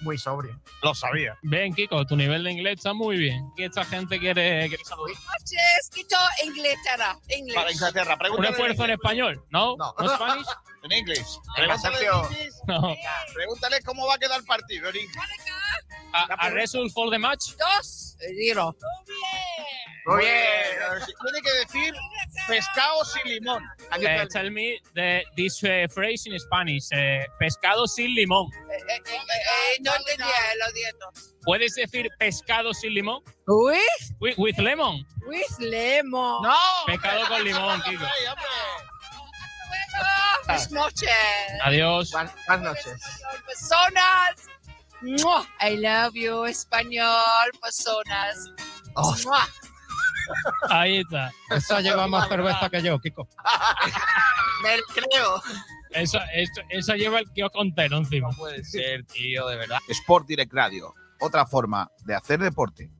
muy sobrio. Lo sabía. Bien, Kiko, tu nivel de inglés está muy bien. Que esta gente quiere, quiere saludar. noches, Quito, Inglaterra. English. Para Inglaterra, Un pregúntale. esfuerzo en español, ¿no? No. ¿No Spanish? En inglés. Pregúntale, Sergio. en inglés. No. Pregúntale cómo va a quedar el partido en inglés. A, a result for the match. Dos. Zero. Muy bien. Tiene que decir pescado sin limón. Eh, el- tell me the, this eh, phrase in Spanish. eh, pescado sin limón. Eh, eh, eh, eh, no entendía lo diento. ¿Puedes decir pescado sin limón? With, With, with lemon. with lemon. No. Pescado con limón, Kiko. Buenas noches. Adiós. Buenas noches. Personas. Mua. I love you, español, personas. Oh. Ahí está. Esa lleva más cerveza que yo, Kiko. Me creo. Eso, eso, eso lleva el kiosco entero encima. Puede ser, tío, de verdad. Sport Direct Radio, otra forma de hacer deporte.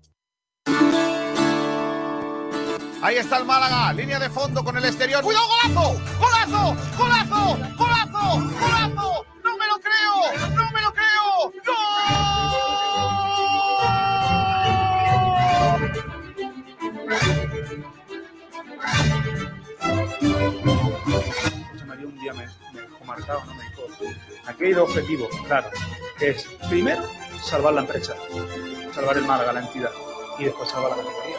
Ahí está el Málaga, línea de fondo con el exterior. ¡Cuidado, golazo! ¡Golazo! ¡Golazo! ¡Golazo! ¡Golazo! ¡No me lo creo! ¡No me lo creo! Un día me, me marcado, ¿no? me dijo, aquí hay dos objetivos, claro, que es primero salvar la empresa, salvar el Málaga, la entidad, y después salvar la categoría.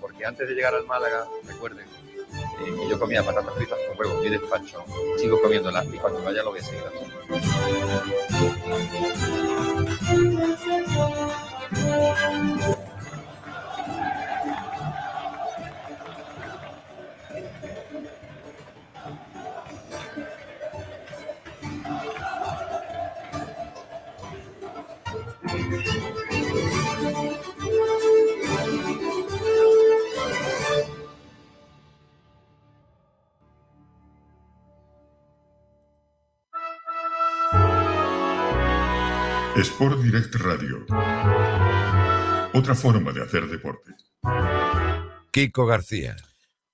porque antes de llegar al Málaga, recuerden eh, que yo comía patatas fritas con huevo y despacho, sigo comiéndolas y cuando vaya lo voy a seguir haciendo. Sport Direct Radio. Otra forma de hacer deporte. Kiko García.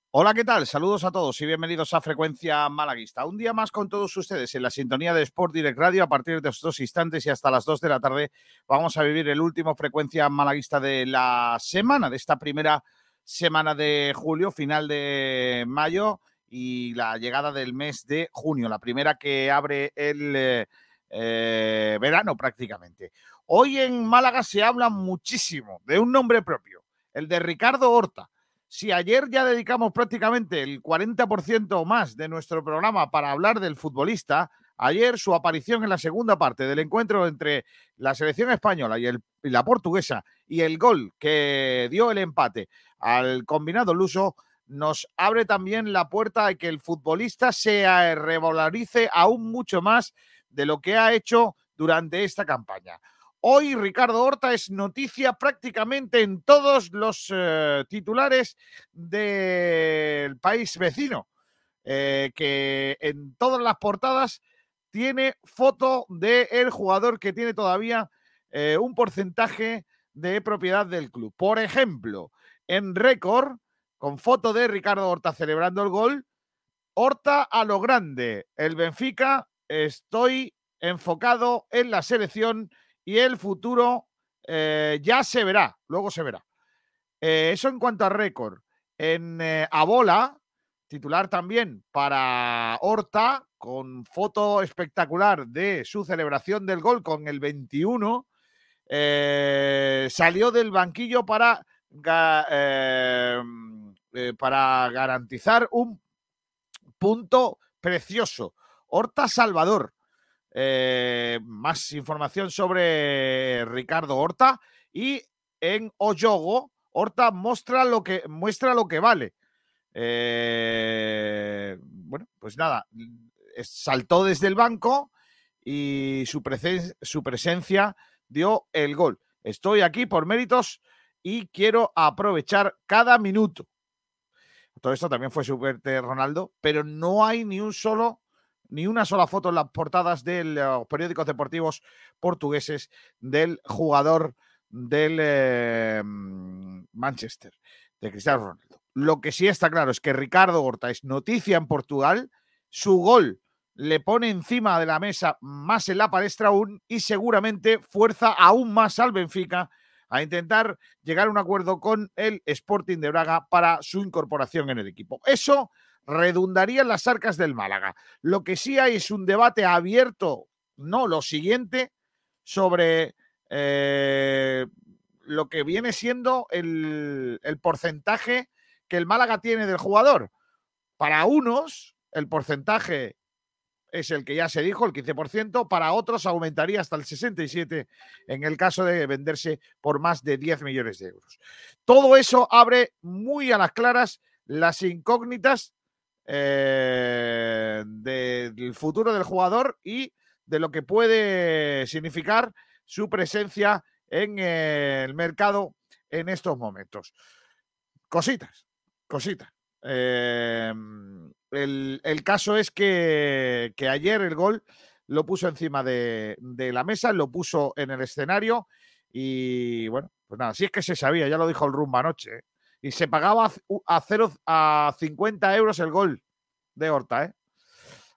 Hola, ¿qué tal? Saludos a todos y bienvenidos a Frecuencia Malaguista. Un día más con todos ustedes en la sintonía de Sport Direct Radio. A partir de estos instantes y hasta las 2 de la tarde vamos a vivir el último Frecuencia Malaguista de la semana, de esta primera semana de julio, final de mayo y la llegada del mes de junio, la primera que abre el eh, eh, verano prácticamente. Hoy en Málaga se habla muchísimo de un nombre propio, el de Ricardo Horta. Si ayer ya dedicamos prácticamente el 40% o más de nuestro programa para hablar del futbolista, ayer su aparición en la segunda parte del encuentro entre la selección española y, el- y la portuguesa y el gol que dio el empate al combinado luso nos abre también la puerta a que el futbolista se revalorice aún mucho más de lo que ha hecho durante esta campaña. Hoy Ricardo Horta es noticia prácticamente en todos los eh, titulares del país vecino, eh, que en todas las portadas tiene foto del jugador que tiene todavía eh, un porcentaje de propiedad del club. Por ejemplo, en récord, con foto de Ricardo Horta celebrando el gol, Horta a lo grande. El Benfica, estoy enfocado en la selección y el futuro eh, ya se verá, luego se verá. Eh, eso en cuanto a récord. En eh, Abola, titular también para Horta, con foto espectacular de su celebración del gol con el 21, eh, salió del banquillo para, para garantizar un punto precioso. Horta Salvador. Eh, más información sobre Ricardo Horta y en Oyogo, Horta muestra lo que, muestra lo que vale. Eh, bueno, pues nada, saltó desde el banco y su, su presencia dio el gol. Estoy aquí por méritos y quiero aprovechar cada minuto. Todo esto también fue suerte Ronaldo, pero no hay ni un solo ni una sola foto en las portadas de los periódicos deportivos portugueses del jugador del eh, Manchester, de Cristiano Ronaldo. Lo que sí está claro es que Ricardo Horta es noticia en Portugal, su gol le pone encima de la mesa más en la palestra aún y seguramente fuerza aún más al Benfica a intentar llegar a un acuerdo con el Sporting de Braga para su incorporación en el equipo. Eso redundaría en las arcas del Málaga. Lo que sí hay es un debate abierto, no lo siguiente, sobre eh, lo que viene siendo el, el porcentaje que el Málaga tiene del jugador. Para unos, el porcentaje es el que ya se dijo, el 15%, para otros aumentaría hasta el 67% en el caso de venderse por más de 10 millones de euros. Todo eso abre muy a las claras las incógnitas eh, del futuro del jugador y de lo que puede significar su presencia en el mercado en estos momentos. Cositas, cositas. Eh, el, el, caso es que, que, ayer el gol lo puso encima de, de, la mesa, lo puso en el escenario y bueno, pues nada, si es que se sabía, ya lo dijo el rumba anoche, ¿eh? Y se pagaba a, cero, a 50 euros el gol de Horta, ¿eh?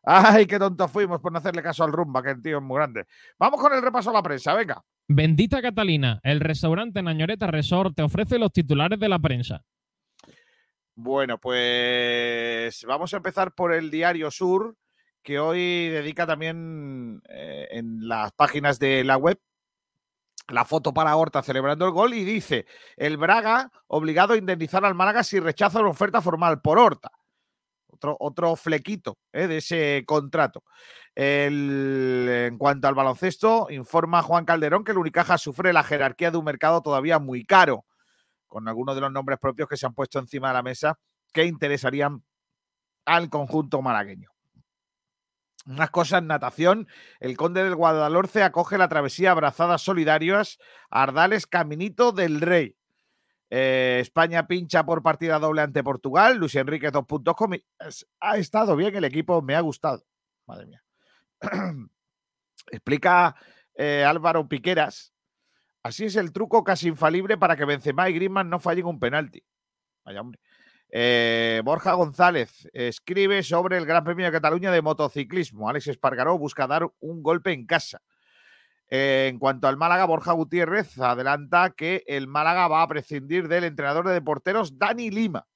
Ay, qué tontos fuimos por no hacerle caso al rumba, que el tío es muy grande. Vamos con el repaso a la prensa, venga. Bendita Catalina, el restaurante Nañoreta Resort te ofrece los titulares de la prensa. Bueno, pues vamos a empezar por el Diario Sur, que hoy dedica también eh, en las páginas de la web la foto para Horta celebrando el gol y dice, el Braga obligado a indemnizar al Málaga si rechaza una oferta formal por Horta. Otro, otro flequito eh, de ese contrato. En cuanto al baloncesto, informa Juan Calderón que el Unicaja sufre la jerarquía de un mercado todavía muy caro con algunos de los nombres propios que se han puesto encima de la mesa que interesarían al conjunto malagueño. Unas cosas, natación. El Conde del Guadalhorce acoge la travesía Abrazadas Solidarias Ardales Caminito del Rey. Eh, España pincha por partida doble ante Portugal. Luis Enrique, dos puntos. Ha estado bien el equipo, me ha gustado. Madre mía. Explica eh, Álvaro Piqueras Así es el truco casi infalible para que Benzema y Griezmann no fallen un penalti. Vaya hombre. Eh, Borja González escribe sobre el Gran Premio de Cataluña de motociclismo. Alex Espargaró busca dar un golpe en casa. Eh, en cuanto al Málaga, Borja Gutiérrez adelanta que el Málaga va a prescindir del entrenador de porteros Dani Lima.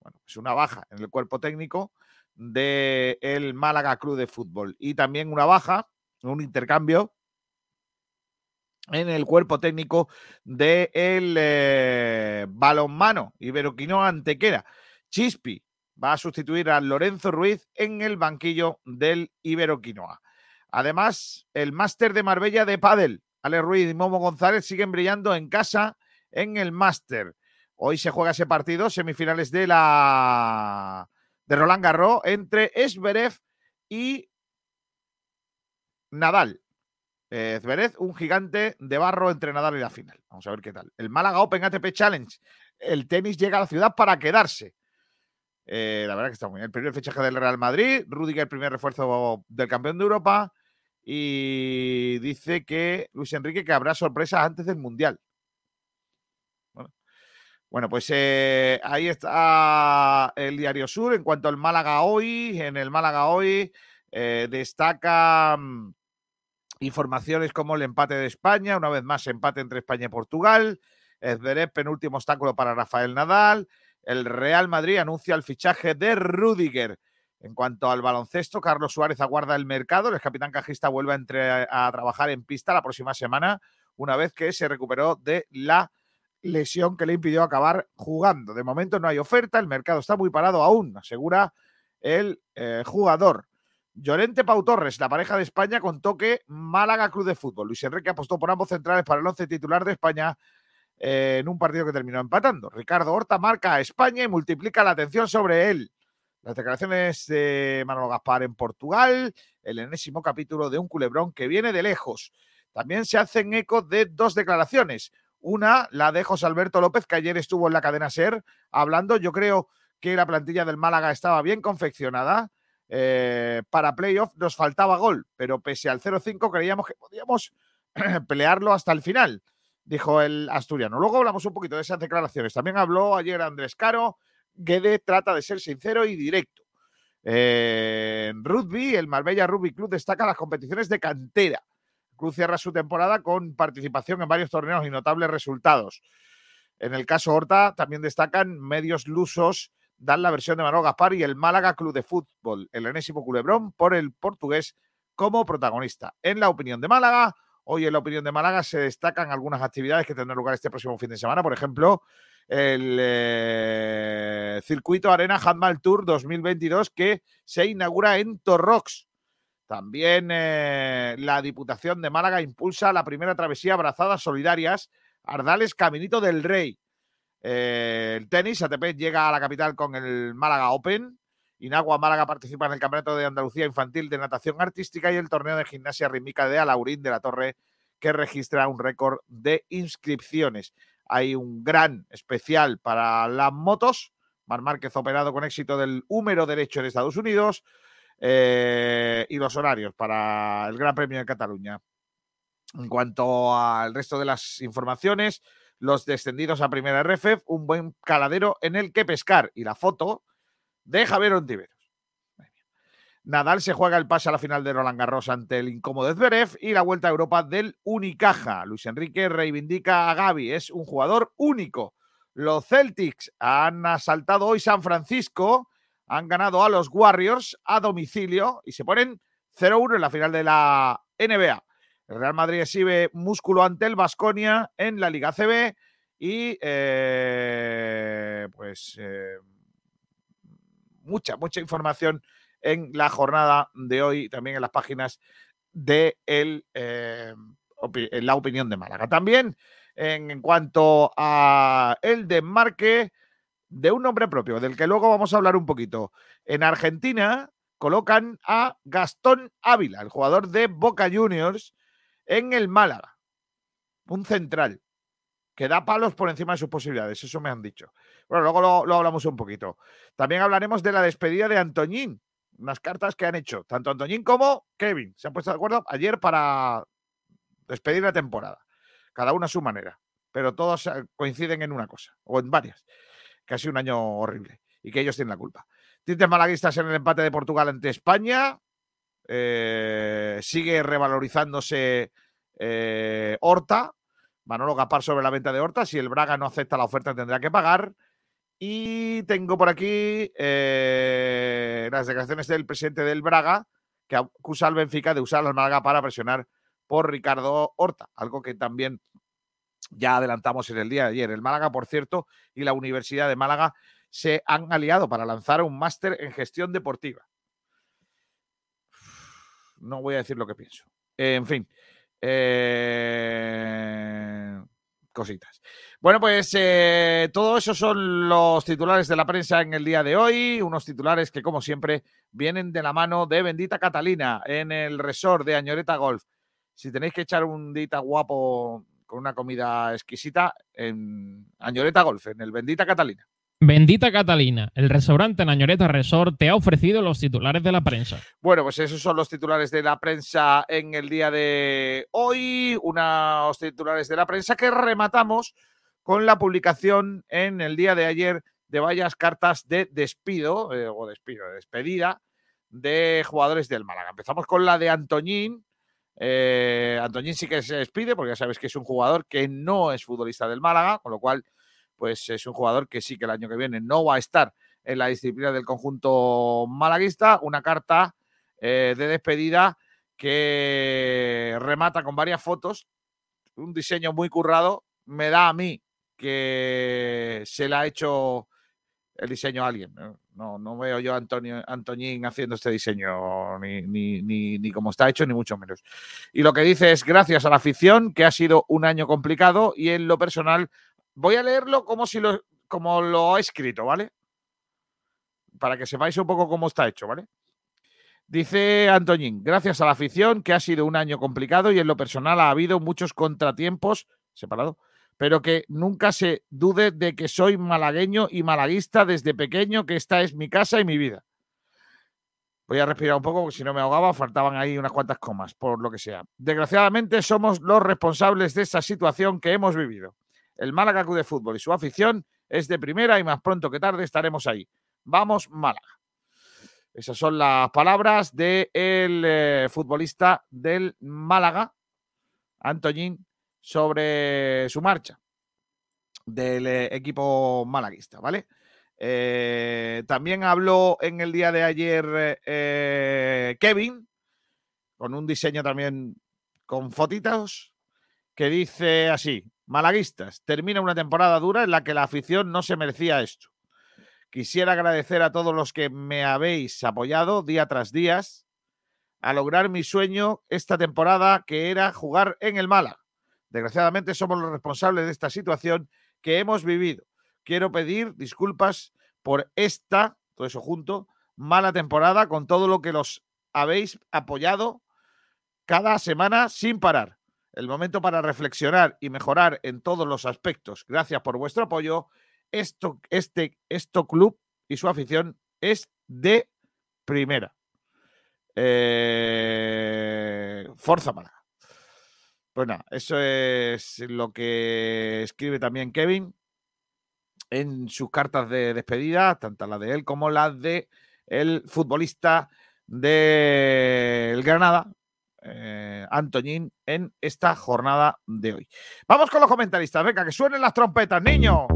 Bueno, es una baja en el cuerpo técnico del Málaga Club de Fútbol. Y también una baja, un intercambio en el cuerpo técnico del de eh, balonmano Iberoquinoa Antequera. Chispi va a sustituir a Lorenzo Ruiz en el banquillo del Iberoquinoa. Además, el máster de Marbella de Padel, Ale Ruiz y Momo González siguen brillando en casa en el máster. Hoy se juega ese partido, semifinales de la de Roland Garros entre Esberev y Nadal. Eh, un gigante de barro entre Nadal y la final. Vamos a ver qué tal. El Málaga Open ATP Challenge. El tenis llega a la ciudad para quedarse. Eh, la verdad que está muy bien. El primer fichaje del Real Madrid. Rudiger, el primer refuerzo del campeón de Europa. Y dice que Luis Enrique que habrá sorpresas antes del Mundial. Bueno, bueno pues eh, ahí está el Diario Sur. En cuanto al Málaga hoy, en el Málaga hoy eh, destaca mm, Informaciones como el empate de España, una vez más empate entre España y Portugal. Zverev, penúltimo obstáculo para Rafael Nadal. El Real Madrid anuncia el fichaje de Rudiger. En cuanto al baloncesto, Carlos Suárez aguarda el mercado. El capitán cajista vuelve a, a trabajar en pista la próxima semana, una vez que se recuperó de la lesión que le impidió acabar jugando. De momento no hay oferta, el mercado está muy parado aún, asegura el eh, jugador. Llorente Pau Torres, la pareja de España, contó que Málaga Club de Fútbol. Luis Enrique apostó por ambos centrales para el once titular de España eh, en un partido que terminó empatando. Ricardo Horta marca a España y multiplica la atención sobre él. Las declaraciones de Manolo Gaspar en Portugal, el enésimo capítulo de un culebrón que viene de lejos. También se hacen eco de dos declaraciones. Una, la de José Alberto López, que ayer estuvo en la cadena SER hablando. Yo creo que la plantilla del Málaga estaba bien confeccionada eh, para playoff nos faltaba gol, pero pese al 0-5 creíamos que podíamos pelearlo hasta el final. dijo el asturiano. Luego hablamos un poquito de esas declaraciones. También habló ayer Andrés Caro. Guede trata de ser sincero y directo. Eh, rugby, el Marbella Rugby Club destaca las competiciones de cantera. El club cierra su temporada con participación en varios torneos y notables resultados. En el caso Horta también destacan medios lusos, dan la versión de Manolo Gaspar y el Málaga Club de Fútbol, el enésimo culebrón, por el portugués como protagonista. En la opinión de Málaga, hoy en la opinión de Málaga se destacan algunas actividades que tendrán lugar este próximo fin de semana, por ejemplo, el eh, Circuito Arena Handball Tour 2022 que se inaugura en Torrox. También eh, la Diputación de Málaga impulsa la primera travesía Abrazadas Solidarias Ardales Caminito del Rey. Eh, el tenis, ATP llega a la capital con el Málaga Open. Inagua Málaga participa en el Campeonato de Andalucía Infantil de Natación Artística y el torneo de gimnasia rítmica de Alaurín de la Torre, que registra un récord de inscripciones. Hay un gran especial para las motos. Mar Márquez operado con éxito del húmero derecho en Estados Unidos. eh, y los horarios para el Gran Premio de Cataluña. En cuanto al resto de las informaciones, los descendidos a primera RF, un buen caladero en el que pescar. Y la foto de Javier Ontiveros. Nadal se juega el pase a la final de Roland Garros ante el incómodo Zverev y la vuelta a Europa del Unicaja. Luis Enrique reivindica a Gaby, es un jugador único. Los Celtics han asaltado hoy San Francisco, han ganado a los Warriors a domicilio y se ponen 0-1 en la final de la NBA. El Real Madrid exhibe músculo ante el Vasconia en la Liga CB y eh, pues eh, mucha, mucha información en la jornada de hoy, también en las páginas de el, eh, la opinión de Málaga. También en, en cuanto a el desmarque de un nombre propio, del que luego vamos a hablar un poquito. En Argentina colocan a Gastón Ávila, el jugador de Boca Juniors, en el Málaga. Un central que da palos por encima de sus posibilidades, eso me han dicho. Bueno, luego lo, hablamos un poquito. También hablaremos de la despedida de Antoñín, unas cartas que han hecho tanto Antoñín como Kevin. Se han puesto de acuerdo ayer para despedir la temporada, cada uno a su manera, pero todos eh, coinciden en una cosa, o en varias, que ha sido un año horrible y que ellos tienen la culpa. Tintes malaguistas en el empate de Portugal ante España. Eh, sigue revalorizándose eh, Horta. Manolo Gapar sobre la venta de Horta. Si el Braga no acepta la oferta, tendrá que pagar. Y tengo por aquí eh, las declaraciones del presidente del Braga, que acusa al Benfica de usar al Málaga para presionar por Ricardo Horta, algo que también ya adelantamos en el día de ayer. El Málaga, por cierto, y la Universidad de Málaga se han aliado para lanzar un máster en gestión deportiva. No voy a decir lo que pienso. En fin. eh, cositas. Bueno, pues eh, todo eso son los titulares de la prensa en el día de hoy. Unos titulares que, como siempre, vienen de la mano de Bendita Catalina en el resort de Añoreta Golf. Si tenéis que echar un dita guapo con una comida exquisita, en Añoreta Golf, en el Bendita Catalina. Bendita Catalina, el restaurante Nañoreta Resort te ha ofrecido los titulares de la prensa. Bueno, pues esos son los titulares de la prensa en el día de hoy. Unos titulares de la prensa que rematamos con la publicación en el día de ayer de varias cartas de despido, eh, o despido, de despedida de jugadores del Málaga. Empezamos con la de Antoñín. Eh, Antoñín sí que se despide, porque ya sabes que es un jugador que no es futbolista del Málaga, con lo cual, pues es un jugador que sí que el año que viene no va a estar en la disciplina del conjunto malaguista. Una carta eh, de despedida que remata con varias fotos, un diseño muy currado. Me da a mí que se le ha hecho el diseño a alguien. No, no, no veo yo a Antonio, Antoñín haciendo este diseño, ni, ni, ni, ni como está hecho, ni mucho menos. Y lo que dice es gracias a la afición, que ha sido un año complicado, y en lo personal, voy a leerlo como si lo, como lo ha escrito, ¿vale? Para que sepáis un poco cómo está hecho, ¿vale? Dice Antoñín, gracias a la afición, que ha sido un año complicado y en lo personal ha habido muchos contratiempos, separado, pero que nunca se dude de que soy malagueño y malaguista desde pequeño, que esta es mi casa y mi vida. Voy a respirar un poco porque si no me ahogaba, faltaban ahí unas cuantas comas, por lo que sea. Desgraciadamente somos los responsables de esa situación que hemos vivido. El Málaga Club de Fútbol y su afición es de primera y más pronto que tarde estaremos ahí. Vamos, Málaga. Esas son las palabras del eh, futbolista del Málaga, Antoñín, sobre su marcha del eh, equipo malaguista, ¿vale? Eh, también habló en el día de ayer Kevin, con un diseño también con fotitos, que dice así, malaguistas, termina una temporada dura en la que la afición no se merecía esto. Quisiera agradecer a todos los que me habéis apoyado día tras día a lograr mi sueño esta temporada, que era jugar en el Málaga. Desgraciadamente somos los responsables de esta situación que hemos vivido. Quiero pedir disculpas por esta, todo eso junto, mala temporada con todo lo que los habéis apoyado cada semana sin parar. El momento para reflexionar y mejorar en todos los aspectos. Gracias por vuestro apoyo. Esto, este, esto club y su afición es de primera. Eh, Forza Málaga. Pues eso es lo que escribe también Kevin en sus cartas de despedida, tanto la de él como la de el futbolista del Granada, eh, Antoñín, en esta jornada de hoy. Vamos con los comentaristas, venga, que suenen las trompetas, niño.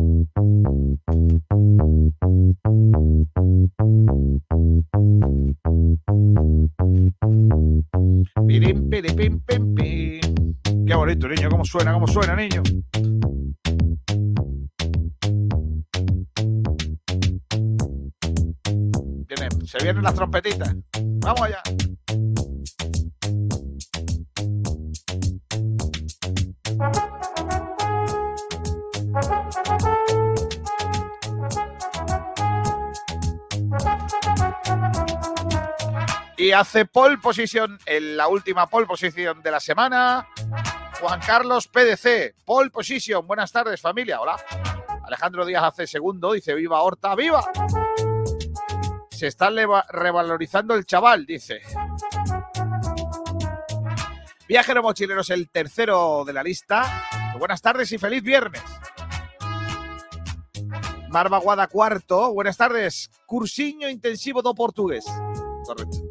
Pirim, piripim, pim, pim. Qué bonito, niño, cómo suena, cómo suena, niño. Se vienen las trompetitas. Vamos allá. Y hace pole position en la última pole position de la semana. Juan Carlos PDC, pole position. Buenas tardes, familia. Hola. Alejandro Díaz hace segundo, dice viva Horta, viva. Se está revalorizando el chaval, dice. Viajero Mochileros, el tercero de la lista. Buenas tardes y feliz viernes. Marvaguada cuarto. Buenas tardes. Cursiño intensivo do portugués. Correcto.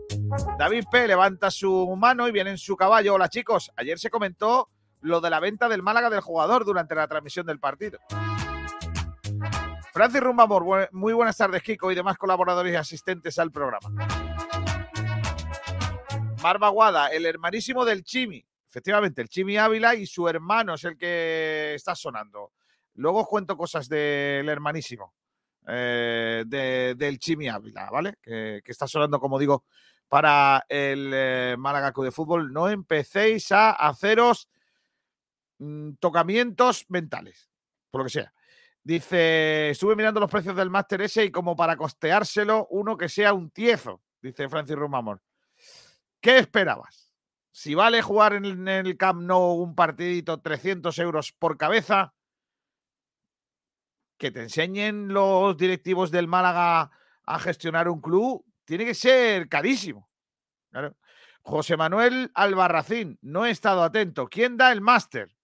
David P. levanta su mano y viene en su caballo. Hola chicos, ayer se comentó lo de la venta del Málaga del jugador durante la transmisión del partido. Francis Rumbamor, muy buenas tardes Kiko y demás colaboradores y asistentes al programa. Marva Guada, el hermanísimo del Chimi. Efectivamente, el Chimi Ávila y su hermano es el que está sonando. Luego os cuento cosas del hermanísimo eh, de- del Chimi Ávila, ¿vale? Que está sonando, como digo, para el eh, Málaga Club de Fútbol. No empecéis a haceros mm, tocamientos mentales, por lo que sea. Dice, estuve mirando los precios del Master S y como para costeárselo, uno que sea un tiezo, dice Francis Rumamor. ¿Qué esperabas? Si vale jugar en el- Camp Nou un partidito 300 euros por cabeza, que te enseñen los directivos del Málaga a gestionar un club, tiene que ser carísimo. Claro. José Manuel Albarracín, no he estado atento. ¿Quién da el máster?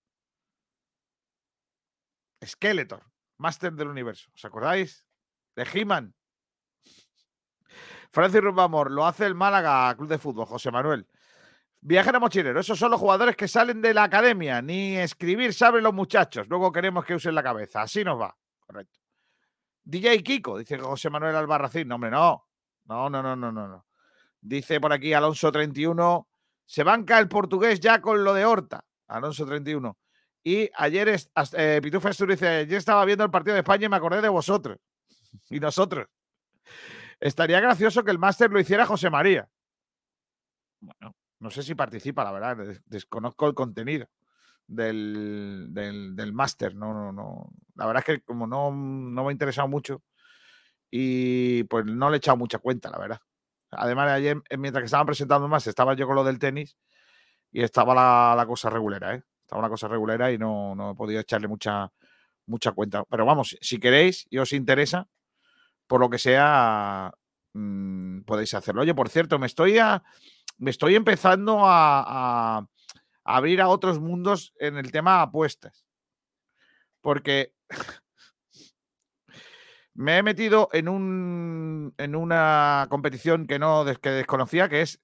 Skeletor, máster del universo. ¿Os acordáis? De He-Man. Francis Rumbamor, lo hace el Málaga Club de Fútbol, José Manuel. Viajero mochilero, esos son los jugadores que salen de la academia. Ni escribir saben los muchachos. Luego queremos que usen la cabeza. Así nos va. Correcto. DJ Kiko, dice José Manuel Albarracín. No, hombre, no. No, no, no, no, no. no. Dice por aquí Alonso 31. Se banca el portugués ya con lo de Horta. Alonso 31. Y ayer, es, eh, Asturias dice, ayer estaba viendo el partido de España y me acordé de vosotros. Y nosotros. Estaría gracioso que el máster lo hiciera José María. Bueno, no sé si participa, la verdad. des- Desconozco el contenido del, del, del máster. No, no, no. La verdad es que como no, no me ha interesado mucho y pues no le he echado mucha cuenta, la verdad. Además, ayer, eh, mientras que estaban presentando más, estaba yo con lo del tenis y estaba la, la cosa regulera, ¿eh? Estaba la cosa regulera y no, no he podido echarle mucha, mucha cuenta. Pero vamos, si queréis y os interesa, por lo que sea, mm, podéis hacerlo. Oye, por cierto, me estoy, me estoy empezando a abrir a otros mundos en el tema apuestas. Porque me he metido en, un, en una competición que no que desconocía, que es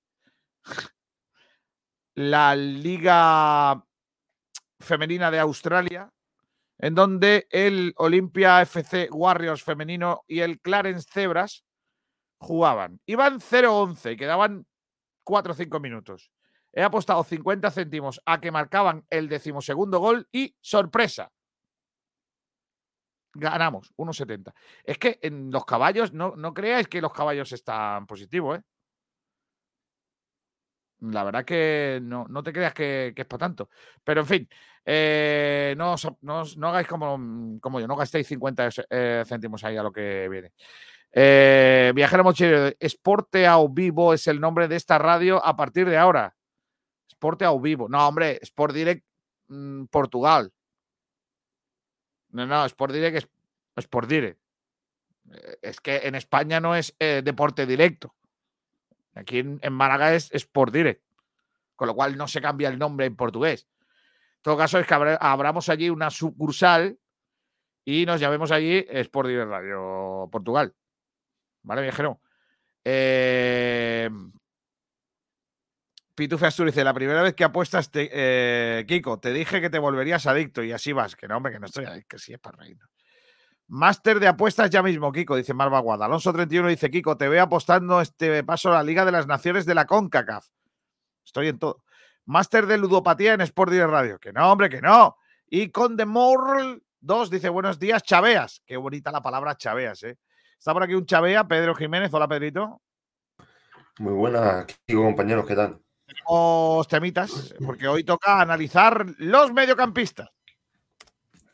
la Liga Femenina de Australia, en donde el Olympia FC Warriors femenino y el Clarence Zebras jugaban. Iban 0-11 y quedaban 4 o 5 minutos. He apostado 50 céntimos a que marcaban el decimosegundo gol y sorpresa. Ganamos 1,70. Es que en los caballos, no, no creáis que los caballos están positivos, ¿eh? La verdad que no, no te creas que, es para tanto. Pero en fin, eh, no, no no hagáis como, como yo, no gastéis 50 es- eh, céntimos ahí a lo que viene. Eh, Viajero Mochilero, Esporte ao Vivo es el nombre de esta radio a partir de ahora. Esporte ao Vivo. No, hombre, Sport Direct mm, Portugal. No, no, Sport Direct es Sport Direct. Eh, Es que en España no es eh, deporte directo. Aquí en, en Málaga es Sport Direct. Con lo cual no se cambia el nombre en portugués. En todo caso, es que abra- abramos allí una sucursal y nos llamemos allí Sport Direct Radio Portugal. ¿Vale, viajero? Eh, Pitufe Astur dice, la primera vez que apuestas, eh, Kiko, te dije que te volverías adicto y así vas. Que no, hombre, que no estoy adicto, que sí es para reírnos. Máster de apuestas ya mismo, Kiko, dice Marva Guada. Alonso 31 dice, Kiko, te veo apostando este paso a la Liga de las Naciones de la CONCACAF. Estoy en todo. Máster de ludopatía en Sport Direct Radio. Que no, hombre, que no. Y Condemorl 2 dice, buenos días, chaveas. Qué bonita la palabra chaveas, ¿eh? Está por aquí un chavea, Pedro Jiménez. Hola, Pedrito. Muy buenas, Kiko, compañeros, ¿qué tal? Temitas, porque hoy toca analizar los mediocampistas.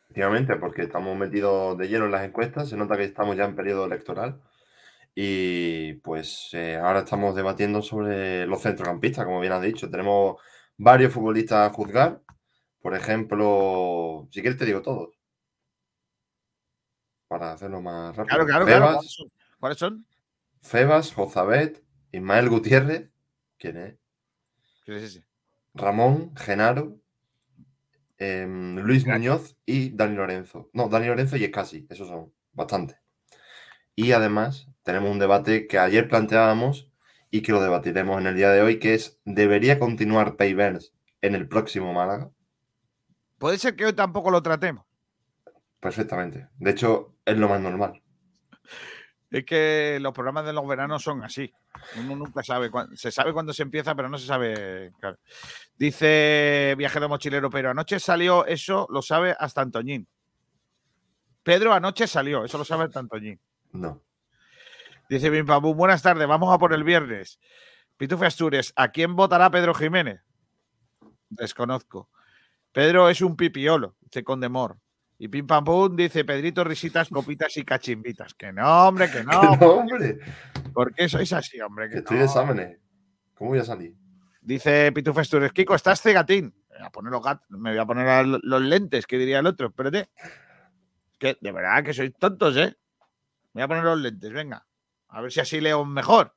Efectivamente, porque estamos metidos de lleno en las encuestas, se nota que estamos ya en periodo electoral y pues eh, ahora estamos debatiendo sobre los centrocampistas, como bien has dicho. Tenemos varios futbolistas a juzgar, por ejemplo, si quieres te digo todos, para hacerlo más rápido. Claro, claro, claro. Febas, ¿Cuáles son? ¿Cuáles son? Febas, Jozabet, Ismael Gutiérrez, ¿quién es? ¿Quién es ese? Ramón, Genaro, em, Luis Muñoz y Dani Lorenzo. No, Dani Lorenzo y Escasi, esos son bastantes. Y además tenemos un debate que ayer planteábamos y que lo debatiremos en el día de hoy, que es, ¿debería continuar Payverns en el próximo Málaga? Puede ser que hoy tampoco lo tratemos. Perfectamente. De hecho, es lo más normal. Es que los programas de los veranos son así. Uno nunca sabe. Se sabe cuándo se empieza, pero no se sabe. claro. Dice Viajero Mochilero, pero anoche salió eso, lo sabe hasta Antoñín. Pedro, anoche salió, eso lo sabe hasta Antoñín. No. Dice Bim buenas tardes, vamos a por el viernes. Pitufe Astures, ¿a quién votará Pedro Jiménez? Desconozco. Pedro es un pipiolo, dice Condemor. Y Pim Pam Pum dice Pedrito, risitas, copitas y cachimbitas. Que no, hombre, que no. no, hombre. ¿Por qué sois así, hombre? Que Estoy no. de exámenes. ¿Cómo voy a salir? Dice Pitufe Astures, Kiko, estás cegatín. Me voy a poner los, me voy a poner los lentes, que diría el otro. Espérate. Que de verdad que sois tontos, ¿eh? Me voy a poner los lentes, venga. A ver si así leo mejor.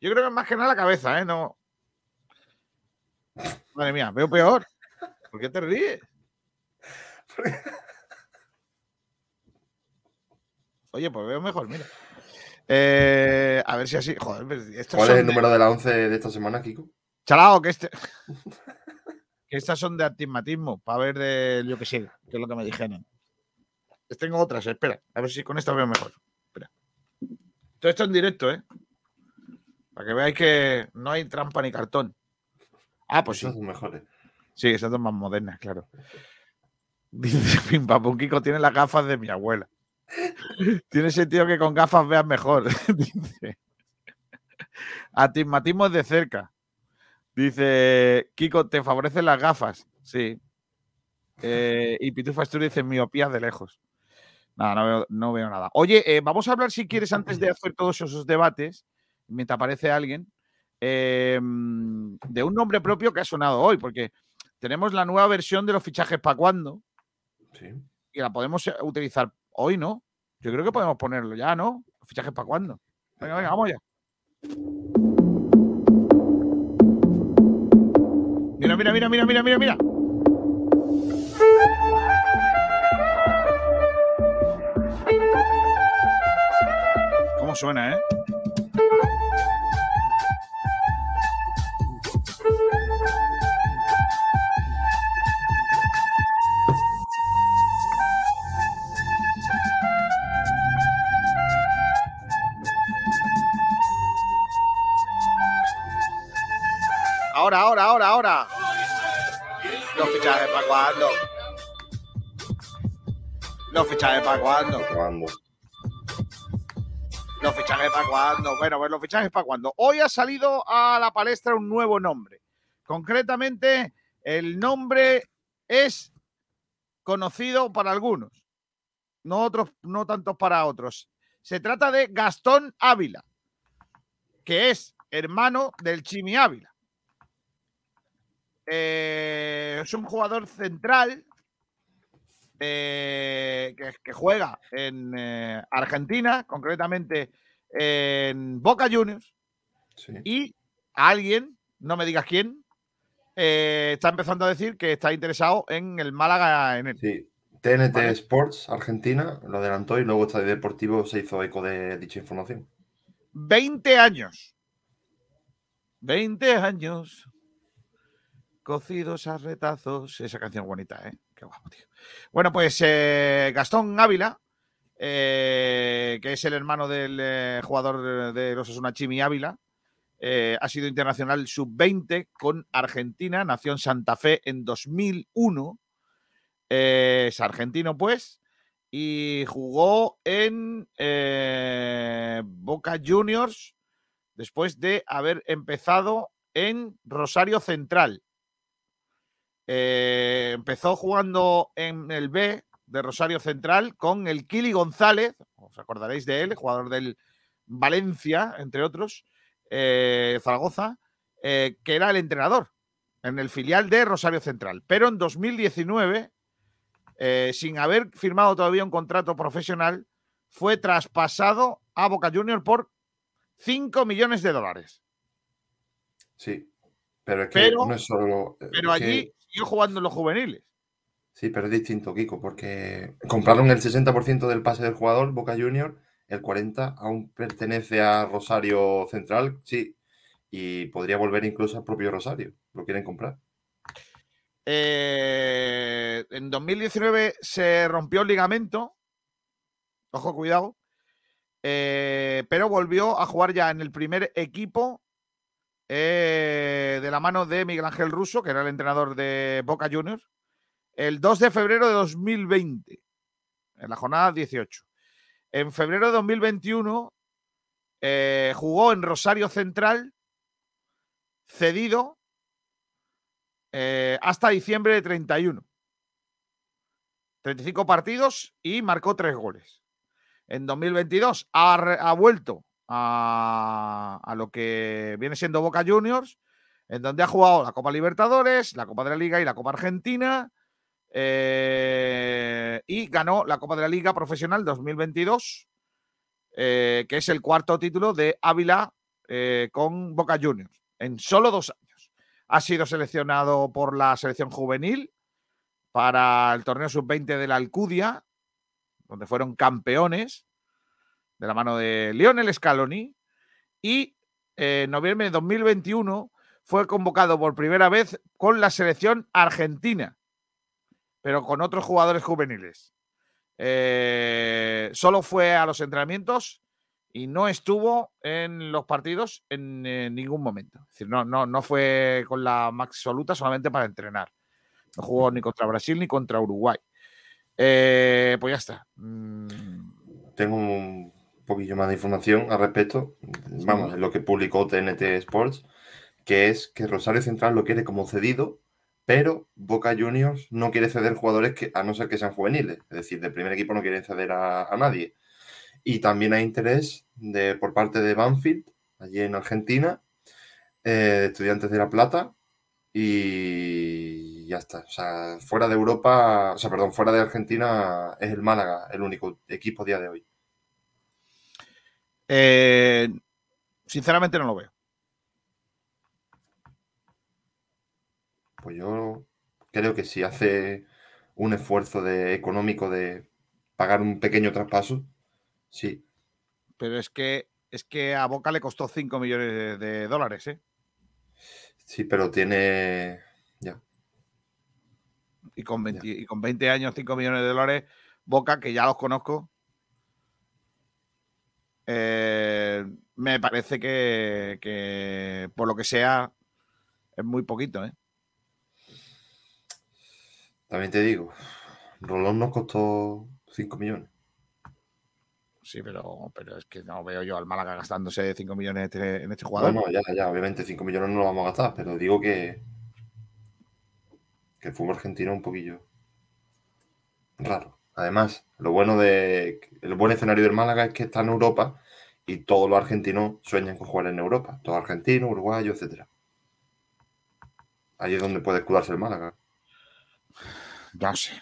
Yo creo que es más que nada la cabeza, ¿eh? No. Madre mía, veo peor. ¿Por qué te ríes? Oye, pues veo mejor, mira. Eh, a ver si así. Joder, estos ¿Cuál son es el de- número de la 11 de esta semana, Kiko? Chalao, que este. que estas son de astigmatismo, para ver de yo que sé, que es lo que me dijeron. Les Tengo otras, espera, a ver si con esta veo mejor. Espera. Todo esto en directo, ¿eh? Para que veáis que no hay trampa ni cartón. Ah, pues sí. Esas son mejores. Sí, esas son más modernas, claro. Dice Pim Pam Pum, Kiko tiene las gafas de mi abuela. tiene sentido que con gafas veas mejor. Dice. Astigmatismo es de cerca. Dice, Kiko, ¿te favorecen las gafas? Sí. Eh, y Pitufa Asturias dice, miopía de lejos. Nada, no veo, no veo nada. Oye, eh, vamos a hablar, si quieres, antes de hacer todos esos debates, mientras aparece alguien, eh, de un nombre propio que ha sonado hoy, porque tenemos la nueva versión de los fichajes para cuándo Sí. y la podemos eh, utilizar hoy, ¿no? Yo creo que podemos ponerlo ya, ¿no? Fichajes para cuándo. Venga, venga, vamos ya. Mira, mira, mira, mira, mira, mira, mira. ¿Cómo suena, eh? Ahora, ahora, ahora, ahora. Los fichajes para cuándo. Los fichajes para cuándo. Cuando. Los fichajes para cuándo. Bueno, pues los fichajes para cuándo. Hoy ha salido a la palestra un nuevo nombre. Concretamente, el nombre es conocido para algunos, no otros, no tantos para otros. Se trata de Gastón Ávila, que es hermano del Chimi Ávila. Eh, es un jugador central eh, que, que juega en eh, Argentina, concretamente en Boca Juniors, Sí. y alguien, no me digas quién, está empezando a decir que está interesado en el Málaga en él. Sí. TNT Vale. Sports Argentina lo adelantó y luego Estadio Deportivo se hizo eco de dicha información. 20 años. 20 años. Cocidos a retazos. Esa canción bonita, ¿eh? Qué guapo, tío. Bueno, pues eh, Gastón Ávila, eh, que es el hermano del eh, jugador de los Osasuna Chimi Ávila, ha sido internacional sub-20 con Argentina, nació en Santa Fe en 2001. Eh, es argentino, pues, y jugó en Boca Juniors después de haber empezado en Rosario Central. Eh, empezó jugando en el B de Rosario Central con el Kili González, os acordaréis de él, jugador del Valencia, entre otros, eh, Zaragoza, eh, que era el entrenador en el filial de Rosario Central. Pero en 2019, eh, sin haber firmado todavía un contrato profesional, fue traspasado a Boca Juniors por 5 millones de dólares. Sí. Pero es que Pero- no es solo. Pero que- allí siguió jugando en los juveniles. Sí, pero es distinto, Kiko, porque compraron el 60% del pase del jugador, Boca Junior, el 40% aún pertenece a Rosario Central, sí, y podría volver incluso al propio Rosario, lo quieren comprar. Eh, en 2019 se rompió el ligamento. Ojo, cuidado. Eh, pero volvió a jugar ya en el primer equipo eh, de la mano de Miguel Ángel Russo, que era el entrenador de Boca Juniors, el 2 de febrero de 2020, en la jornada 18. En febrero de 2021 eh, jugó en Rosario Central, cedido eh, hasta diciembre de 31. 35 partidos y marcó tres goles. En 2022 ha, vuelto a, lo que viene siendo Boca Juniors, en donde ha jugado la Copa Libertadores, la Copa de la Liga y la Copa Argentina. eh, y ganó la Copa de la Liga Profesional 2022, eh, que es el cuarto título de Ávila eh, con Boca Juniors, en solo dos años. Ha sido seleccionado por la selección juvenil para el torneo sub-20 de la Alcudia, donde fueron campeones de la mano de Lionel Scaloni. Y eh, en noviembre de 2021 fue convocado por primera vez con la selección argentina, pero con otros jugadores juveniles. Eh, solo fue a los entrenamientos y no estuvo en los partidos en, ningún momento. Decir, no, no, no fue con la absoluta solamente para entrenar. No jugó ni contra Brasil ni contra Uruguay. Eh, pues ya está. Mm, Tengo un poquillo más de información al respecto. Vamos, es lo que publicó TNT Sports, que es que Rosario Central lo quiere como cedido, pero Boca Juniors no quiere ceder jugadores que, a no ser que sean juveniles. Es decir, del primer equipo no quieren ceder a, a nadie. Y también hay interés de, por parte de Banfield, allí en Argentina, eh, de Estudiantes de La Plata, y ya está. O sea, fuera de Europa, o sea, perdón, fuera de Argentina es el Málaga el único equipo a día de hoy. Eh, Sinceramente no lo veo. Pues yo creo que si hace un esfuerzo de, económico de pagar un pequeño traspaso, sí. Pero es que es que a Boca le costó 5 millones de, de dólares, ¿eh? Sí, pero tiene. Ya. Y con, 20, y con 20 años, 5 millones de dólares, Boca, que ya los conozco, eh, me parece que, que, por lo que sea, es muy poquito, ¿eh? También te digo, Rolón nos costó 5 millones. Sí, pero, pero es que no veo yo al Málaga gastándose 5 millones en este, en este jugador. No, no, ya, ya, obviamente 5 millones no lo vamos a gastar, pero digo que, que el fútbol argentino es un poquillo raro. Además, lo bueno de el buen escenario del Málaga es que está en Europa y todos los argentinos sueñan con jugar en Europa. Todos argentinos, uruguayos, etcétera. Ahí es donde puede escudarse el Málaga. No sé.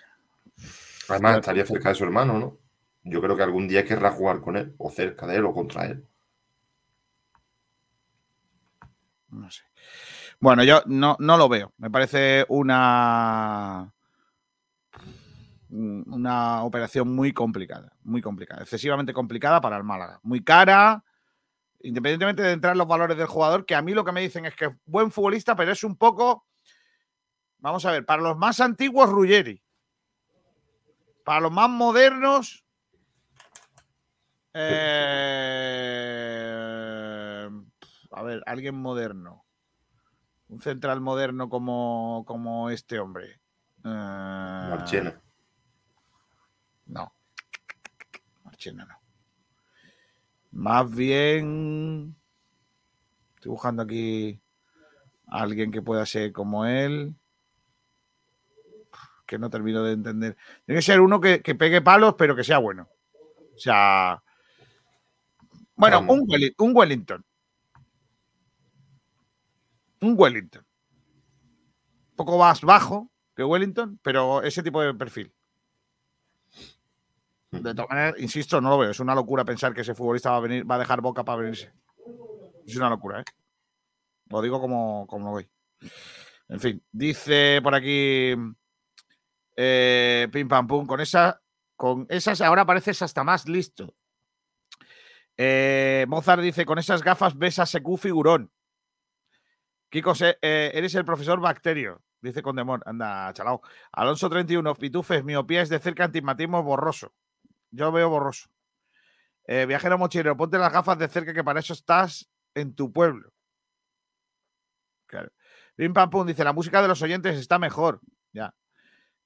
Además, estaría cerca de su hermano, ¿no? Yo creo que algún día querrá jugar con él, o cerca de él, o contra él. No sé. Bueno, yo no, no lo veo. Me parece una una operación muy complicada, muy complicada, excesivamente complicada para el Málaga, muy cara, independientemente de entrar en los valores del jugador, que a mí lo que me dicen es que es buen futbolista, pero es un poco, vamos a ver, para los más antiguos Ruggeri, para los más modernos, eh, a ver, alguien moderno, un central moderno como, como este hombre. Eh, Marchena. No. Marchena no. Más bien. Estoy buscando aquí a alguien que pueda ser como él. Que no termino de entender. Tiene que ser uno que, que pegue palos, pero que sea bueno. O sea. Bueno, un, un Wellington. Un Wellington. Un poco más bajo que Wellington, pero ese tipo de perfil. De todas maneras, insisto, no lo veo. Es una locura pensar que ese futbolista va a venir, va a dejar boca para venirse. Es una locura, ¿eh? Lo digo como, como lo voy. En fin, dice por aquí eh, Pim Pam Pum, con esa, con esas ahora pareces hasta más listo. Eh, Mozart dice, con esas gafas ves a Secu figurón. Kiko, eh, eres el profesor Bacterio, dice Condemor. Anda, chalao. Alonso 31, pitufes, miopía es de cerca, antigmatismo borroso. Yo veo borroso. Eh, viajero mochilero, ponte las gafas de cerca que para eso estás en tu pueblo. Claro. Pim Pam dice, la música de los oyentes está mejor. Ya.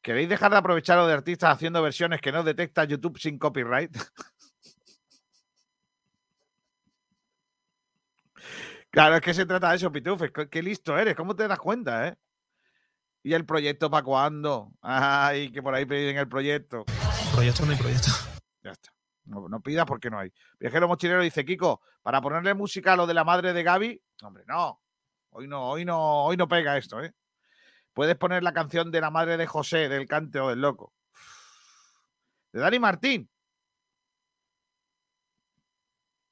¿Queréis dejar de aprovechar lo de artistas haciendo versiones que no detecta YouTube sin copyright? claro, es que se trata de eso, Pitufes. Qué listo eres, ¿cómo te das cuenta, eh? ¿Y el proyecto para cuándo? Ay, que por ahí piden el proyecto. Proyecto no hay proyecto. Ya está. No, no pidas porque no hay. Viajero mochilero dice, Kiko, para ponerle música a lo de la madre de Gaby, hombre, no. Hoy no, hoy no, hoy no pega esto, ¿eh? Puedes poner la canción de la madre de José, del cante o del loco. De Dani Martín.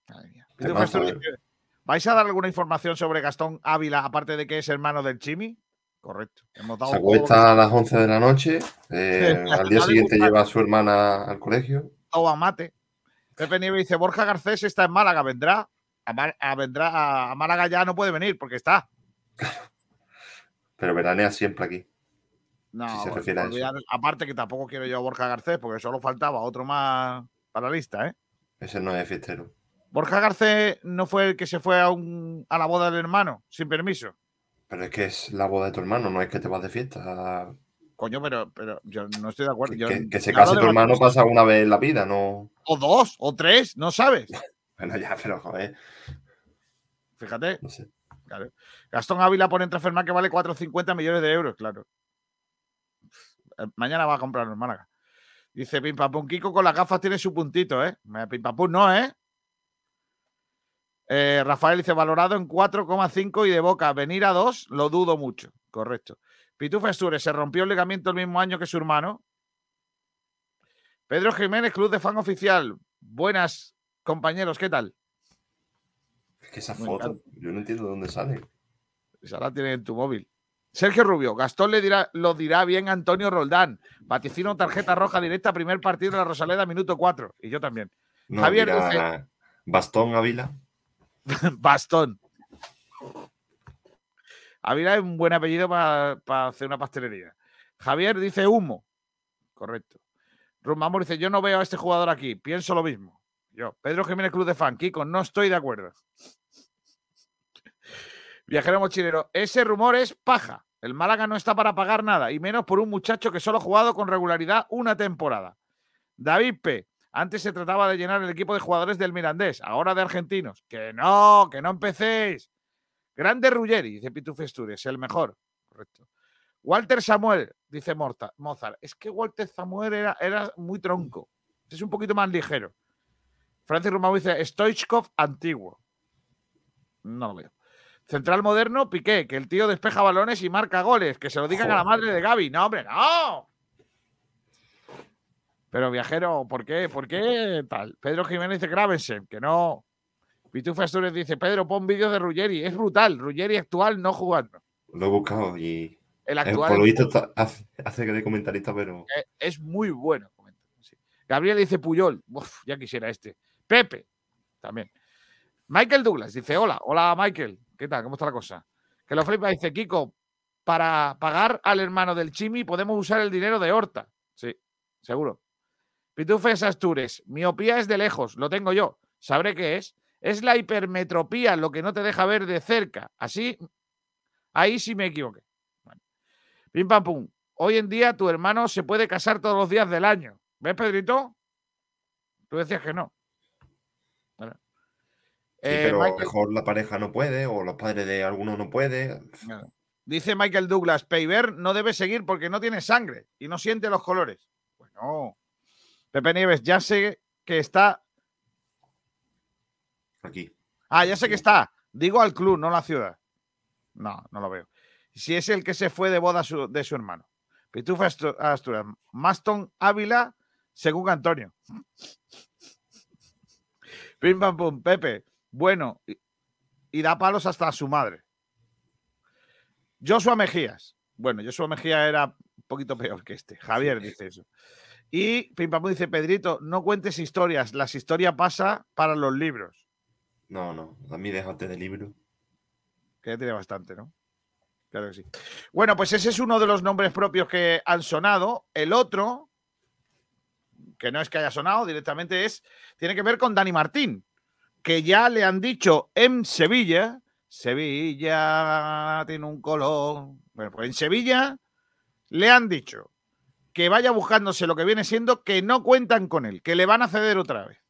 Madre mía. Eh. ¿Vais a dar alguna información sobre Gastón Ávila, aparte de que es hermano del Chimi? Correcto. Hemos dado Se que- acuesta a las 11 de la noche. eh, al día siguiente busca. lleva a su hermana al colegio. Toma mate. Pepe Nieves dice, Borja Garcés está en Málaga, vendrá. A, vendrá a, a Málaga ya no puede venir porque está. Pero veranea siempre aquí. No, Si se bueno, refiere a eso. aparte que tampoco quiero yo a Borja Garcés porque solo faltaba otro más para la lista, ¿eh? Ese no es fiestero. Borja Garcés no fue el que se fue a, un, a la boda del hermano sin permiso. Pero es que es la boda de tu hermano, no es que te vas de fiesta. Coño, pero, pero yo no estoy de acuerdo. Yo- Que, que se case tu hermano pasa una vez en la vida, no. O dos, o tres, no sabes. Bueno, ya, pero joder. Fíjate. No sé. Claro. Gastón Ávila pone en Transfermarkt que vale 450 millones de euros, claro. Eh, Mañana va a comprar en Málaga. Dice Pim Pam Pum, Kiko con las gafas tiene su puntito, ¿eh? Me- Pim Pam Pum no, ¿eh? Eh, Rafael dice valorado en 4,5 y de boca venir a 2, lo dudo mucho. Correcto. Pitufo Sures se rompió el ligamento el mismo año que su hermano. Pedro Jiménez, Club de Fan Oficial. Buenas, compañeros, ¿qué tal? que esa foto, yo no entiendo de dónde sale. Esa la tienes en tu móvil. Sergio Rubio, Gastón le dirá, lo dirá bien Antonio Roldán. Vaticino tarjeta roja directa, primer partido de la Rosaleda, minuto 4. Y yo también. No, Javier dice- Bastón Ávila. Bastón. Ávila es un buen apellido para hacer una pastelería. Javier dice humo. Correcto. Rumamor dice: Yo no veo a este jugador aquí. Pienso lo mismo. Yo. Pedro Jiménez Cruz de Fan. Kiko, no estoy de acuerdo. Viajero mochilero. Ese rumor es paja. El Málaga no está para pagar nada, y menos por un muchacho que solo ha jugado con regularidad una temporada. David P. Antes se trataba de llenar el equipo de jugadores del Mirandés, ahora de argentinos. Que no, que no empecéis. Grande Ruggeri, dice Pitufo Asturias, el mejor. Correcto. Walter Samuel, dice Morta- Mozart. Es que Walter Samuel era, era muy tronco. Es un poquito más ligero. Francis Rumau dice Stoichkov antiguo. No lo veo. Central moderno, Piqué, que el tío despeja balones y marca goles. Que se lo digan a la madre de Gaby. No, hombre, no. Pero viajero, ¿por qué? ¿Por qué tal? Pedro Jiménez dice Gravensen, que no. Pitufo Asturias dice, Pedro, pon vídeos de Ruggeri. Es brutal. Ruggeri actual no jugando. Lo he buscado y. El eh, actual por lo visto está- hace, hace que de comentarista, pero. Eh, es muy bueno. sí. Gabriel dice Puyol. Uf, ya quisiera este. Pepe, también. Michael Douglas dice: Hola, hola Michael. ¿Qué tal? ¿Cómo está la cosa? Que lo flipa dice: Kiko, para pagar al hermano del Chimi podemos usar el dinero de Horta. Sí, seguro. Pitufes Astures. Miopía es de lejos, lo tengo yo. Sabré qué es. Es la hipermetropía lo que no te deja ver de cerca. Así, ahí sí me equivoqué. Bueno. Pim pam pum. Hoy en día tu hermano se puede casar todos los días del año. ¿Ves, Pedrito? Tú decías que no. Bueno. Sí, Eh, pero Michael- mejor la pareja no puede, o los padres de alguno no puede. Dice Michael Douglas, Peiber no debe seguir porque no tiene sangre y no siente los colores. Bueno, Pepe Nieves, ya sé que está. Aquí. Ah, ya sé que está. Digo al club, no la ciudad. No, no lo veo. Si es el que se fue de boda su- de su hermano. Pitufa Astu- Asturias. Maston Ávila, según Antonio. Pim pam pum, Pepe. Bueno, y, y da palos hasta a su madre. Joshua Mejías. Bueno, Joshua Mejía era un poquito peor que este. Javier dice eso. Y Pim pam pum dice, Pedrito, no cuentes historias. Las historias pasa para los libros. No, no. A mí déjate de libro. Que ya tiene bastante, ¿no? Claro que sí. Bueno, pues ese es uno de los nombres propios que han sonado. El otro, que no es que haya sonado directamente, es tiene que ver con Dani Martín, que ya le han dicho en Sevilla, Sevilla tiene un color. Bueno, pues en Sevilla le han dicho que vaya buscándose lo que viene siendo que no cuentan con él, que le van a ceder otra vez.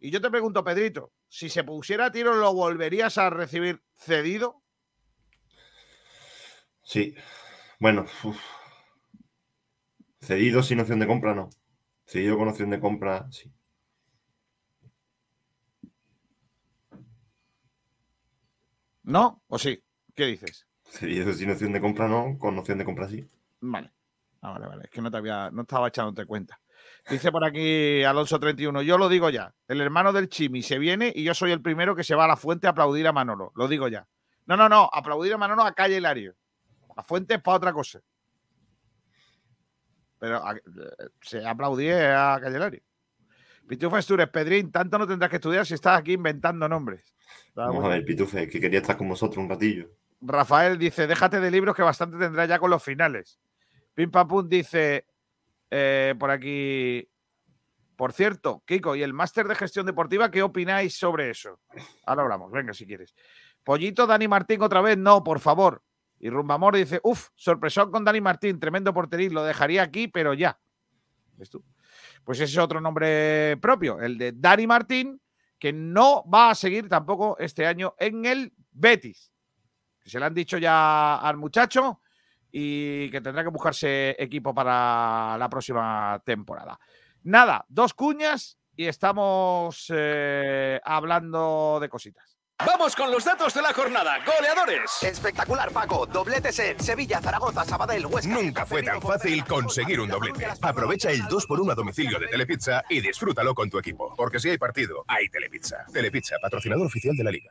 Y yo te pregunto, Pedrito, si se pusiera a tiro, ¿lo volverías a recibir cedido? Sí. Bueno. uf. Cedido sin opción de compra, no. Cedido con opción de compra, sí. ¿No? ¿O sí? ¿Qué dices? Cedido sin opción de compra, no. Con opción de compra, sí. Vale. Ah, vale, vale. Es que no te había, no estaba echándote cuenta. Dice por aquí Alonso 31. Yo lo digo ya. El hermano del Chimi se viene y yo soy el primero que se va a la fuente a aplaudir a Manolo. Lo digo ya. No, no, no. Aplaudir a Manolo a calle Hilario. La fuente es para otra cosa. Pero a- eh, se aplaudí a calle Hilario. Pitufo Astures, Pedrín, tanto no tendrás que estudiar si estás aquí inventando nombres. Vamos a ver, Pitufe, que quería estar con vosotros un ratillo. Rafael dice, déjate de libros que bastante tendrá ya con los finales. Pim Pam Pum dice, eh, por aquí, por cierto, Kiko, ¿y el máster de gestión deportiva qué opináis sobre eso? Ahora hablamos, venga, si quieres. Pollito, Dani Martín otra vez, no, por favor. Y Rumbamor dice, uff, sorpresón con Dani Martín, tremendo porterín, lo dejaría aquí, pero ya. ¿Ves tú? Pues ese es otro nombre propio, el de Dani Martín, que no va a seguir tampoco este año en el Betis se le han dicho ya al muchacho y que tendrá que buscarse equipo para la próxima temporada. Nada, dos cuñas y estamos eh, hablando de cositas. Vamos con los datos de la jornada. Goleadores. Espectacular, Paco. Dobletes en Sevilla, Zaragoza, Sabadell, Huesca. Nunca fue tan fácil conseguir un doblete. Aprovecha el 2x1 a domicilio de Telepizza y disfrútalo con tu equipo. Porque si hay partido, hay Telepizza. Telepizza, patrocinador oficial de la liga.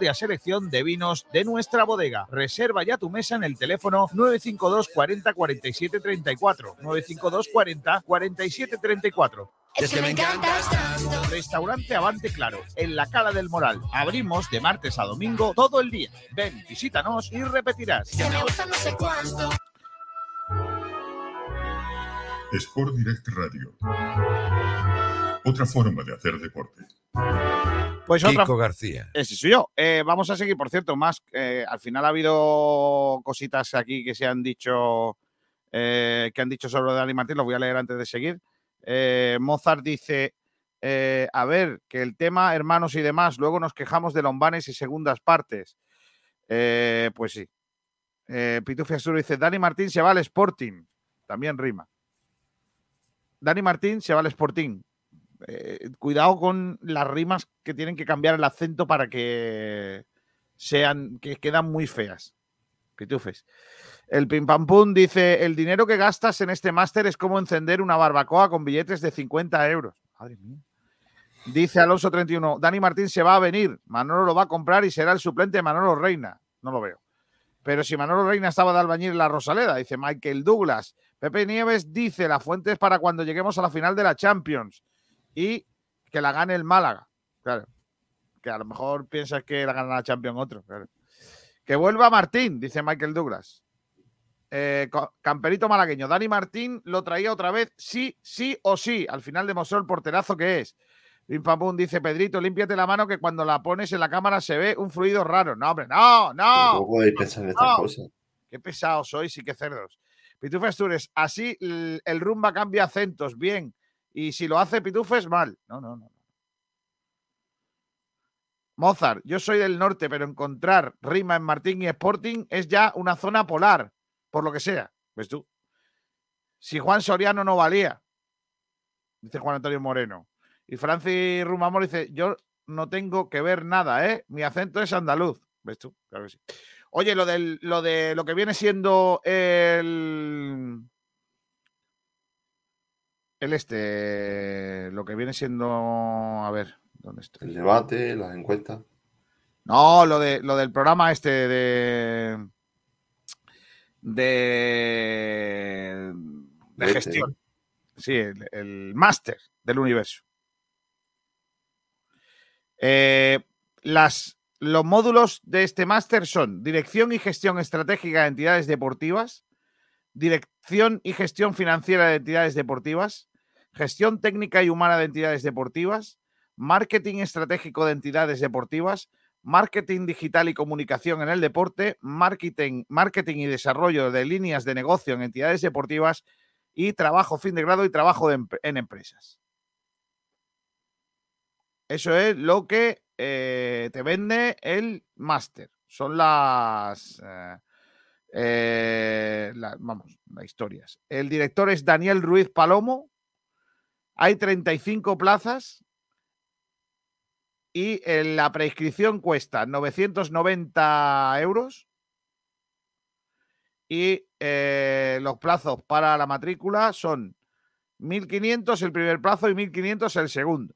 selección de vinos de nuestra bodega. Reserva ya tu mesa en el teléfono 952 40 47 34. 952 40 47 34. Es que me encantas tanto. Restaurante Avante Claro, en la Cala del Moral. Abrimos de martes a domingo todo el día. Ven, visítanos y repetirás. Que me gusta no sé cuánto. Sport Direct Radio. Otra forma de hacer deporte. Pues otra. Kiko García. Ese soy yo. Eh, vamos a seguir, por cierto, más. eh, al final ha habido cositas aquí que se han dicho. eh, que han dicho sobre Dani Martín. Los voy a leer antes de seguir. Mozart dice. a ver, que el tema hermanos y demás, luego nos quejamos de lombanes y segundas partes. Pues sí. Eh, Pitufi Azul dice: Dani Martín se va al Sporting. También rima. Dani Martín se va al Sporting. Eh, cuidado con las rimas que tienen que cambiar el acento para que sean, que quedan muy feas. Pitufes. El Pim Pam Pum dice: El dinero que gastas en este máster es como encender una barbacoa con billetes de 50 euros. Madre mía. Dice Alonso 31, Dani Martín se va a venir, Manolo lo va a comprar y será el suplente de Manolo Reina. No lo veo. Pero si Manolo Reina estaba de albañil en la Rosaleda, dice Michael Douglas. Pepe Nieves dice, la fuente es para cuando lleguemos a la final de la Champions y que la gane el Málaga. Claro. Que a lo mejor piensas que la gana la Champions otro. claro. Que vuelva Martín, dice Michael Douglas. Eh, camperito malagueño. Dani Martín lo traía otra vez, sí, sí o sí. Al final demostró el porterazo que es. Pim pam pum, dice Pedrito, límpiate la mano que cuando la pones en la cámara se ve un fluido raro. No, hombre, no, no. ¿Cómo podéis pensar en estas cosas? Qué pesados sois y qué cerdos. Pitufes Astures, así el rumba cambia acentos, bien. Y si lo hace Pitufes, mal. No, no, no. Mozart, yo soy del norte, pero encontrar rima en Martín y Sporting es ya una zona polar, por lo que sea. ¿Ves tú? Si Juan Soriano no valía, dice Juan Antonio Moreno. Y Francis Rumamor dice, yo no tengo que ver nada, ¿eh? Mi acento es andaluz. ¿Ves tú? Claro que sí. Oye, lo, del, lo de lo que viene siendo el. El este. Lo que viene siendo. A ver, ¿dónde está? El debate, las encuestas. No, lo, de, lo del programa este de. De. De Este. gestión. Sí, el, el máster del universo. Eh, las, los módulos de este máster son dirección y gestión estratégica de entidades deportivas, dirección y gestión financiera de entidades deportivas, gestión técnica y humana de entidades deportivas, marketing estratégico de entidades deportivas, marketing digital y comunicación en el deporte, marketing, marketing y desarrollo de líneas de negocio en entidades deportivas y trabajo fin de grado y trabajo en empresas. Eso es lo que eh, te vende el máster. Son las, eh, eh, vamos, las historias. El director es Daniel Ruiz Palomo. Hay 35 plazas y eh, la prescripción cuesta 990 euros y eh, los plazos para la matrícula son 1.500 el primer plazo y 1.500 el segundo.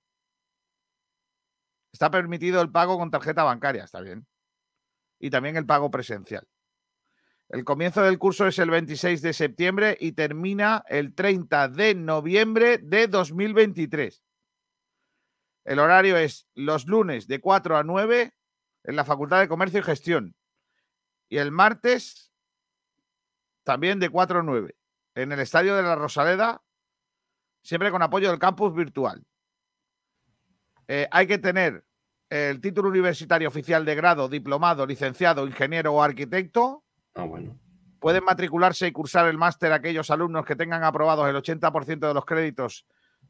Está permitido el pago con tarjeta bancaria, está bien. Y también el pago presencial. El comienzo del curso es el 26 de septiembre y termina el 30 de noviembre de 2023. El horario es los lunes de 4 a 9 en la Facultad de Comercio y Gestión. Y el martes también de 4 a 9 en el Estadio de la Rosaleda, siempre con apoyo del campus virtual. Eh, hay que tener el título universitario oficial de grado, diplomado, licenciado, ingeniero o arquitecto. Ah. Pueden matricularse y cursar el máster aquellos alumnos que tengan aprobados el 80% de los créditos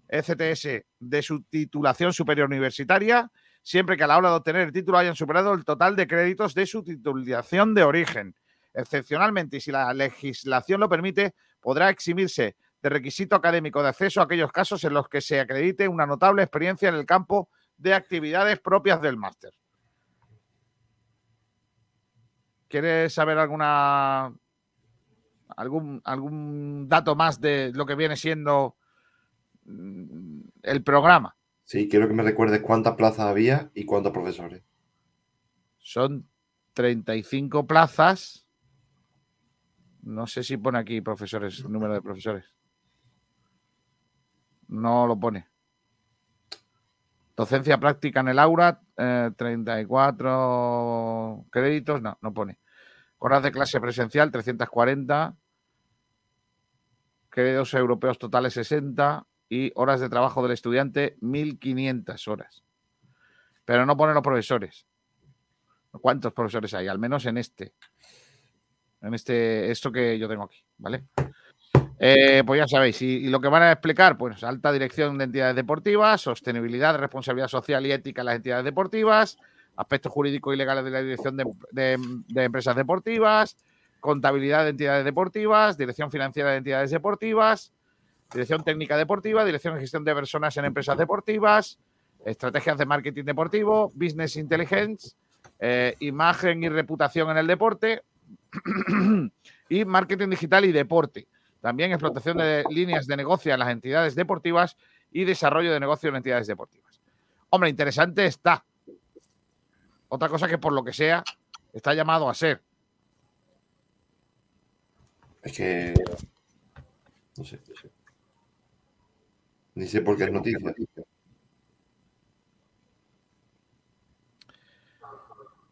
ECTS de su titulación superior universitaria, siempre que a la hora de obtener el título hayan superado el total de créditos de su titulación de origen. Excepcionalmente, y si la legislación lo permite, podrá eximirse de requisito académico de acceso a aquellos casos en los que se acredite una notable experiencia en el campo de actividades propias del máster. ¿Quieres saber alguna algún, algún dato más de lo que viene siendo mm, el programa? Sí, quiero que me recuerdes cuántas plazas había y cuántos profesores. Son 35 plazas. No sé si pone aquí profesores, número de profesores. No lo pone. Docencia práctica en el aula, eh, 34 créditos, no, no pone. Horas de clase presencial, 340. Créditos europeos totales, 60. Y horas de trabajo del estudiante, 1500 horas. Pero no pone los profesores. ¿Cuántos profesores hay? Al menos en este. En este, esto que yo tengo aquí, ¿vale? Eh, pues ya sabéis, y, y lo que van a explicar, pues alta dirección de entidades deportivas, sostenibilidad, responsabilidad social y ética en las entidades deportivas, aspectos jurídicos y legales de la dirección de, empresas deportivas, contabilidad de entidades deportivas, dirección financiera de entidades deportivas, dirección técnica deportiva, dirección de gestión de personas en empresas deportivas, estrategias de marketing deportivo, business intelligence, eh, imagen y reputación en el deporte y marketing digital y deporte. También explotación de líneas de negocio en las entidades deportivas y desarrollo de negocio en entidades deportivas. Hombre, interesante está. Otra cosa que por lo que sea está llamado a ser. Es que. No sé. Ni sé por qué es noticia.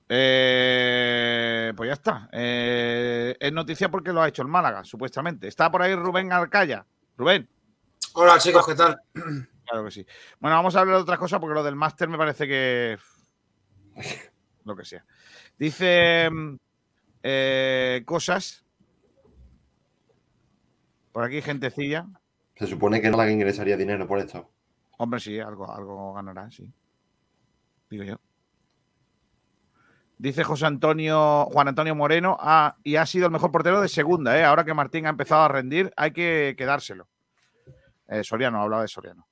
Eh, pues ya está. Eh, es noticia porque lo ha hecho el Málaga, supuestamente. Está por ahí Rubén Alcaya. Rubén. Hola chicos, ¿qué tal? Claro que sí. Bueno, vamos a hablar de otras cosas porque lo del máster me parece que. Lo que sea. Dice eh, cosas. Por aquí, gentecilla. Se supone que Málaga ingresaría dinero por esto. Hombre, sí, algo, algo ganará, sí. Digo yo. Dice José Antonio, Juan Antonio Moreno, ah, y ha sido el mejor portero de segunda, ¿eh? Ahora que Martín ha empezado a rendir, hay que quedárselo. Eh, Soriano, hablaba de Soriano.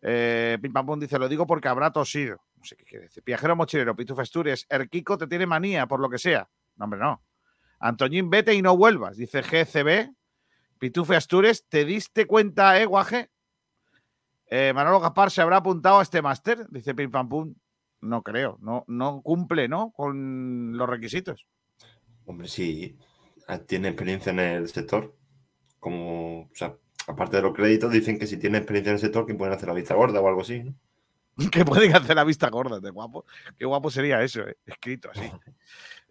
Eh, Pim Pam Pum dice, lo digo porque habrá tosido. No sé qué quiere decir. Viajero mochilero, Pitufo Asturias, Erquico te tiene manía por lo que sea. No, hombre, no. Antoñín, vete y no vuelvas. Dice GCB. Pitufe Astures, ¿te diste cuenta, eh, guaje? Eh, Manolo Gaspar se habrá apuntado a este máster, dice Pim Pam Pum. No creo, no, no cumple, ¿no? Con los requisitos. Hombre, sí. ah, Tiene experiencia en el sector. Como, o sea, aparte de los créditos, dicen que si tiene experiencia en el sector, que pueden hacer la vista gorda o algo así, ¿no? que pueden hacer la vista gorda, de guapo. Qué guapo sería eso, eh, escrito así.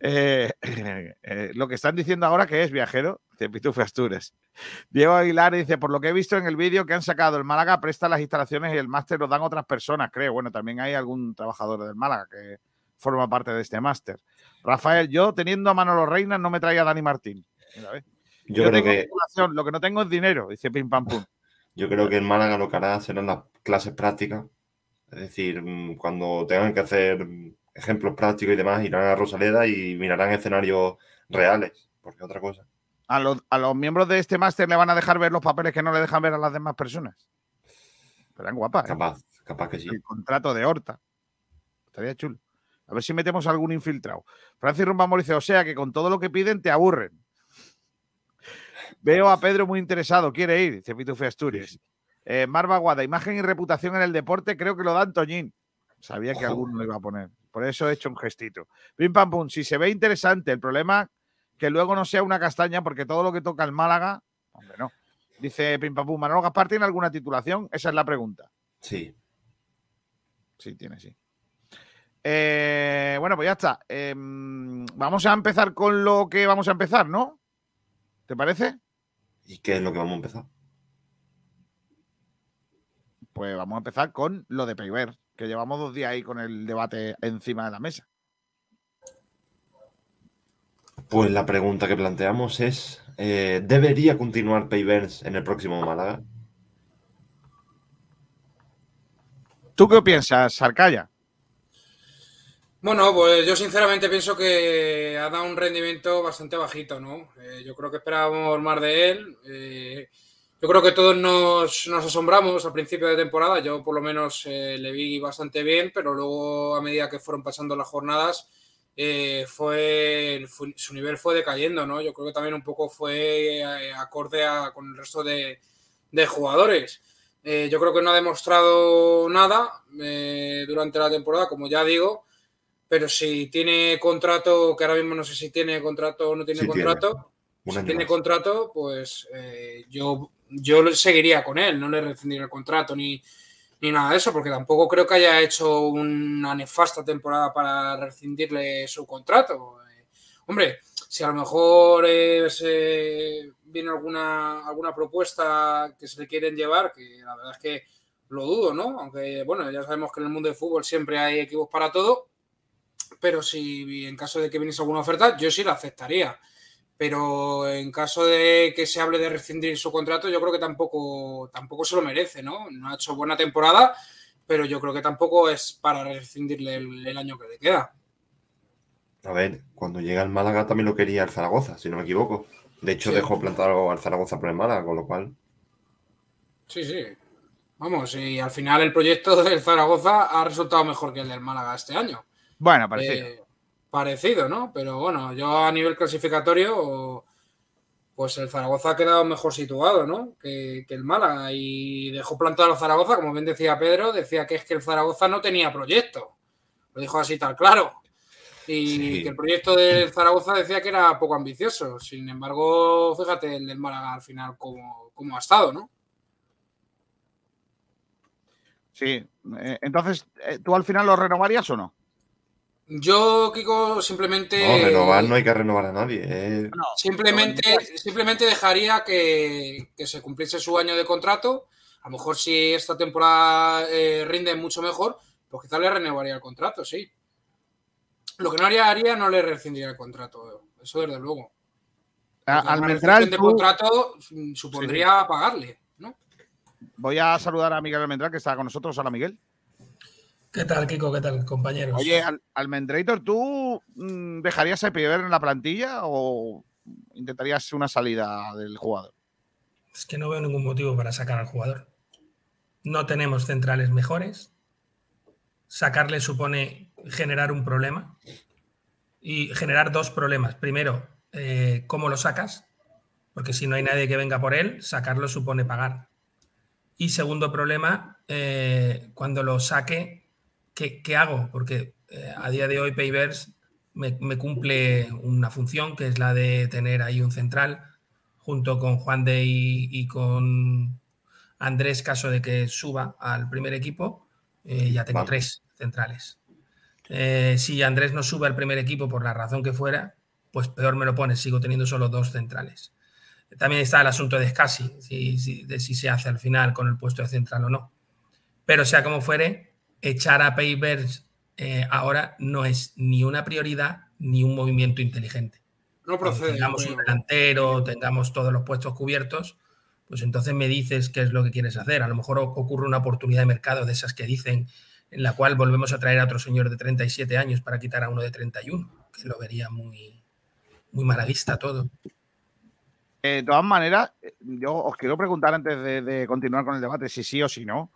Eh, eh, lo que están diciendo ahora que es viajero, de Pitufe Astures. Diego Aguilar dice, por lo que he visto en el vídeo que han sacado, el Málaga presta las instalaciones y el máster lo dan otras personas, creo. Bueno, también hay algún trabajador del Málaga que forma parte de este máster. Rafael, yo teniendo a Manolo Reina no me traía a Dani Martín. Mira, ¿ves? Yo creo que- lo que no tengo es dinero, dice Pim Pam Pum. Yo creo que en Málaga lo que hará serán las clases prácticas. Es decir, mm, cuando tengan que hacer mm, ejemplos prácticos y demás, irán a Rosaleda y mirarán escenarios reales, porque otra cosa. A los, a los miembros de este máster le van a dejar ver los papeles que no le dejan ver a las demás personas. Serán guapas. ¿eh? Capaz, capaz que sí. El contrato de Horta. Estaría chulo. A ver si metemos algún infiltrado. Francis Rumbamor dice, o sea que con todo lo que piden te aburren. Veo a Pedro muy interesado, quiere ir, dice Pitufe Asturias. Eh, Marva Guada, imagen y reputación en el deporte, creo que lo da Antoñín. Sabía que alguno lo iba a poner. Por eso he hecho un gestito. Pim pam pum, si se ve interesante, el problema que luego no sea una castaña, porque todo lo que toca el Málaga, hombre, no. Dice Pim pam pum, Manolo Gaspar tiene alguna titulación, esa es la pregunta. Sí. Sí, tiene, sí. Eh, bueno, pues ya está. Em, vamos a empezar con lo que vamos a empezar, ¿no? ¿Te parece? ¿Y qué es lo que vamos a empezar? Pues vamos a empezar con lo de Peiber. Que llevamos dos días ahí con el debate encima de la mesa. Pues la pregunta que planteamos es: eh, ¿debería continuar Payverns en el próximo Málaga? ¿Tú qué piensas, Sarcaya? Bueno, pues yo sinceramente pienso que ha dado un rendimiento bastante bajito, ¿no? Eh, yo creo que esperábamos más de él. Eh, yo creo que todos nos, nos, asombramos al principio de temporada. Yo por lo menos eh, le vi bastante bien, pero luego a medida que fueron pasando las jornadas, eh, fue, fue, su nivel fue decayendo, ¿no? Yo creo que también un poco fue eh, acorde a, con el resto de, de jugadores. yo creo que no ha demostrado nada durante la temporada, como ya digo pero si tiene contrato, que ahora mismo no sé si tiene contrato o no tiene Sí contrato, tiene. Si tiene más. contrato, pues yo, yo seguiría con él, no le rescindiría el contrato ni, ni nada de eso, porque tampoco creo que haya hecho una nefasta temporada para rescindirle su contrato. Eh, hombre, si a lo mejor eh, viene alguna, alguna propuesta que se le quieren llevar, que la verdad es que lo dudo, ¿no? Aunque, bueno, ya sabemos que en el mundo del fútbol siempre hay equipos para todo, pero si en caso de que viniese alguna oferta, yo sí la aceptaría. Pero en caso de que se hable de rescindir su contrato, yo creo que tampoco, tampoco se lo merece, ¿no? No ha hecho buena temporada, pero yo creo que tampoco es para rescindirle el, el año que le queda. A ver, cuando llega al Málaga también lo quería el Zaragoza, si no me equivoco. De hecho, Sí. dejó plantado al Zaragoza por el Málaga, con lo cual. Sí, sí. Vamos, y al final el proyecto del Zaragoza ha resultado mejor que el del Málaga este año. Bueno, parecido. Eh, parecido, ¿no? Pero bueno, yo a nivel clasificatorio, pues el Zaragoza ha quedado mejor situado, ¿no? Que, que el Málaga. Y dejó plantado al Zaragoza, como bien decía Pedro, decía que es que el Zaragoza no tenía proyecto. Lo dijo así tal claro. Y Sí. que el proyecto del Zaragoza decía que era poco ambicioso. Sin embargo, fíjate el del Málaga al final cómo, cómo ha estado, ¿no? Sí. Eh, entonces, eh, ¿tú al final lo renovarías o no? Yo, Kiko, simplemente. No, renovar no hay que renovar a nadie. eh. Simplemente, simplemente dejaría que, que se cumpliese su año de contrato. A lo mejor si esta temporada eh, rinde mucho mejor, pues quizás le renovaría el contrato, sí. Lo que no haría, haría no le rescindiría el contrato. Eso desde luego. A- Porque una Almendral, tú- contrato mm, supondría pagarle, ¿no? Voy a saludar a Miguel Almendral, que está con nosotros. Hola, Miguel. ¿Qué tal, Kiko? ¿Qué tal, compañeros? Oye, Al- Almendrator, ¿tú mm, dejarías a Piver en la plantilla o intentarías una salida del jugador? Es que no veo ningún motivo para sacar al jugador. No tenemos centrales mejores. Sacarle supone generar un problema y generar dos problemas. Primero, eh, ¿cómo lo sacas? Porque si no hay nadie que venga por él, sacarlo supone pagar. Y segundo problema, eh, cuando lo saque, ¿qué, qué hago? Porque eh, a día de hoy Payverse me, me cumple una función que es la de tener ahí un central junto con Juan de y, y con Andrés, caso de que suba al primer equipo, eh, ya tengo Vale. tres centrales. Eh, si Andrés no sube al primer equipo por la razón que fuera, pues peor me lo pones, sigo teniendo solo dos centrales. También está el asunto de Scassi, si, si- de si se hace al final con el puesto de central o no. Pero sea como fuere, echar a Payverse eh, ahora no es ni una prioridad ni un movimiento inteligente No procede. tengamos un delantero, tengamos todos los puestos cubiertos, pues entonces me dices qué es lo que quieres hacer. A lo mejor ocurre una oportunidad de mercado de esas que dicen, en la cual volvemos a traer a otro señor de 37 años para quitar a uno de 31, que lo vería muy, muy malavista todo. Eh, de todas maneras, eh, yo os quiero preguntar antes de, de continuar con el debate, si sí o si no,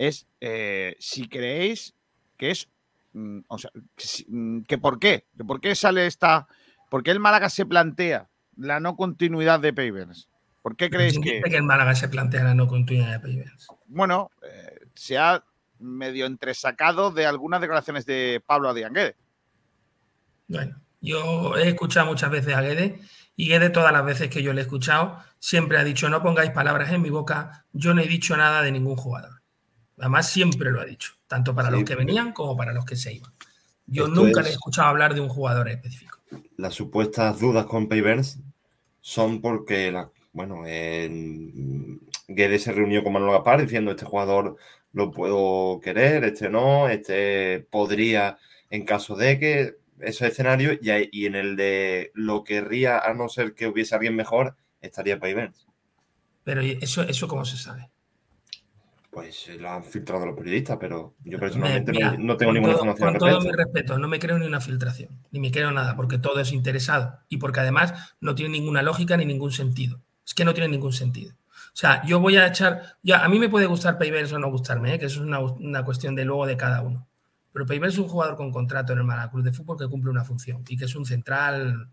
es eh, si creéis que es, mm, o sea, que, mm, que por qué, que por qué sale esta, por qué el Málaga se plantea la no continuidad de Pavers. ¿Por qué creéis ¿Quién que, que en Málaga se plantea la no continuidad de Payverse? bueno, eh, se ha medio entresacado de algunas declaraciones de Pablo Adianguede? Bueno, yo he escuchado muchas veces a Guede y Guede todas las veces que yo le he escuchado siempre ha dicho no pongáis palabras en mi boca, yo no he dicho nada de ningún jugador. Además siempre lo ha dicho, tanto para Sí, los que venían como para los que se iban. Yo nunca es- le he escuchado hablar de un jugador específico. Las supuestas dudas con Payverns son porque, la- bueno, en- Guedes se reunió con Manuel Gaspar diciendo este jugador lo puedo querer, este no, este podría en caso de que ese escenario y, en el de lo querría a no ser que hubiese alguien mejor, estaría Pavers. Pero ¿y eso, eso cómo se sabe? Pues lo han filtrado los periodistas, pero yo personalmente Mira, no, no tengo ninguna todo- información al Con todo mi respeto, no me creo ni una filtración, ni me creo nada, porque todo es interesado y porque además no tiene ninguna lógica ni ningún sentido. Es que no tiene ningún sentido. O sea, yo voy a echar. Ya, a mí me puede gustar Pavers o no gustarme, ¿eh? que eso es una, una cuestión de luego de cada uno. Pero Pavers es un jugador con contrato en el Málaga Club de Fútbol que cumple una función y que es un central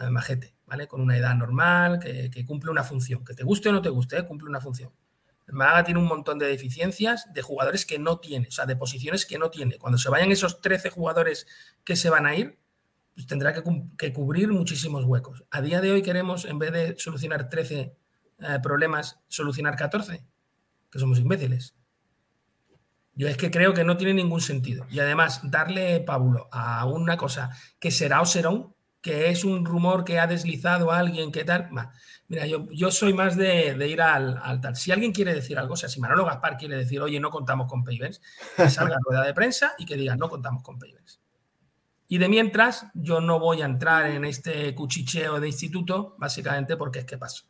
eh, majete, ¿vale? Con una edad normal, que, que cumple una función. Que te guste o no te guste, ¿eh? cumple una función. Málaga tiene un montón de deficiencias de jugadores que no tiene, o sea, de posiciones que no tiene. Cuando se vayan esos 13 jugadores que se van a ir, pues tendrá que, cubrir muchísimos huecos. A día de hoy queremos, en vez de solucionar 13 eh, problemas, solucionar 14, que somos imbéciles. Yo es que creo que no tiene ningún sentido. Y además, darle pábulo a una cosa que será o serón, que es un rumor que ha deslizado a alguien, que tal. Mira, yo, yo soy más de, de ir al, al tal. Si alguien quiere decir algo, o sea, si Manolo Gaspar quiere decir, oye, no contamos con Payvens, que salga rueda de prensa y que diga, no contamos con Payvens. Y de mientras, yo no voy a entrar en este cuchicheo de instituto, básicamente porque es que paso.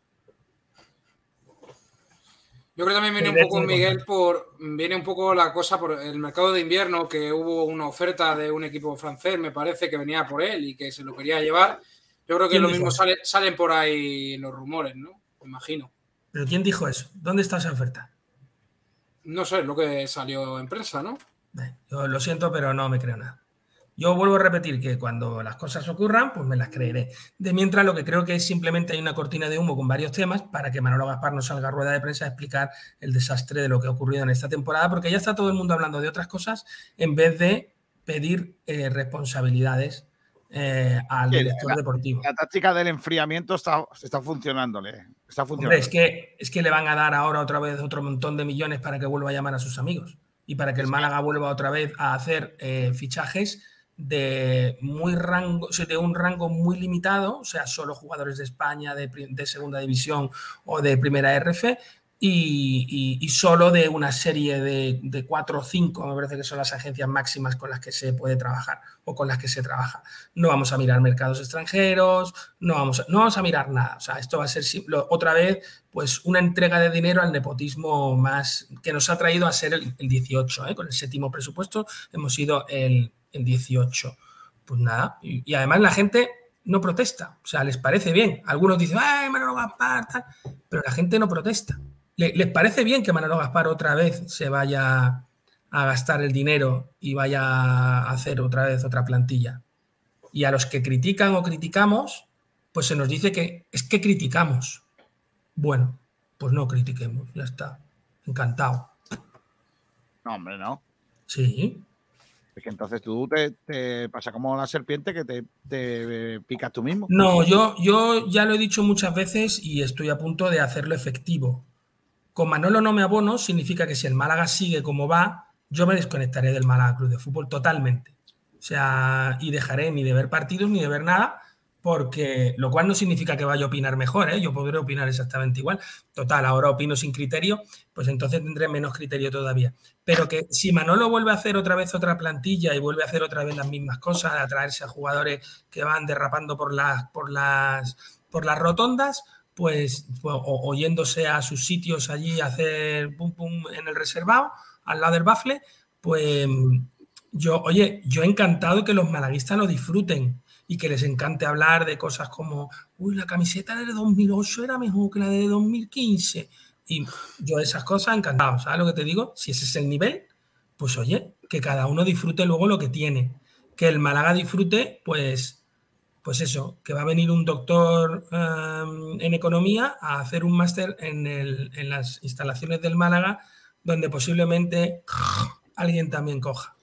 Yo creo que también viene un Perfecto, poco, Miguel, por viene un poco la cosa por el mercado de invierno, que hubo una oferta de un equipo francés, me parece, que venía por él y que se lo quería llevar. Yo creo que ¿Quién lo mismo sale- salen por ahí los rumores, ¿no? Me imagino. ¿Pero quién dijo eso? ¿Dónde está esa oferta? No sé, lo que salió en prensa, ¿no? Yo lo siento, pero no me creo nada. Yo vuelvo a repetir que cuando las cosas ocurran, pues me las creeré. De mientras, lo que creo que es simplemente hay una cortina de humo con varios temas para que Manolo Gaspar no salga a rueda de prensa a explicar el desastre de lo que ha ocurrido en esta temporada, porque ya está todo el mundo hablando de otras cosas en vez de pedir eh, responsabilidades eh, al director la- deportivo. La táctica del enfriamiento está, está funcionándole. Está Hombre, funcionando. es que, es que le van a dar ahora otra vez otro montón de millones para que vuelva a llamar a sus amigos y para que el Málaga vuelva otra vez a hacer eh, fichajes de muy rango, o sea, de un rango muy limitado, o sea, solo jugadores de España, de, de segunda división o de primera RF, y, solo de una serie de, cuatro o cinco, me parece que son las agencias máximas con las que se puede trabajar o con las que se trabaja. No vamos a mirar mercados extranjeros, no vamos a, no vamos a mirar nada. O sea, esto va a ser simple- otra vez pues una entrega de dinero al nepotismo más que nos ha traído a ser el, el 18, ¿eh? con el séptimo presupuesto hemos sido el, el 18. Pues nada, y, y además la gente no protesta, o sea, les parece bien. Algunos dicen, ¡ay, Manolo Gaspar! tal", Pero la gente no protesta. Le- les parece bien que Manolo Gaspar otra vez se vaya a gastar el dinero y vaya a hacer otra vez otra plantilla. Y a los que critican o criticamos, pues se nos dice que es que criticamos. Bueno, pues no critiquemos, ya está. Encantado. No, hombre, no. Sí. Es que entonces tú te, te pasa como la serpiente que te, te picas tú mismo. No, yo, yo ya lo he dicho muchas veces y estoy a punto de hacerlo efectivo. Con Manolo no me abono significa que si el Málaga sigue como va, yo me desconectaré del Málaga Club de Fútbol totalmente. O sea, y dejaré ni de ver partidos ni de ver nada, porque lo cual no significa que vaya a opinar mejor, ¿eh? yo podré opinar exactamente igual. Total, ahora opino sin criterio, pues entonces tendré menos criterio todavía. Pero que si Manolo vuelve a hacer otra vez otra plantilla y vuelve a hacer otra vez las mismas cosas, a traerse a jugadores que van derrapando por las, por las, por las rotondas, pues o, o yéndose a sus sitios allí hacer pum pum en el reservado, al lado del bafle, pues yo, oye, yo encantado que los malaguistas lo disfruten y que les encante hablar de cosas como, uy, la camiseta de 2008 era mejor que la de 2015. Y yo esas cosas encantado, ¿sabes lo que te digo? Si ese es el nivel, pues oye, que cada uno disfrute luego lo que tiene. Que el Málaga disfrute, pues, pues eso, que va a venir un doctor um, en economía a hacer un máster en, el, en las instalaciones del Málaga, donde posiblemente alguien también coja.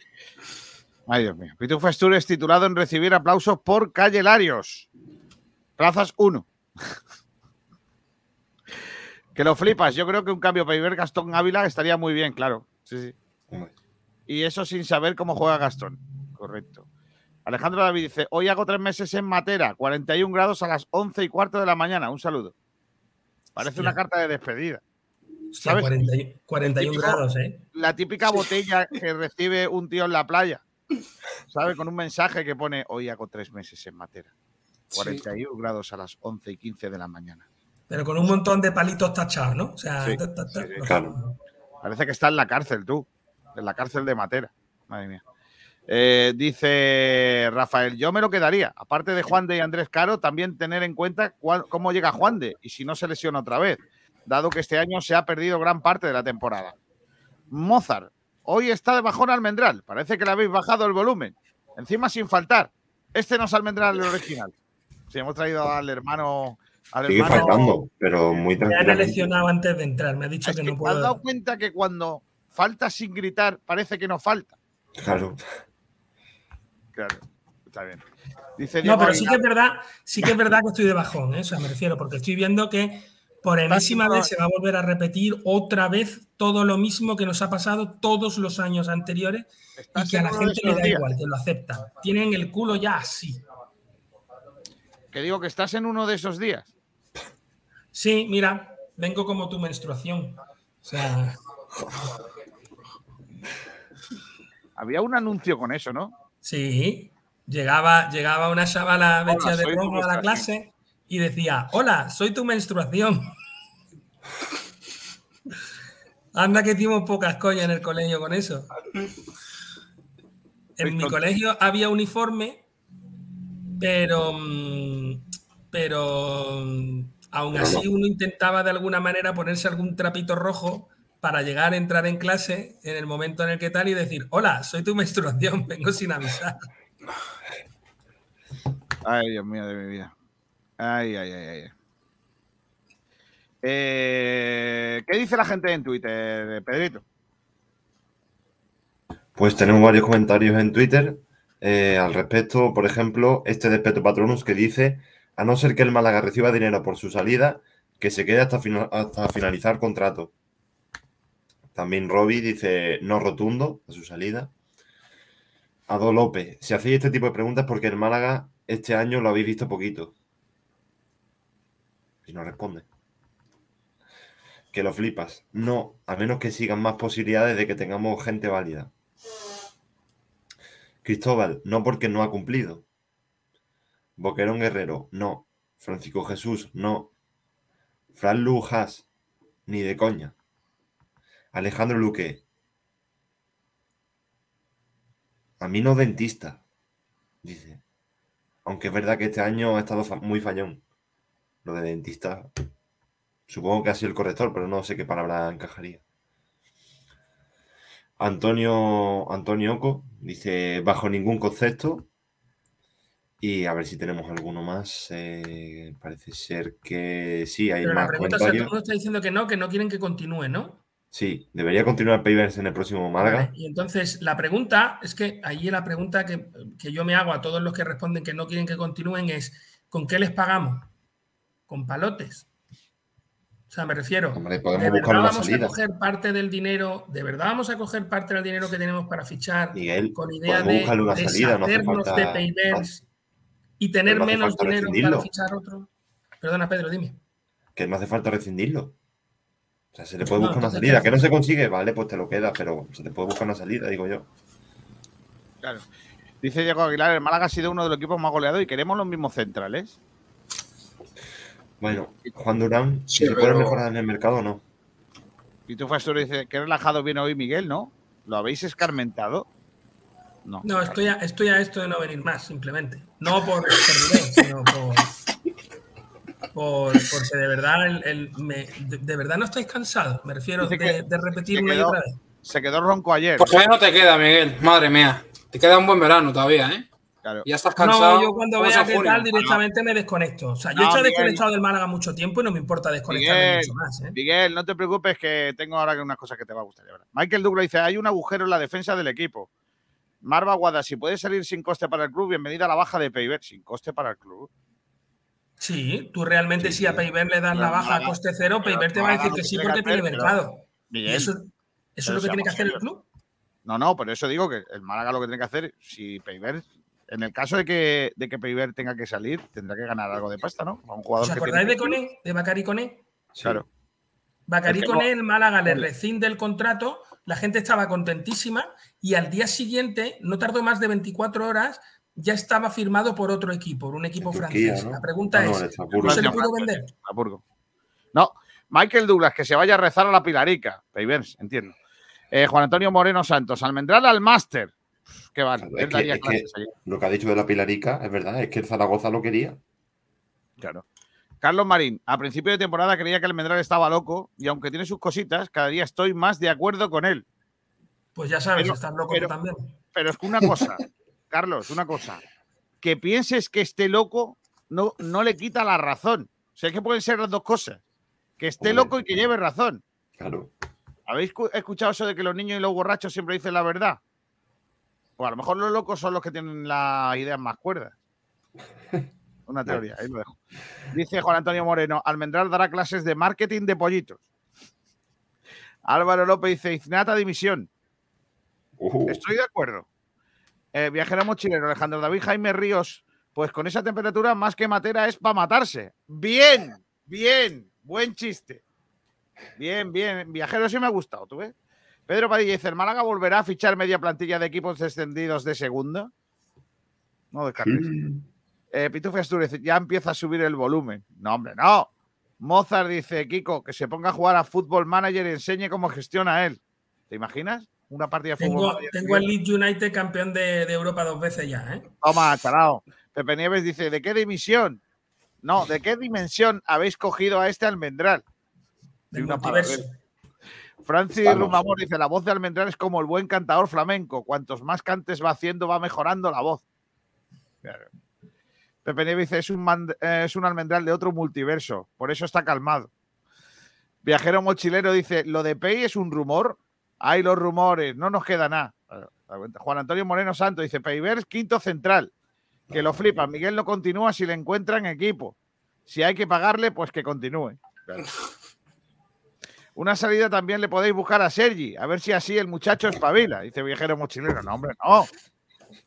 Ay, Dios mío. Pitufo Tour es titulado en recibir aplausos por Calle Larios. Plazas 1. que lo flipas. Yo creo que un cambio para Iber Gastón Ávila estaría muy bien, claro. Sí, sí. Y eso sin saber cómo juega Gastón. Correcto. Alejandro David dice, hoy hago tres meses en Matera, 41 grados a las 11 y cuarto de la mañana. Un saludo. Parece una carta de despedida. Hostia, ¿Sabes? 40 41 Típico- grados, ¿eh? La típica botella que recibe un tío en la playa, ¿sabe? Con un mensaje que pone, hoy hago tres meses en Matera. 41 grados a las 11 y 15 de la mañana. Pero con un montón de palitos tachados, ¿no? O sea, Sí, ta, ta, ta. sí, sí. Parece que está en la cárcel, tú. En la cárcel de Matera. Madre mía. Eh, dice Rafael, yo me lo quedaría. Aparte de Juan de y Andrés Caro, también tener en cuenta cuál- cómo llega Juan de y si no se lesiona otra vez, dado que este año se ha perdido gran parte de la temporada. Mozart, hoy está de bajón almendral. Parece que le habéis bajado el volumen. Encima sin faltar. Este no es almendral el original. Si hemos traído al hermano. Al Sigue hermano- faltando, pero muy Me han eleccionado antes de entrar. Me ha dicho que no ¿Te has dado puedo. cuenta que cuando falta sin gritar parece que no falta? Claro. Claro, está bien. Dice No, Diego pero sí que es verdad, sí que es verdad que estoy de bajón, ¿eh? O sea, me refiero, porque estoy viendo que por enésima vez se va a volver a repetir otra vez todo lo mismo que nos ha pasado todos los años anteriores y que a la gente le da días. igual, que lo aceptan. Tienen el culo ya así. Que digo que estás en uno de esos días. Sí, mira, vengo como tu menstruación. O sea, Había un anuncio con eso, ¿no? Sí, llegaba, llegaba una chavala vestida de rojo a la clase y decía, hola, soy tu menstruación. Anda que hicimos pocas coñas en el colegio con eso. En mi colegio había uniforme, pero, mm, pero mm, aún así no. uno intentaba de alguna manera ponerse algún trapito rojo para llegar a entrar en clase en el momento en el que tal y decir, hola, soy tu menstruación, vengo sin avisar. Ay, Dios mío de mi vida. Ay, ay, ay, ay. Eh, ¿Qué dice la gente en Twitter, Pedrito? Pues tenemos varios comentarios en Twitter eh, al respecto. Por ejemplo, este de Peto Patronus que dice: A no ser que el Málaga reciba dinero por su salida, que se quede hasta, fina- hasta finalizar contrato. También Robbie dice: No rotundo a su salida. Ado López: Si hacéis este tipo de preguntas, porque el Málaga este año lo habéis visto poquito. Y no responde. Que lo flipas. No, a menos que sigan más posibilidades de que tengamos gente válida. Cristóbal, no porque no ha cumplido. Boquerón Guerrero, no. Francisco Jesús, no. Fran Lujas, ni de coña. Alejandro Luque. A mí no dentista, dice. Aunque es verdad que este año ha estado muy fallón. Lo de dentista, supongo que ha sido el corrector, pero no sé qué palabra encajaría. Antonio, Antonio Oco dice bajo ningún concepto. Y a ver si tenemos alguno más. eh, parece ser que sí, hay Pero la más pregunta es, todo el mundo está diciendo que no, que no quieren que continúe, ¿no? Sí, debería continuar Pavers en el próximo Málaga. Y entonces la pregunta es que ahí la pregunta que, que yo me hago a todos los que responden que no quieren que continúen es ¿con qué les pagamos? ¿Con palotes? O sea, me refiero, Hombre, ¿de verdad vamos salida. a coger parte del dinero, de verdad vamos a coger parte del dinero que tenemos para fichar Miguel, con idea de una salida, no hace deshacernos falta- de Paybers y tener no menos dinero para fichar otro? Perdona, Pedro, dime. Que no hace falta rescindirlo. O sea, se le puede No, buscar una salida. ¿qué Que no se consigue, vale, pues te lo queda, pero se le puede buscar una salida, digo yo. Claro. Dice Diego Aguilar, el Málaga ha sido uno de los equipos más goleados y queremos los mismos centrales. Bueno, Juan Durán, Sí, si se pero- puede mejorar en el mercado o no. Y tú, Fastur, dice, qué relajado viene hoy Miguel, ¿no? ¿Lo habéis escarmentado? No. No, estoy a, estoy a esto de no venir más, simplemente. No por servidor, sino por, por- porque de verdad, el, el- me- de, de verdad no estáis cansados. Me refiero de, que de repetir se una y quedó- otra vez. Se quedó ronco ayer. Pues todavía no te queda, Miguel. Madre mía. Te queda un buen verano todavía, ¿eh? Ya estás cansado. No, yo cuando vea a que tal directamente me desconecto. O sea, yo No, he estado Miguel. desconectado del Málaga mucho tiempo y no me importa desconectarme Miguel, mucho más. ¿eh? Miguel, no te preocupes que tengo ahora unas cosas que te va a gustar. ya verás. Michael Douglas dice, hay un agujero en la defensa del equipo. Marva Guada, si puede salir sin coste para el club, bienvenida a la baja de Payver. Sin coste para el club. Sí, tú realmente si a Payver le das la Pero baja a coste cero, pero Payver te va a decir que que sí porque que tiene hacer, pero- mercado. Y eso, eso es pero lo que tiene que hacer el club. No, no, por eso digo que el Málaga lo que tiene que hacer, si Payver, en el caso de que, de que Payver tenga que salir, tendrá que ganar algo de pasta, ¿no? A un jugador ¿Os que acordáis tiene de Coné? ¿De Bacari Coné? Claro. Bacari Es que con no- él, Málaga le rescinde el contrato, la gente estaba contentísima y al día siguiente, no tardó más de 24 horas, ya estaba firmado por otro equipo, por un equipo Turquía, francés. ¿no? La pregunta Ah, no, es. ¿no se le pudo vender? No, Michael Douglas, que se vaya a rezar a la Pilarica. Pavers, entiendo. Eh, Juan Antonio Moreno Santos, Almendral al máster. Qué vale. Es que- es que lo que ha dicho de la Pilarica es verdad, es que el Zaragoza lo quería. Claro. Carlos Marín, a principio de temporada creía que Almendral estaba loco y aunque tiene sus cositas, cada día estoy más de acuerdo con él. Pues ya sabes, Pero- estás loco pero- tú también. Pero es que una cosa, Carlos, una cosa. Que pienses que esté loco no, no le quita la razón. O sea, que pueden ser las dos cosas. Que esté Hombre. loco y que lleve razón. Claro. ¿Habéis cu- escuchado eso de que los niños y los borrachos siempre dicen la verdad? Pues a lo mejor los locos son los que tienen las ideas más cuerdas. Una teoría, ahí lo dejo. Dice Juan Antonio Moreno, Almendral dará clases de marketing de pollitos. Álvaro López dice, Ignata dimisión. Uh, Estoy de acuerdo. Eh, viajero mochilero, Alejandro David Jaime Ríos, pues con esa temperatura más que matera es para matarse. Bien, bien, buen chiste. Bien, bien. Viajero sí me ha gustado, ¿tú ves? Pedro Padilla dice, ¿el Málaga volverá a fichar media plantilla de equipos descendidos de segunda? No descartes. Eh, Pitufo Asturias dice, ya empieza a subir el volumen. No, hombre, no. Mozart dice, Kiko, que se ponga a jugar a Football Manager y enseñe cómo gestiona él. ¿Te imaginas? Una partida de fútbol Tengo, al Leeds United campeón de, de Europa dos veces ya, ¿eh? Toma, charao. Pepe Nieves dice, ¿de qué dimisión? No, ¿de qué dimensión habéis cogido a este almendral? De una multiverso. Francis. Rumamor dice, la voz de almendral es como el buen cantador flamenco. Cuantos más cantes va haciendo, va mejorando la voz. Pepe Nieves dice, es un, mand- eh, es un almendral de otro multiverso. Por eso está calmado. Viajero mochilero dice, lo de Pei es un rumor. Hay los rumores, no nos queda nada. Juan Antonio Moreno Santo dice, Peivers quinto central. Que lo flipa. Miguel no continúa si le encuentran equipo. Si hay que pagarle, pues que continúe. Claro. Una salida también le podéis buscar a Sergi, a ver si así el muchacho espabila. Dice viajero mochilero. No, hombre, no.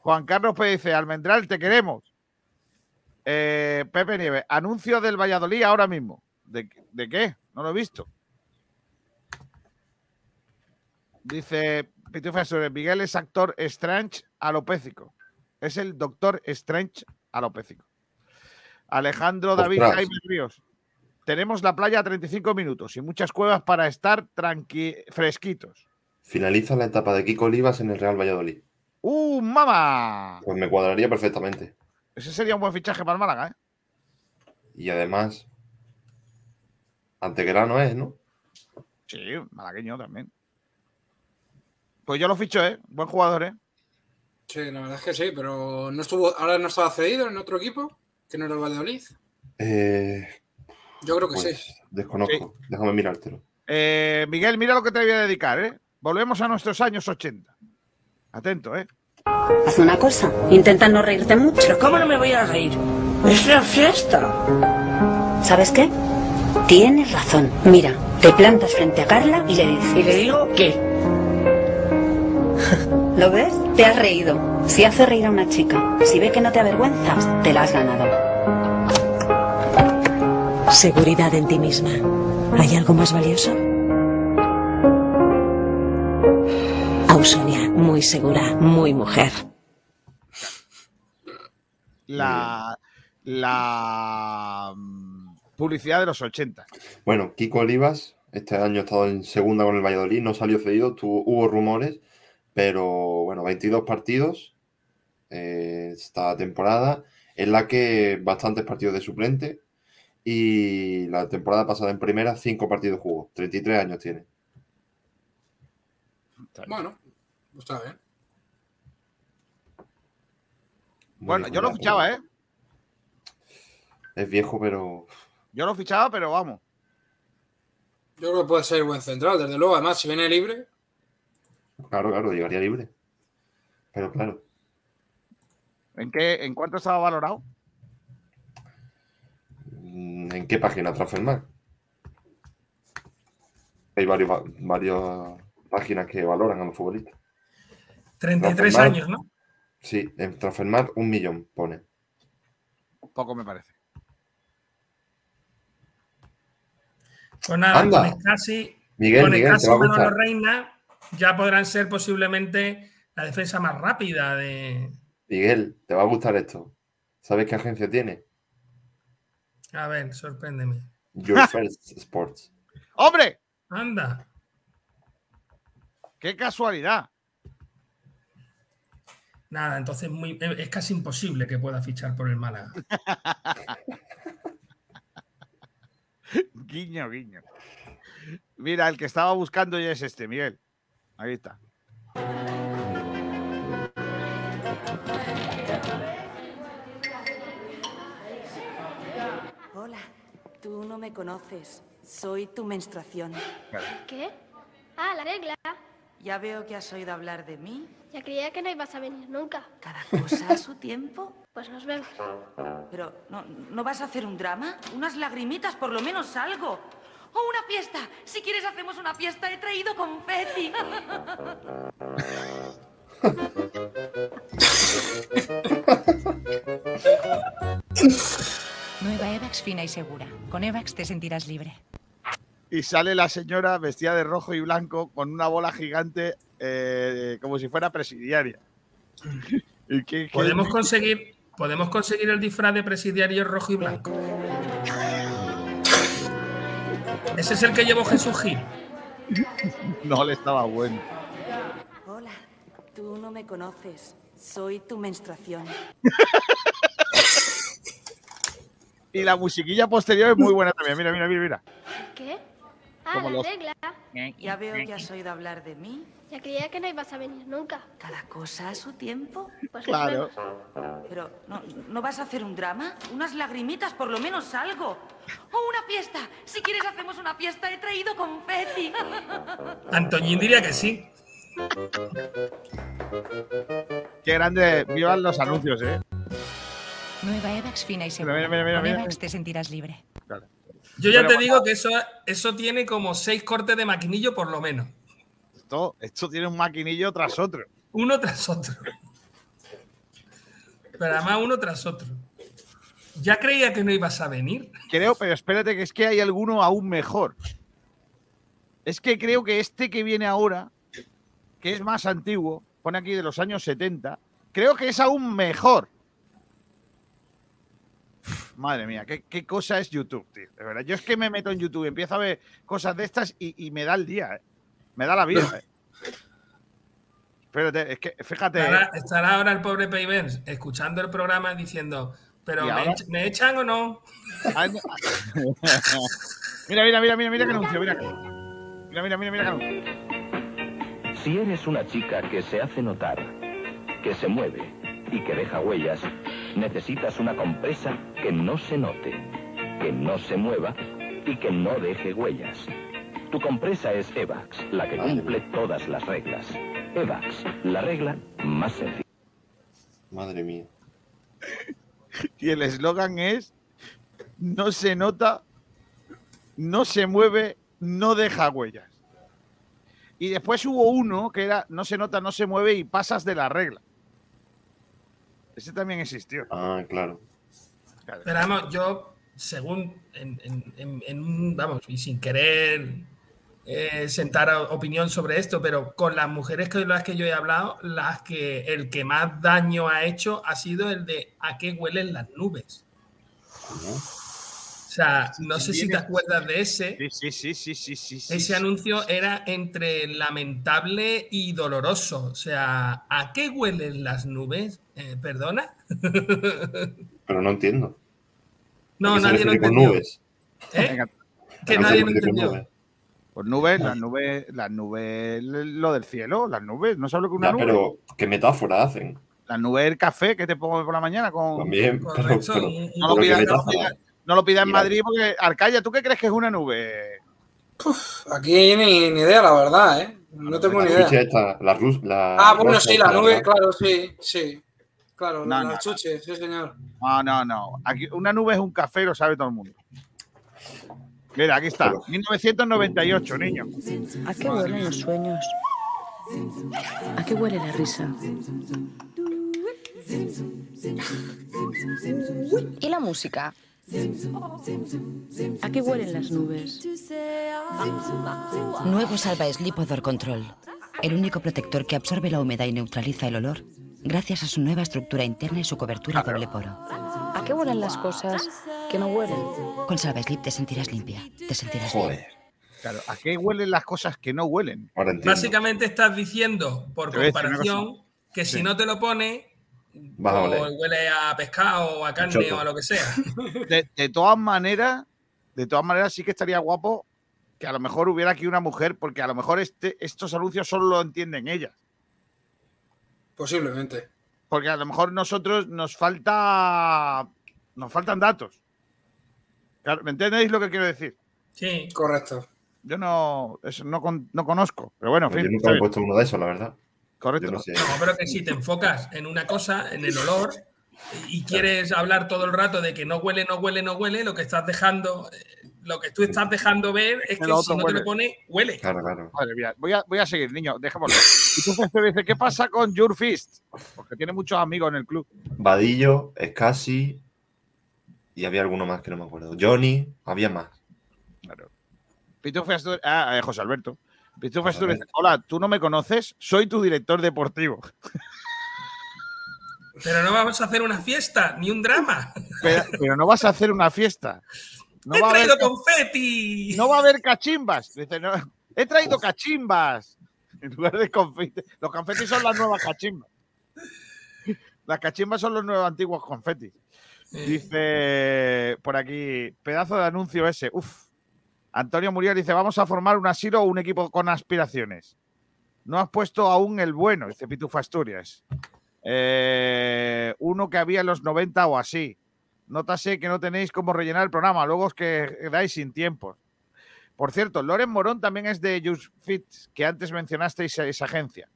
Juan Carlos Pérez dice, Almendral, te queremos. Eh, Pepe Nieves, anuncio del Valladolid ahora mismo. ¿De, de qué? No lo he visto. Dice Pitufo Asturias, Miguel es actor Strange alopécico. Es el doctor Strange alopécico. Alejandro David Ostras. Jaime Ríos. Tenemos la playa a 35 minutos y muchas cuevas para estar tranqui fresquitos. Finaliza la etapa de Kiko Olivas en el Real Valladolid. ¡Uh, mamá! Pues me cuadraría perfectamente. Ese sería un buen fichaje para el Málaga, ¿eh? Y además, Antequerano es, ¿no? Sí, malagueño también. Pues yo lo ficho, ¿eh? Buen jugador, ¿eh? Sí, la verdad es que sí, pero no estuvo, ahora no estaba cedido en otro equipo, que no era el Valladolid. Eh, Yo creo que pues, sí. Desconozco. Déjame mirártelo. Eh, Miguel, mira lo que te voy a dedicar, ¿eh? Volvemos a nuestros años 80. Atento, ¿eh? Haz una cosa, intenta no reírte mucho. ¿Cómo no me voy a reír? Es la fiesta. ¿Sabes qué? Tienes razón. Mira, te plantas frente a Carla y le dices. ¿Y le digo qué? ¿Lo ves? Te has reído. Si hace reír a una chica, si ve que no te avergüenzas, te la has ganado. Seguridad en ti misma. ¿Hay algo más valioso? Ausonia, muy segura, muy mujer. La, la mm, publicidad de los 80. Bueno, Kiko Olivas, este año ha estado en segunda con el Valladolid, no salió cedido, tuvo, hubo rumores, pero bueno, 22 partidos eh, esta temporada, en la que bastantes partidos de suplente y la temporada pasada en primera, 5 partidos jugó, 33 años tiene. Bueno, está bien. Bueno, yo lo fichaba, ¿eh? Es viejo, pero Yo lo fichaba, pero vamos. Yo creo que puede ser buen central, desde luego. Además, si viene libre, claro, claro, llegaría libre. Pero claro, ¿En, qué, ¿En cuánto estaba valorado? mm, ¿en qué página Transfermarkt? Hay varios, va- varias páginas que valoran a los futbolistas. 33 Transfermarkt- años, ¿no? Sí, en Transfermarkt un millón pone. Poco me parece. Pues nada, Anda. con Escasi, Miguel, con Miguel, va a y Manolo. Reina ya podrán ser posiblemente la defensa más rápida de. Miguel, te va a gustar esto. ¿Sabes qué agencia tiene? A ver, sorpréndeme. Your First Sports. ¡Hombre! Anda. ¡Qué casualidad! Nada, entonces muy, es casi imposible que pueda fichar por el Málaga. guiño, guiño. Mira, el que estaba buscando ya es este, Miguel. Ahí está. Hola, tú no me conoces. Soy tu menstruación. ¿Qué? Ah, la regla. Ya veo que has oído hablar de mí. Ya creía que no ibas a venir nunca. Cada cosa a su tiempo. Pues nos vemos. Pero, ¿no, ¿no vas a hacer un drama? Unas lagrimitas, por lo menos algo. ¡O una fiesta! Si quieres hacemos una fiesta. He traído confeti. Nueva Evax fina y segura. Con Evax te sentirás libre. Y sale la señora vestida de rojo y blanco con una bola gigante eh, como si fuera presidiaria. ¿Y qué- qué- Podemos conseguir, podemos conseguir el disfraz de presidiario rojo y blanco. Ese es el que llevó Jesús Gil. No le estaba bueno. Hola, tú no me conoces. Soy tu menstruación. Y la musiquilla posterior es muy buena también. Mira, mira, mira, mira. ¿Qué? Ah, la los- regla. Ya veo que has oído hablar de mí. Ya creía que no ibas a venir nunca. Cada cosa a su tiempo. Pues Claro. Pero, ¿no, ¿no vas a hacer un drama? Unas lagrimitas, por lo menos algo. ¡O una fiesta! Si quieres hacemos una fiesta. He traído confeti. Antoñín diría que sí. Qué grande. Vivan los anuncios, ¿eh? Nueva Evax fina y segura. Mira, mira, mira, Con mira. Evax te sentirás libre. Yo ya te bueno. digo que eso, eso tiene como seis cortes de maquinillo por lo menos. Esto, esto tiene un maquinillo tras otro. Uno tras otro. Pero además uno tras otro. Ya creía que no ibas a venir. Creo, pero espérate que es que hay alguno aún mejor. Es que creo que este que viene ahora, que es más antiguo, pone aquí de los años 70, creo que es aún mejor. Madre mía, qué, qué cosa es YouTube, tío. De verdad, yo es que me meto en YouTube y empiezo a ver cosas de estas y, y me da el día, ¿eh? me da la vida. ¿eh? Espérate, es que fíjate. Estará, estará ahora el pobre Payvens escuchando el programa diciendo, ¿pero ¿Y me, ech- me echan o no? Mira, mira, mira, mira, mira qué anuncio, mira. Mira, mira, mira, mira qué anuncio. Si eres una chica que se hace notar, que se mueve y que deja huellas, necesitas una compresa que no se note, que no se mueva y que no deje huellas. Tu compresa es Evax, la que cumple todas las reglas. Evax, la regla más sencilla. Madre mía. Y el eslogan es: no se nota, no se mueve, no deja huellas. Y después hubo uno que era: no se nota, no se mueve y pasas de la regla. Ese también existió. Ah, claro. Pero vamos, yo, según, en, en- en- vamos, y sin querer eh, sentar opinión sobre esto, pero con las mujeres con las que yo he hablado, las que el que más daño ha hecho ha sido el de a qué huelen las nubes. O sea, no sé si te acuerdas de ese. Sí, sí, sí, sí, sí, sí. Ese anuncio era entre lamentable y doloroso. O sea, ¿a qué huelen las nubes? Eh, ¿Perdona? Pero no entiendo. No, ¿A qué se nadie lo con entendió. nubes? ¿Eh? Que ¿A qué se nadie lo con entendió. nubes? Pues nubes, las nubes, las nubes, lo del cielo, las nubes. ¿No sabes lo que es una Ya, nube? pero ¿qué metáfora hacen? La nube del café que te pongo por la mañana con. También, pero, No lo pidas- no lo pidas en. Madrid porque. Arcaya, ¿tú qué crees que es una nube? Aquí ni, ni idea, la verdad, ¿eh? No tengo ni idea. chuche esta, la rus, la Ah, bueno, sí, la nube, claro, sí, sí. Claro, No, la no. chuche, sí, señor. No, no, no. Aquí, una nube es un café, lo sabe todo el mundo. Mira, aquí está. 1998, niño. ¿A qué huelen los sueños? ¿A qué huele la risa? ¿Y la música? ¿A qué huelen las nubes? Nuevo Salva Slip Odor Control. El único protector que absorbe la humedad y neutraliza el olor gracias a su nueva estructura interna y su cobertura doble poro. ¿A qué huelen las cosas que no huelen? Con Salva Slip te sentirás limpia, te sentirás Joder. bien. Claro, ¿a qué huelen las cosas que no huelen? Básicamente estás diciendo, por comparación, que si no te lo pone, o oler. huele a pescado, o a carne, o a lo que sea. De, de todas maneras, de todas maneras sí que estaría guapo que a lo mejor hubiera aquí una mujer, porque a lo mejor este, estos anuncios solo lo entienden ellas. Posiblemente. Porque a lo mejor nosotros nos falta. Nos faltan datos. ¿Me entendéis lo que quiero decir? Sí. Correcto. Yo no, eso no, con- no conozco, pero bueno, en Yo fin. nunca está me he puesto uno de esos, la verdad. Correcto. No sé. No, pero que si te enfocas en una cosa, en el olor, y quieres hablar todo el rato de que no huele, no huele, no huele, lo que estás dejando, eh, lo que tú estás dejando ver es que si no te lo pone, huele. Claro, claro. Madre mía, voy a, voy a seguir, niño, dejémoslo. Y tú te dice, ¿qué pasa con Your Fist? Porque tiene muchos amigos en el club. Vadillo, Scassi y había alguno más que no me acuerdo. Johnny, había más. Pitufo Asturias, ah, eh, José Alberto. Pitufo José Asturias, Alberto. hola, tú no me conoces, soy tu director deportivo. Pero no vamos a hacer una fiesta, ni un drama. Pero, pero no vas a hacer una fiesta. No ¡He va a haber traído ca- confeti! No va a haber cachimbas. Dice, no, he traído cachimbas. En lugar de confeti. Los confetis son las nuevas cachimbas. Las cachimbas son los nuevos antiguos confetis. Dice por aquí, pedazo de anuncio ese. Uf. Antonio Muriel dice, vamos a formar un asilo o un equipo con aspiraciones. No has puesto aún el bueno, dice Pitufo Asturias. Eh, uno que había en los 90 o así. Nótase que no tenéis cómo rellenar el programa, luego os quedáis sin tiempo. Por cierto, Loren Morón también es de Just Fit, que antes mencionasteis esa agencia.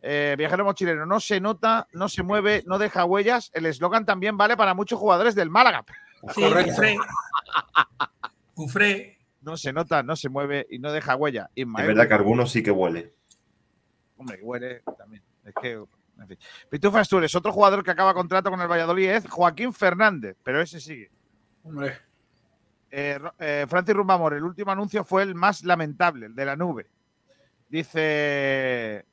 Eh, viajero mochilero, no se nota, no se mueve, no deja huellas. El eslogan también vale para muchos jugadores del Málaga. Sí. Cufré. No se nota, no se mueve y no deja huella. Es verdad que algunos sí que huele. Hombre, que huele también. Es que, en fin. Astures, otro jugador que acaba contrato con el Valladolid es Joaquín Fernández, pero ese sigue. Hombre. Eh, eh, Francis Rumbamor, el último anuncio fue el más lamentable, el de la nube. Dice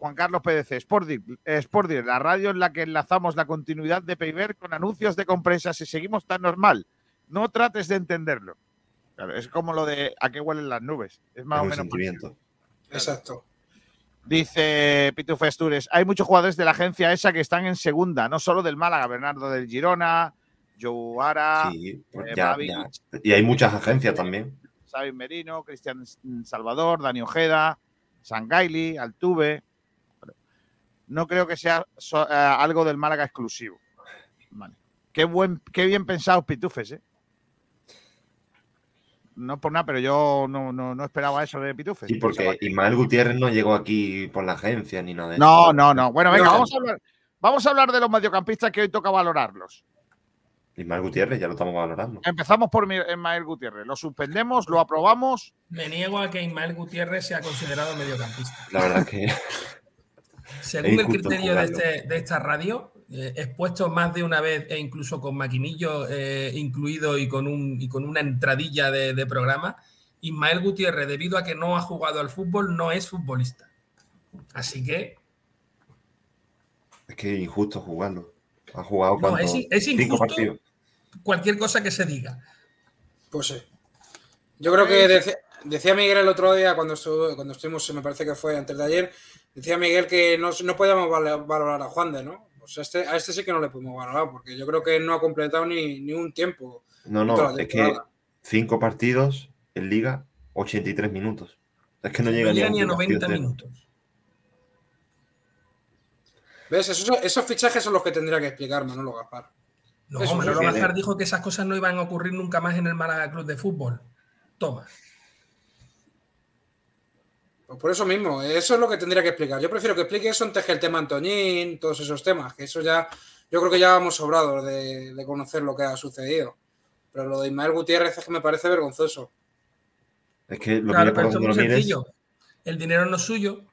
Juan Carlos PDC, Sportdir, eh, la radio en la que enlazamos la continuidad de Peiber con anuncios de compresas y seguimos tan normal. No trates de entenderlo. Claro, es como lo de a qué huelen las nubes. Es más Es o un menos. sentimiento. Exacto. Dice Pitufo Astures, hay muchos jugadores de la agencia esa que están en segunda, no solo del Málaga, Bernardo del Girona, Joe Ara, Sí, pues eh, ya, Mavi, ya. Y hay muchas agencias también. Xavi Merino, Cristian Salvador, Dani Ojeda, Sangaili, Altuve. No creo que sea so- eh, algo del Málaga exclusivo. Vale. Qué, buen, qué bien pensados Pitufes, ¿eh? No por nada, pero yo no, no- no esperaba eso de Pitufes. Sí, porque Ismael Gutiérrez no llegó aquí por la agencia ni nada de No, eso. no, no. Bueno, venga, vamos a hablar, vamos a hablar de los mediocampistas que hoy toca valorarlos. Ismael Gutiérrez ya lo estamos valorando. Empezamos por Ismael Gutiérrez. Lo suspendemos, lo aprobamos. Me niego a que Ismael Gutiérrez sea considerado mediocampista. La verdad es que Según el criterio de, este- de esta radio, eh, expuesto más de una vez e incluso con maquinillo eh, incluido y con, un, y con una entradilla de, de programa, Ismael Gutiérrez, debido a que no ha jugado al fútbol, no es futbolista. Así que es que es injusto jugarlo. Ha jugado No, es injusto. partidos. cualquier cosa que se diga. Pues sí. Yo creo que decía, decía Miguel el otro día, cuando, estuvo- cuando estuvimos, me parece que fue antes de ayer, decía Miguel que no, no podíamos valorar a Juan de, ¿no? Pues a este, a este sí que no le podemos valorar, porque yo creo que no ha completado ni, ni un tiempo. No, no, es que cinco partidos en liga, 83 minutos. Es que no No llega, llega ni a un partido 90 entero. minutos. ¿Ves? Esos, esos fichajes son los que tendría que explicar Manolo Gaspar. No, Eso Manolo. Gaspar dijo que esas cosas no iban a ocurrir nunca más en el Málaga Club de Fútbol. Toma. Pues por eso mismo, eso es lo que tendría que explicar. Yo prefiero que explique eso antes que el tema Antoñín, todos esos temas, que eso ya, yo creo que ya vamos sobrados de, de conocer lo que ha sucedido. Pero lo de Ismael Gutiérrez es que me parece vergonzoso. Es que lo Claro, pero esto es muy sencillo. El dinero no es suyo.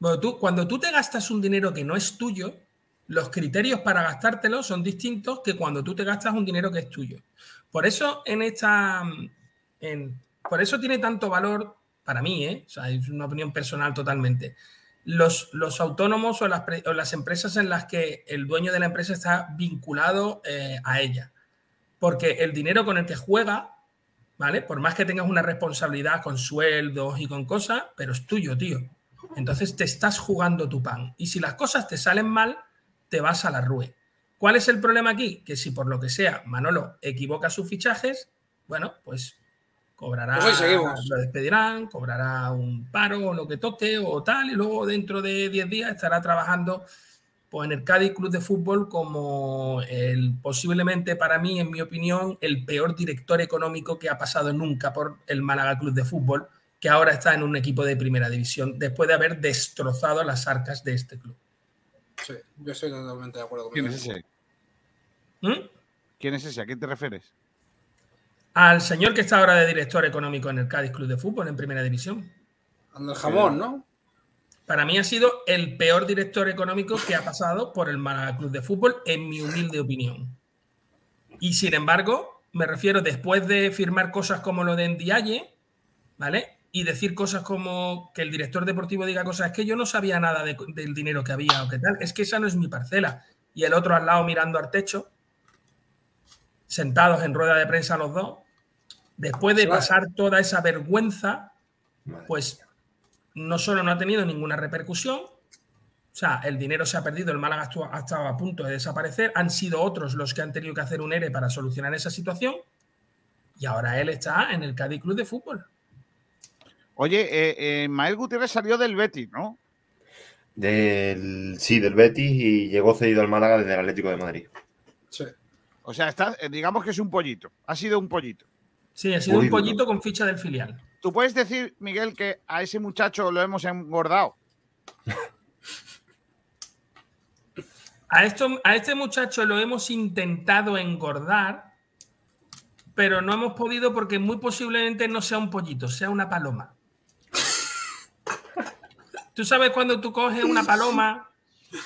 Bueno, tú, cuando tú te gastas un dinero que no es tuyo, los criterios para gastártelo son distintos que cuando tú te gastas un dinero que es tuyo. Por eso en esta, en- por eso tiene tanto valor para mí, ¿eh? O sea, es una opinión personal totalmente. Los, los autónomos o las, o las empresas en las que el dueño de la empresa está vinculado eh, a ella. Porque el dinero con el que juega, ¿vale? Por más que tengas una responsabilidad con sueldos y con cosas, pero es tuyo, tío. Entonces te estás jugando tu pan. Y si las cosas te salen mal, te vas a la rue. ¿Cuál es el problema aquí? Que si por lo que sea Manolo equivoca sus fichajes, bueno, pues cobrará, Pues lo despedirán, cobrará un paro o lo que toque o tal, y luego dentro de 10 días estará trabajando pues, en el Cádiz Club de Fútbol como el posiblemente para mí, en mi opinión, el peor director económico que ha pasado nunca por el Málaga Club de Fútbol, que ahora está en un equipo de primera división, después de haber destrozado las arcas de este club. Sí, yo estoy totalmente de acuerdo con ¿Quién es ese? ¿Mm? ¿Quién es ese? ¿A quién te refieres? Al señor que está ahora de director económico en el Cádiz Club de Fútbol en primera división. Anda el jamón, ¿no? Para mí ha sido el peor director económico que ha pasado por el Málaga Club de Fútbol, en mi humilde opinión. Y sin embargo, me refiero después de firmar cosas como lo de Ndiaye, ¿vale? Y decir cosas como que el director deportivo diga cosas, es que yo no sabía nada de- del dinero que había o qué tal, es que esa no es mi parcela. Y el otro al lado mirando al techo, sentados en rueda de prensa los dos, después de Claro. pasar toda esa vergüenza, pues no solo no ha tenido ninguna repercusión, o sea, el dinero se ha perdido, el Málaga ha estado a punto de desaparecer, han sido otros los que han tenido que hacer un ERE para solucionar esa situación, y ahora él está en el Cádiz Club de Fútbol. Oye, eh, eh, Mael Gutiérrez salió del Betis, ¿no? Del, sí, del Betis y llegó cedido al Málaga desde el Atlético de Madrid. Sí. O sea, está, eh, digamos que es un pollito. Ha sido un pollito. Sí, ha sido un Uy, pollito con ficha del filial. ¿Tú puedes decir, Miguel, que a ese muchacho lo hemos engordado? A, esto, a este muchacho lo hemos intentado engordar, pero no hemos podido porque muy posiblemente no sea un pollito, sea una paloma. Tú sabes cuando tú coges una paloma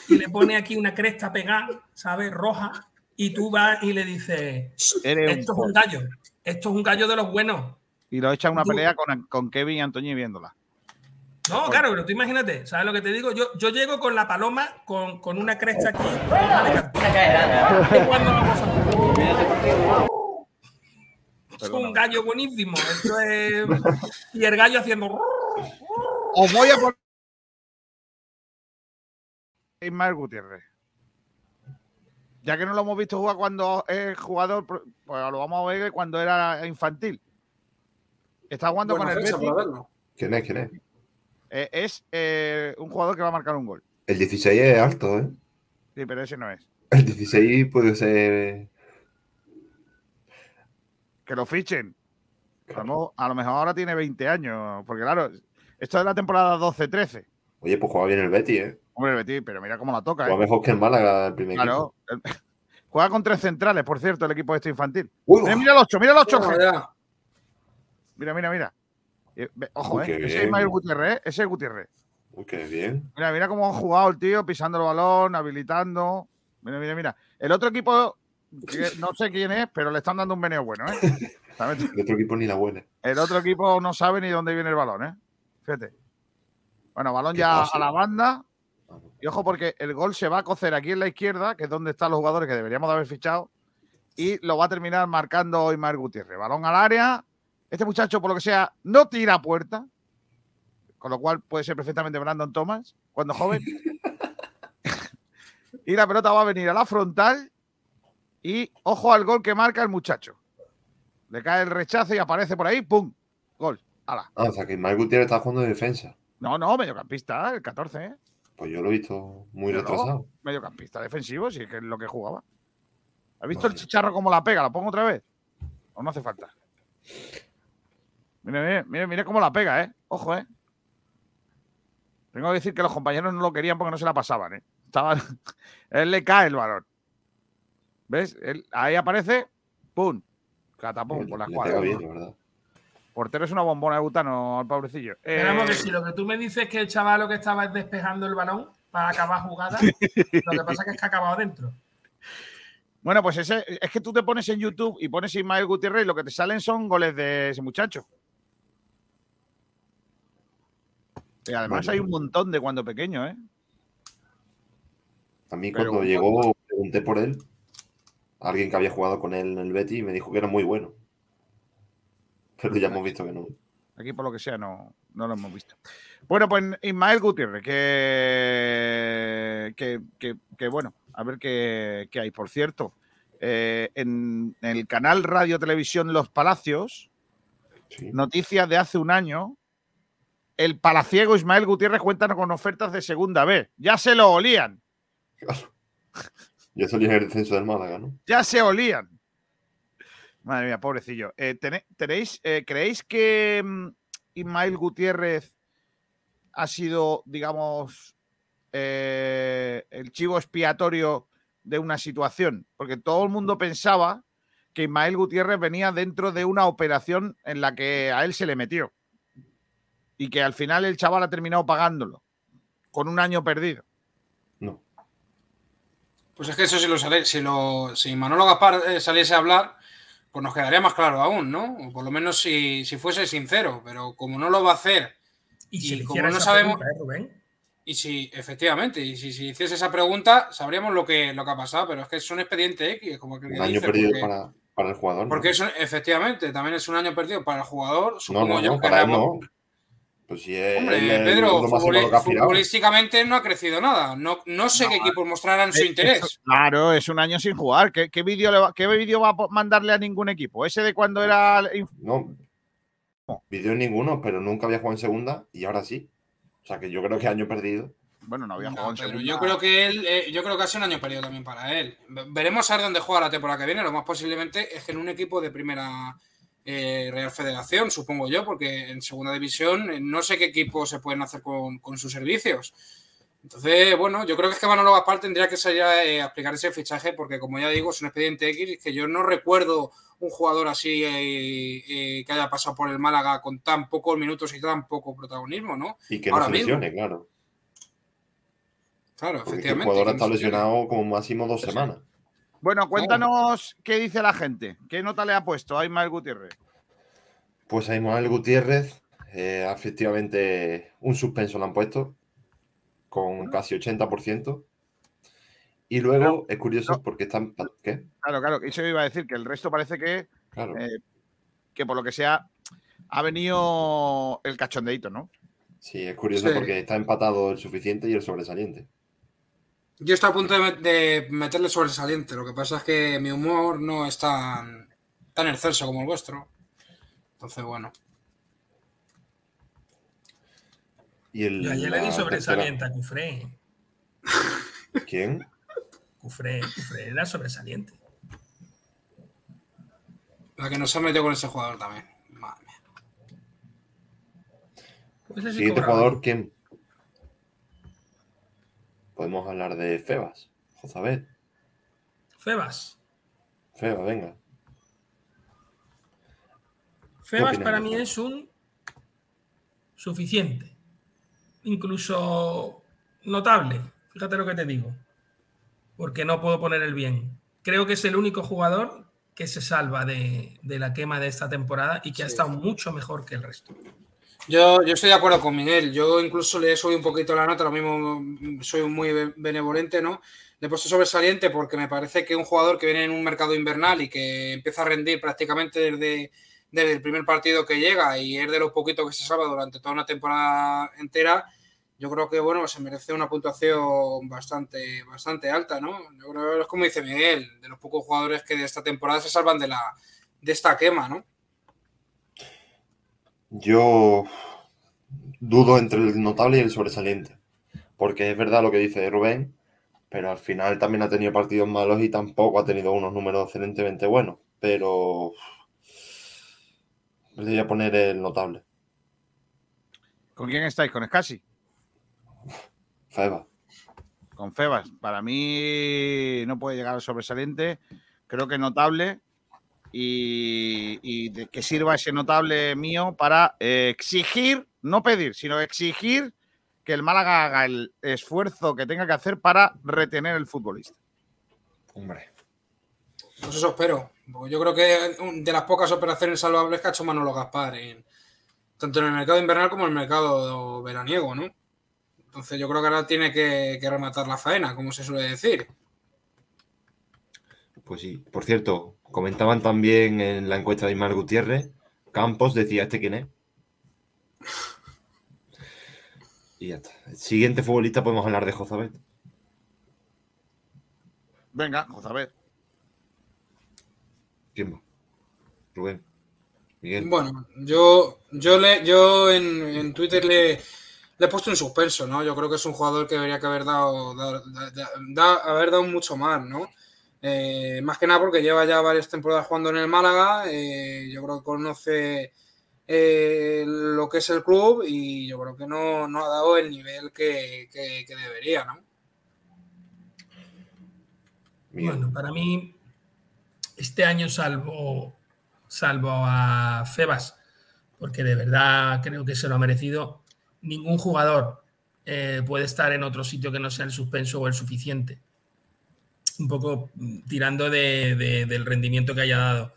y le pones aquí una cresta pegada, ¿sabes? Roja, y tú vas y le dices, esto es un gallo, esto es un gallo de los buenos. Y lo echa una Tú- pelea con, con Kevin y Antoñi viéndola. No, claro, pero tú imagínate, ¿sabes lo que te digo? Yo, yo llego con la paloma con, con una cresta aquí. Es un gallo buenísimo. Esto es... Y el gallo haciendo. Os voy a poner. Ismael Gutiérrez. Ya que no lo hemos visto jugar cuando es jugador, pues lo vamos a ver cuando era infantil. Está jugando Buena con el Betis. ¿Quién es? ¿Quién es? Eh, es eh, un jugador que va a marcar un gol. El 16 es alto, ¿eh? Sí, pero ese no es. El 16 puede ser. Que lo fichen. A lo, a lo mejor ahora tiene 20 años. Porque claro, esto es la temporada 12-13. Oye, pues juega bien el Betis, ¿eh? Hombre, el Betis, pero mira cómo la toca. Juega ¿eh? mejor que el Málaga, el primer Claro. equipo. Juega con tres centrales, por cierto, el equipo este infantil. Uy, mira, mira el 8, mira el 8. Toma ya. Mira, mira, mira. Eh, Ojo, Uy, eh. qué Ese es. Ismael Gutiérrez, ¿eh? Ese es Gutiérrez. Uy, qué bien. Mira, mira cómo ha jugado el tío, pisando el balón, habilitando. Mira, mira, mira. El otro equipo, no sé quién es, pero le están dando un veneno bueno, ¿eh? El otro equipo ni la buena. El otro equipo no sabe ni dónde viene el balón, ¿eh? Fíjate. Bueno, balón ¿Qué ya pasa? a la banda. Y ojo, porque el gol se va a cocer aquí en la izquierda, que es donde están los jugadores que deberíamos de haber fichado. Y lo va a terminar marcando Ismael Gutiérrez. Balón al área. Este muchacho, por lo que sea, no tira a puerta. Con lo cual puede ser perfectamente Brandon Thomas, cuando joven. y la pelota va a venir a la frontal. Y ojo al gol que marca el muchacho. Le cae el rechazo y aparece por ahí. ¡Pum! Gol. Ah, o sea que Ismael Gutiérrez está jugando de defensa. No, no, mediocampista, el 14, ¿eh? Pues yo lo he visto muy retrasado. mediocampista defensivo, sí, que es lo que jugaba. ¿Has visto el chicharro cómo la pega? ¿La pongo otra vez? ¿O no hace falta? Mire, mire, mire, mire cómo la pega, ¿eh? Ojo, ¿eh? Tengo que decir que los compañeros no lo querían porque no se la pasaban, ¿eh? Estaban... Él le cae el balón. ¿Ves? Él- ahí aparece, ¡pum! Catapum, por la bien, verdad. Portero es una bombona de butano al pobrecillo. Eh, Esperamos que si lo que tú me dices es que el chaval lo que estaba es despejando el balón, para acabar jugada. Lo que pasa es que es que ha acabado dentro. Bueno, pues ese, es que tú te pones en YouTube y pones Ismael Gutiérrez y lo que te salen son goles de ese muchacho. Y además Bueno. hay un montón de cuando pequeño, ¿eh? A mí cuando llegó, pregunté por él, alguien que había jugado con él en el Betty y me dijo que era muy bueno. Pero ya hemos visto que no. Aquí, por lo que sea, no, no lo hemos visto. Bueno, pues Ismael Gutiérrez, que, que, que- que bueno, a ver qué, qué hay. Por cierto, eh, en el canal Radio Televisión Los Palacios, noticias de hace un año, el palaciego Ismael Gutiérrez cuenta con ofertas de segunda B. Ya se lo olían, Yo salí en el descenso del Málaga, ¿no? ya se olían. Madre mía, pobrecillo. Eh, tenéis, eh, ¿Creéis que mm, Ismael Gutiérrez ha sido, digamos, eh, el chivo expiatorio de una situación? Porque todo el mundo pensaba que Ismael Gutiérrez venía dentro de una operación en la que a él se le metió. Y que al final el chaval ha terminado pagándolo. Con un año perdido. Pues es que eso si lo sale, si lo, si Manolo Gaspar eh, saliese a hablar, pues nos quedaría más claro aún, ¿no? O por lo menos si, si fuese sincero, pero como no lo va a hacer Y si le como no sabemos, pregunta, ¿eh, Rubén? y si efectivamente, y si, si hiciese esa pregunta, sabríamos lo que, lo que ha pasado, pero es que es un expediente X, como que Un año dice, perdido porque, para, para el jugador. ¿no? porque es un- efectivamente también es un año perdido para el jugador, no, supongo no, yo no, para él no. Pues si es Hombre, es Pedro, futbolísticamente no ha crecido nada. No, no sé qué equipos mostrarán su Eh, interés. claro, es un año sin jugar. ¿Qué, qué vídeo va, qué vídeo va a mandarle a ningún equipo? ¿Ese de cuando era inf- No, vídeo ninguno, pero nunca había jugado en segunda y ahora sí. O sea que yo creo que año perdido. Bueno, no había No, jugado en pero segunda. yo creo que él, eh, yo creo que ha sido un año perdido también para él. Ve- Veremos a ver dónde juega la temporada que viene. Lo más posiblemente es que en un equipo de primera eh, Real Federación, supongo yo, porque en segunda división eh, no sé qué equipos se pueden hacer con, con sus servicios. Entonces, bueno, yo creo que es que Manolo Gaspar tendría que salir a, eh, a explicar ese fichaje, porque como ya digo, es un expediente X que yo no recuerdo un jugador así eh, eh, que haya pasado por el Málaga con tan pocos minutos y tan poco protagonismo, ¿no? Y que no mismo. lesione, claro. Claro, Porque que el efectivamente. jugador ha estado lesionado como máximo dos semanas. Bueno, cuéntanos qué dice la gente. ¿Qué nota le ha puesto a Ismael Gutiérrez? Pues a Ismael Gutiérrez, eh, efectivamente, un suspenso le han puesto con casi 80%. Y luego es curioso porque están. ¿Qué? Claro, claro, eso iba a decir, que el resto parece que, Claro. eh, que por lo que sea, ha venido el cachondeito, ¿no? Sí, es curioso Sí. porque está empatado el suficiente y el sobresaliente. Yo estoy a punto de, met- de meterle sobresaliente. Lo que pasa es que mi humor no es tan, tan excelso como el vuestro. Entonces, bueno. Y el, ayer le di sobresaliente a Cufré. ¿Quién? Cufré, Cufré era sobresaliente. La que nos ha metido con ese jugador también. Madre mía. Pues Siguiente cobraba. jugador, ¿quién? Podemos hablar de Febas. Jozabel. Febas. Febas, venga. Febas para mí es un suficiente. Incluso notable. Fíjate lo que te digo. Porque no puedo poner el bien. Creo que es el único jugador que se salva de, de la quema de esta temporada y que ha estado mucho mejor que el resto. Yo, estoy de acuerdo con Miguel. Yo incluso le he subido un poquito la nota. Lo mismo mm, soy muy be- benevolente, ¿no? Le he puesto sobresaliente porque me parece que un jugador que viene en un mercado invernal y que empieza a rendir prácticamente desde, desde el primer partido que llega y es de los poquitos que se salva durante toda una temporada entera, yo creo que bueno, se merece una puntuación bastante, bastante alta, ¿no? Yo creo que es como dice Miguel, de los pocos jugadores que de esta temporada se salvan de la de esta quema, ¿no? Yo dudo entre el notable y el sobresaliente. Porque es verdad lo que dice Rubén, pero al final también ha tenido partidos malos y tampoco ha tenido unos números excelentemente buenos. Pero le voy a poner el notable. ¿Con quién estáis? ¿Con Scassi? Feba. Con Febas. Para mí no puede llegar al sobresaliente. Creo que notable. Y, y de que sirva ese notable mío para eh, exigir, no pedir, sino exigir que el Málaga haga el esfuerzo que tenga que hacer para retener el futbolista. Hombre. Pues eso espero. Porque yo creo que de las pocas operaciones salvables que ha hecho Manolo Gaspar, en- tanto en el mercado invernal como en el mercado veraniego, ¿no? Entonces yo creo que ahora tiene que, que rematar la faena, como se suele decir. Pues sí. Por cierto, comentaban también en la encuesta de Ismael Gutiérrez, Campos decía, ¿este quién es? Y ya está. El siguiente futbolista podemos hablar de Jozabet. Venga, ver. ¿Quién va? Rubén. Miguel. Bueno, yo, yo, le, yo en, en Twitter le, le he puesto un suspenso, ¿no? Yo creo que es un jugador que debería que haber dado, dar- da- da- da- haber dado mucho más, ¿no? Eh, más que nada porque lleva ya varias temporadas jugando en el Málaga, eh, yo creo que conoce eh, lo que es el club y yo creo que no, no ha dado el nivel que, que- que debería, ¿no? Bueno, para mí, este año salvo, salvo a Febas, porque de verdad creo que se lo ha merecido, ningún jugador eh, puede estar en otro sitio que no sea el suspenso o el suficiente. Un poco mm, tirando de- de- del rendimiento que haya dado.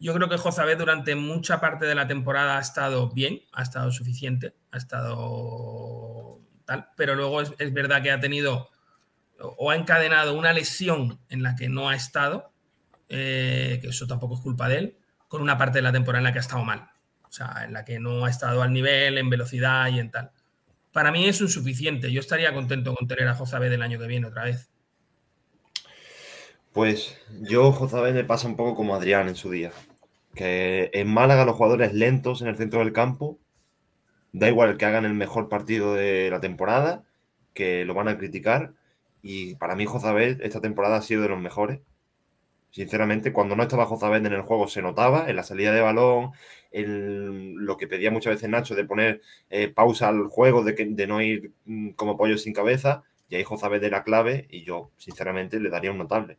Yo creo que Jozabet durante mucha parte de la temporada ha estado bien, ha estado suficiente, ha estado tal, pero luego es, verdad que ha tenido o ha encadenado una lesión en la que no ha estado, eh, que eso tampoco es culpa de él, con una parte de la temporada en la que ha estado mal. O sea, en la que no ha estado al nivel, en velocidad y en tal. Para mí es un suficiente. Yo estaría contento con tener a Jozabed el año que viene otra vez. Pues yo, Jozabet, me pasa un poco como Adrián en su día. Que en Málaga los jugadores lentos en el centro del campo, da igual que hagan el mejor partido de la temporada, que lo van a criticar. Y para mí, Jozabet, esta temporada ha sido de los mejores. Sinceramente, cuando no estaba Jozabet en el juego se notaba, en la salida de balón, en lo que pedía muchas veces Nacho de poner eh, pausa al juego, de, que, de no ir mm, como pollo sin cabeza. Y ahí Jozabet era clave y yo, sinceramente, le daría un notable.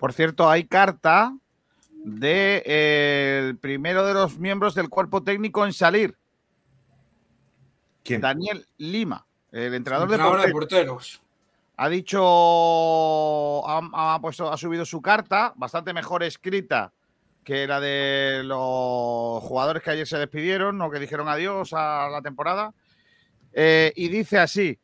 Por cierto, hay carta de eh, el primero de los miembros del cuerpo técnico en salir. ¿Quién? Daniel Lima, el entrenador, de Entrenador de porteros. porteros. Ha dicho, ha, ha puesto, ha subido su carta, bastante mejor escrita que la de los jugadores que ayer se despidieron o que dijeron adiós a la temporada. Eh, y dice así,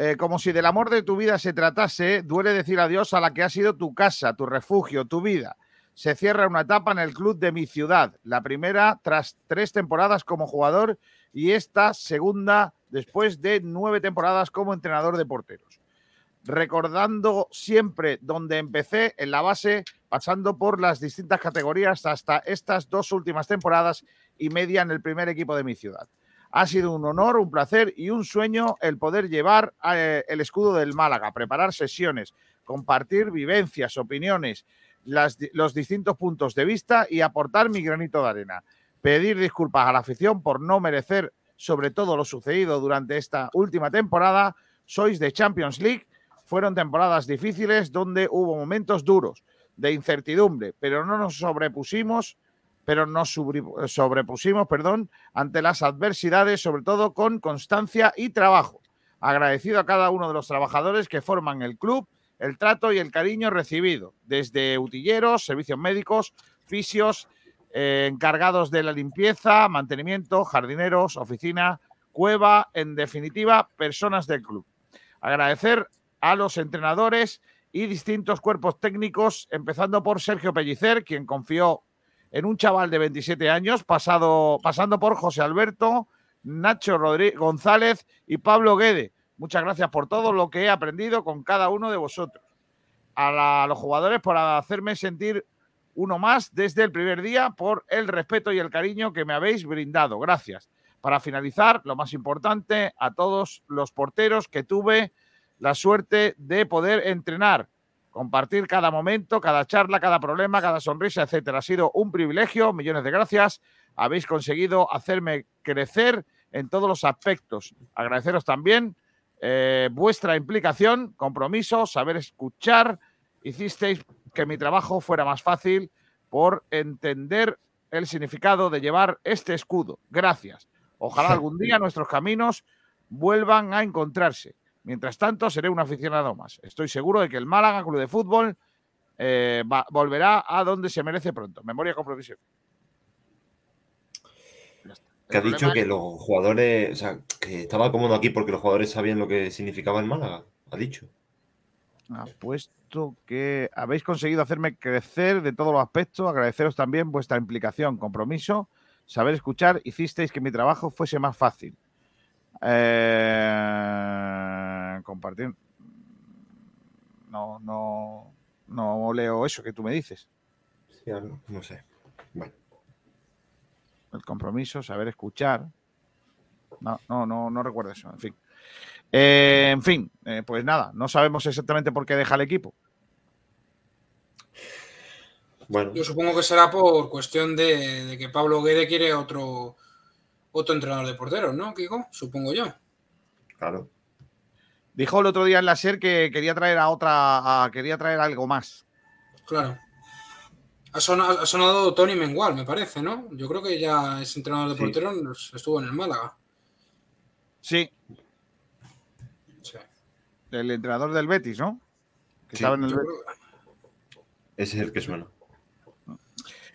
eh, como si del amor de tu vida se tratase, duele decir adiós a la que ha sido tu casa, tu refugio, tu vida. Se cierra una etapa en el club de mi ciudad, la primera tras tres temporadas como jugador y esta segunda después de nueve temporadas como entrenador de porteros recordando siempre donde empecé en la base, pasando por las distintas categorías hasta estas dos últimas temporadas y media en el primer equipo de mi ciudad. Ha sido un honor, un placer y un sueño el poder llevar eh, el escudo del Málaga, preparar sesiones, compartir vivencias, opiniones, los distintos puntos de vista y aportar mi granito de arena. Pedir disculpas a la afición por no merecer sobre todo lo sucedido durante esta última temporada. Sois de Champions League fueron temporadas difíciles donde hubo momentos duros de incertidumbre, pero no nos sobrepusimos, pero nos sobrepusimos, perdón, ante las adversidades, sobre todo con constancia y trabajo. Agradecido a cada uno de los trabajadores que forman el club, el trato y el cariño recibido, desde utilleros, servicios médicos, fisios, eh, encargados de la limpieza, mantenimiento, jardineros, oficina, cueva, en definitiva, personas del club. Agradecer a los entrenadores y distintos cuerpos técnicos, empezando por Sergio Pellicer, quien confió en un chaval de 27 años, pasado, pasando por José Alberto, Nacho Rodríguez González y Pablo Guede. Muchas gracias por todo lo que he aprendido con cada uno de vosotros. A, a los jugadores por hacerme sentir uno más desde el primer día, por el respeto y el cariño que me habéis brindado. Gracias. Para finalizar, lo más importante, a todos los porteros que tuve la suerte de poder entrenar, compartir cada momento, cada charla, cada problema, cada sonrisa, etcétera. Ha sido un privilegio, millones de gracias. Habéis conseguido hacerme crecer en todos los aspectos. Agradeceros también eh, vuestra implicación, compromiso, saber escuchar. Hicisteis que mi trabajo fuera más fácil por entender el significado de llevar este escudo. Gracias. Ojalá algún día nuestros caminos vuelvan a encontrarse. Mientras tanto, seré un aficionado más. Estoy seguro de que el Málaga Club de Fútbol eh, va- volverá a donde se merece pronto. Memoria compromiso. Que ha dicho que es- los jugadores, o sea, que estaba cómodo aquí porque los jugadores sabían lo que significaba el Málaga. Ha dicho. Ha puesto que habéis conseguido hacerme crecer de todos los aspectos. Agradeceros también vuestra implicación, compromiso, saber escuchar. Hicisteis que mi trabajo fuese más fácil. Eh, compartir. No, no, no leo eso que tú me dices. Sí, algo, no sé. Bueno. El compromiso, saber escuchar. No, no, no, no recuerdo eso. En fin. Eh, en fin, eh, pues nada, no sabemos exactamente por qué deja el equipo. Bueno, Yo supongo que será por cuestión de, de que Pablo Guede quiere otro, otro entrenador de porteros, ¿no, Kiko? Supongo yo. claro. Dijo el otro día en la SER que quería traer a otra, a- quería traer algo más. Claro. Ha sonado, ha sonado Tony Mengual, me parece, ¿no? Yo creo que ya es entrenador de Sí. porteros, estuvo en el Málaga. Sí. El entrenador del Betis, ¿no? Que Sí. estaba en el Betis. creo- Ese es el que suena.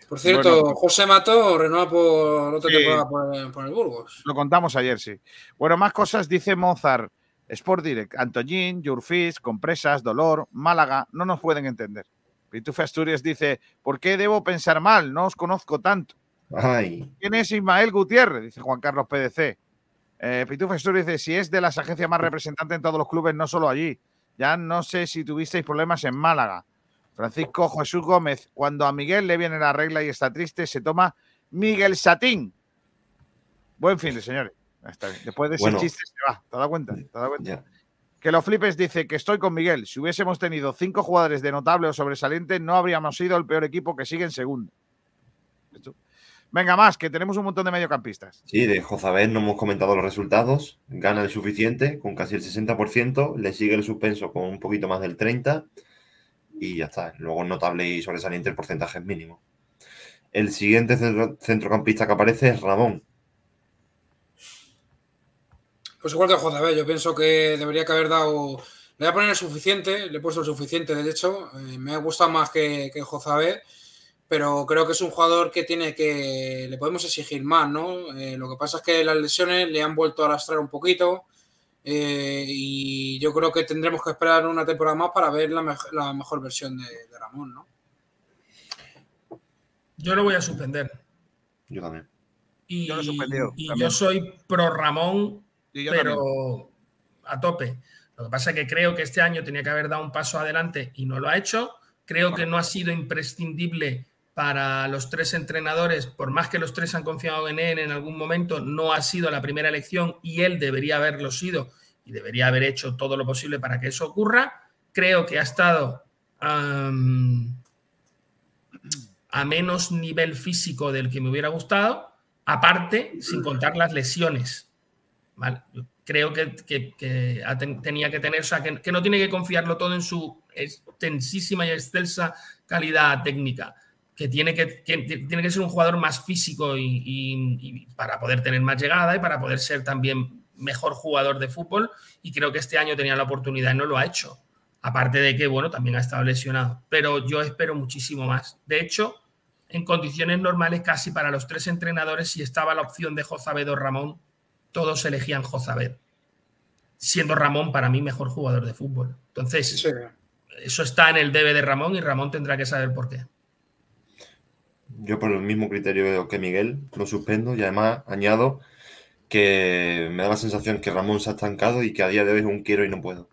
Por cierto, Bueno. José Mato renueva por otra Sí. temporada por, el- por el Burgos. Lo contamos ayer, sí. Bueno, más cosas dice Mozart. Sport Direct, Antoñín, Jurfis, Compresas, Dolor, Málaga, no nos pueden entender. Pitufe Asturias dice, ¿por qué debo pensar mal? No os conozco tanto. Ay, ¿Quién es Ismael Gutiérrez? Dice Juan Carlos PDC. Eh, Pitufe Asturias dice, si es de las agencias más representantes en todos los clubes, no solo allí. Ya no sé si tuvisteis problemas en Málaga. Francisco Jesús Gómez, cuando a Miguel le viene la regla y está triste, se toma Miguel Satín. Buen fin de señores. Está bien. Después de ese Bueno. chiste se va. ¿Te has dado cuenta? ¿Te dado cuenta? Que lo flipes dice que estoy con Miguel. Si hubiésemos tenido cinco jugadores de notable o sobresaliente, no habríamos sido el peor equipo que sigue en segundo. Esto. Venga, más, que tenemos un montón de mediocampistas. Sí, de Jozabel no hemos comentado los resultados. Gana el suficiente con casi el 60%. Le sigue el suspenso con un poquito más del 30%. Y ya está. Luego notable y sobresaliente el porcentaje es mínimo. El siguiente centro- centrocampista que aparece es Ramón. Pues igual que JB, yo pienso que debería que haber dado. Le voy a poner el suficiente, le he puesto el suficiente, de hecho. eh, me ha gustado más que, que Jozabé, pero creo que es un jugador que tiene que. Le podemos exigir más, ¿no? Eh, lo que pasa es que las lesiones le han vuelto a arrastrar un poquito. eh, y yo creo que tendremos que esperar una temporada más para ver la, mej- la mejor versión de, de Ramón, ¿no? Yo lo voy a suspender. Yo también. Y, Yo lo he suspendido, y también. yo soy pro Ramón, yo pero a tope. Lo que pasa es que creo que este año tenía que haber dado un paso adelante y no lo ha hecho. Creo que no ha sido imprescindible para los tres entrenadores, por más que los tres han confiado en él en algún momento, no ha sido la primera elección y él debería haberlo sido y debería haber hecho todo lo posible para que eso ocurra. Creo que ha estado a menos nivel físico del que me hubiera gustado, aparte, sin contar las lesiones. Creo que, tenía que tener, o sea, que, no tiene que confiarlo todo en su extensísima y excelsa calidad técnica, que tiene que, tiene que ser un jugador más físico y, para poder tener más llegada y para poder ser también mejor jugador de fútbol. Y creo que este año tenía la oportunidad y no lo ha hecho. Aparte de que, bueno, también ha estado lesionado. Pero yo espero muchísimo más. De hecho, en condiciones normales, casi para los tres entrenadores, si estaba la opción de Jozabed o Ramón, todos elegían Jozabed. Siendo Ramón para mí mejor jugador de fútbol. Entonces, eso está en el debe de Ramón y Ramón tendrá que saber por qué. Yo por el mismo criterio que Miguel lo suspendo y además añado que me da la sensación que Ramón se ha estancado y que a día de hoy es un quiero y no puedo.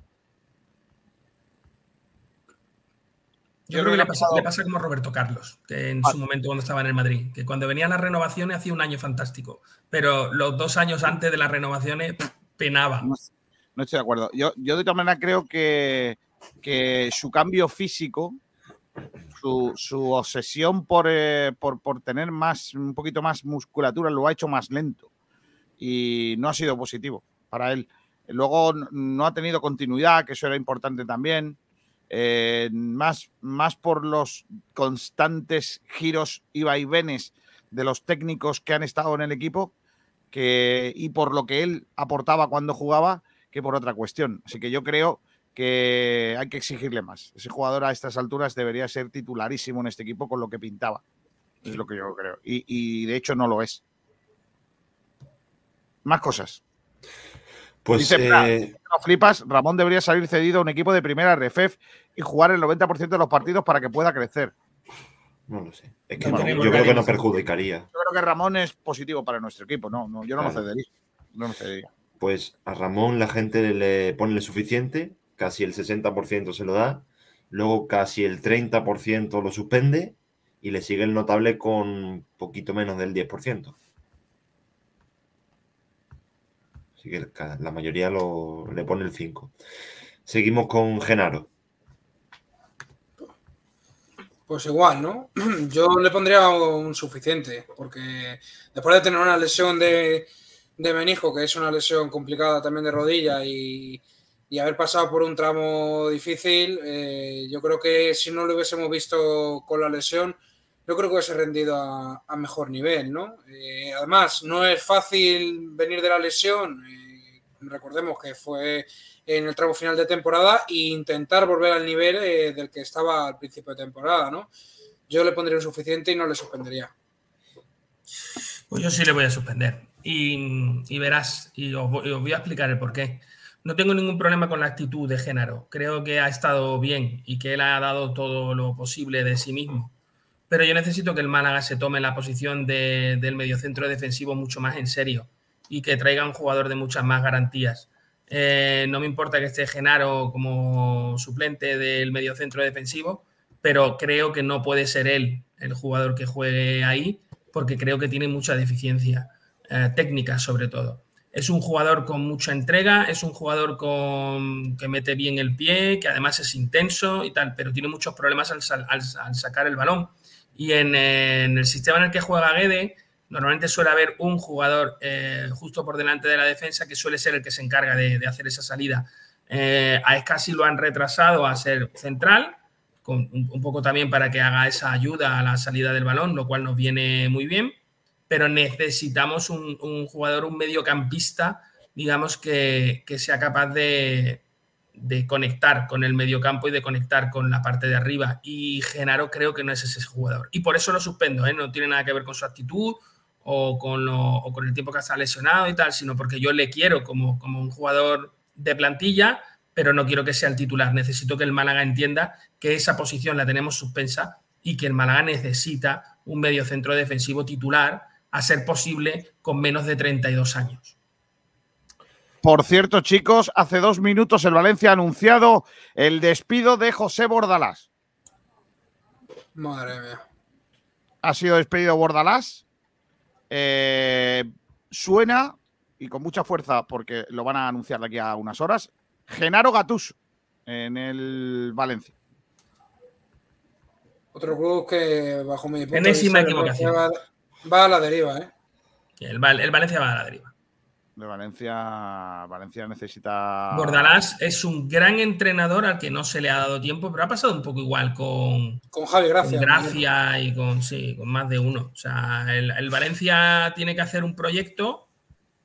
Yo, creo que le pasa, le pasa como a Roberto Carlos, que en su momento cuando estaba en el Madrid, que cuando venían las renovaciones hacía un año fantástico, pero los dos años antes de las renovaciones penaba. No, no estoy de acuerdo. Yo, yo de todas maneras creo que, que su cambio físico, su, su obsesión por, eh, por, por tener más, un poquito más musculatura, lo ha hecho más lento. Y no ha sido positivo para él. Luego no ha tenido continuidad, que eso era importante también. Eh, más, más por los constantes giros y vaivenes de los técnicos que han estado en el equipo que, y por lo que él aportaba cuando jugaba que por otra cuestión. Así que yo creo que hay que exigirle más. Ese jugador a estas alturas debería ser titularísimo en este equipo con lo que pintaba. Es lo que yo creo. Y, y de hecho no lo es. Más cosas. Pues Dice eh, no flipas, Ramón debería salir cedido a un equipo de primera RFEF y jugar el 90% de los partidos para que pueda crecer. no lo sé. Es que No yo creo que no perjudicaría. Yo creo que Ramón es positivo para nuestro equipo. No, no yo no lo cedería. No lo cedería. Pues a Ramón la gente le pone el suficiente, casi el 60% se lo da, luego casi el 30% lo suspende y le sigue el notable con poquito menos del 10%. Así que la mayoría lo, le pone el 5. Seguimos con Genaro. Pues igual, ¿no? Yo le pondría un suficiente, porque después de tener una lesión de, de menisco, que es una lesión complicada también de rodilla, y, y haber pasado por un tramo difícil, eh, yo creo que si no lo hubiésemos visto con la lesión, yo creo que hubiese rendido a, mejor nivel, ¿no? Eh, además, no es fácil venir de la lesión. eh, recordemos que fue en el tramo final de temporada e intentar volver al nivel eh, del que estaba al principio de temporada, ¿no? Yo le pondría un suficiente y no le suspendería. Pues yo sí le voy a suspender. Y, y verás, y os, voy- os voy a explicar el porqué. No tengo ningún problema con la actitud de Génaro. Creo que ha estado bien y que él ha dado todo lo posible de sí mismo. Pero yo necesito que el Málaga se tome la posición de- del mediocentro defensivo mucho más en serio y que traiga un jugador de muchas más garantías. Eh, no me importa que esté Genaro como suplente del mediocentro defensivo, pero creo que no puede ser él el jugador que juegue ahí porque creo que tiene mucha deficiencia eh, técnica sobre todo. Es un jugador con mucha entrega, es un jugador con, que mete bien el pie, que además es intenso y tal, pero tiene muchos problemas al, al sacar el balón. Y en, el sistema en el que juega Guede, normalmente suele haber un jugador eh, justo por delante de la defensa que suele ser el que se encarga de, hacer esa salida. Eh, a Escasi lo han retrasado a ser central, con un, un poco también para que haga esa ayuda a la salida del balón, lo cual nos viene muy bien, pero necesitamos un, un jugador, un mediocampista, digamos, que, que sea capaz de, de conectar con el mediocampo y de conectar con la parte de arriba. Y Genaro creo que no es ese jugador. Y por eso lo suspendo, ¿eh? no tiene nada que ver con su actitud o con, lo- o con el tiempo que está lesionado y tal, sino porque yo le quiero como, como un jugador de plantilla, pero no quiero que sea el titular. Necesito que el Málaga entienda que esa posición la tenemos suspensa y que el Málaga necesita un mediocentro defensivo titular, a ser posible con menos de 32 años. Por cierto, chicos, hace dos minutos el Valencia ha anunciado el despido de José Bordalás. Madre mía. Ha sido despedido Bordalás. Eh, suena, y con mucha fuerza, porque lo van a anunciar de aquí a unas horas, Genaro Gattuso en el Valencia. Otro club que, bajo mi punto Enésima de vista, equivocación. va, va a la deriva, ¿eh? El Valencia va a la deriva. De Valencia, Valencia necesita. Bordalás es un gran entrenador al que no se le ha dado tiempo, pero ha pasado un poco igual con, Con Javi Gracia. con Gracia y con, sí, con más de uno. O sea, el, el Valencia tiene que hacer un proyecto,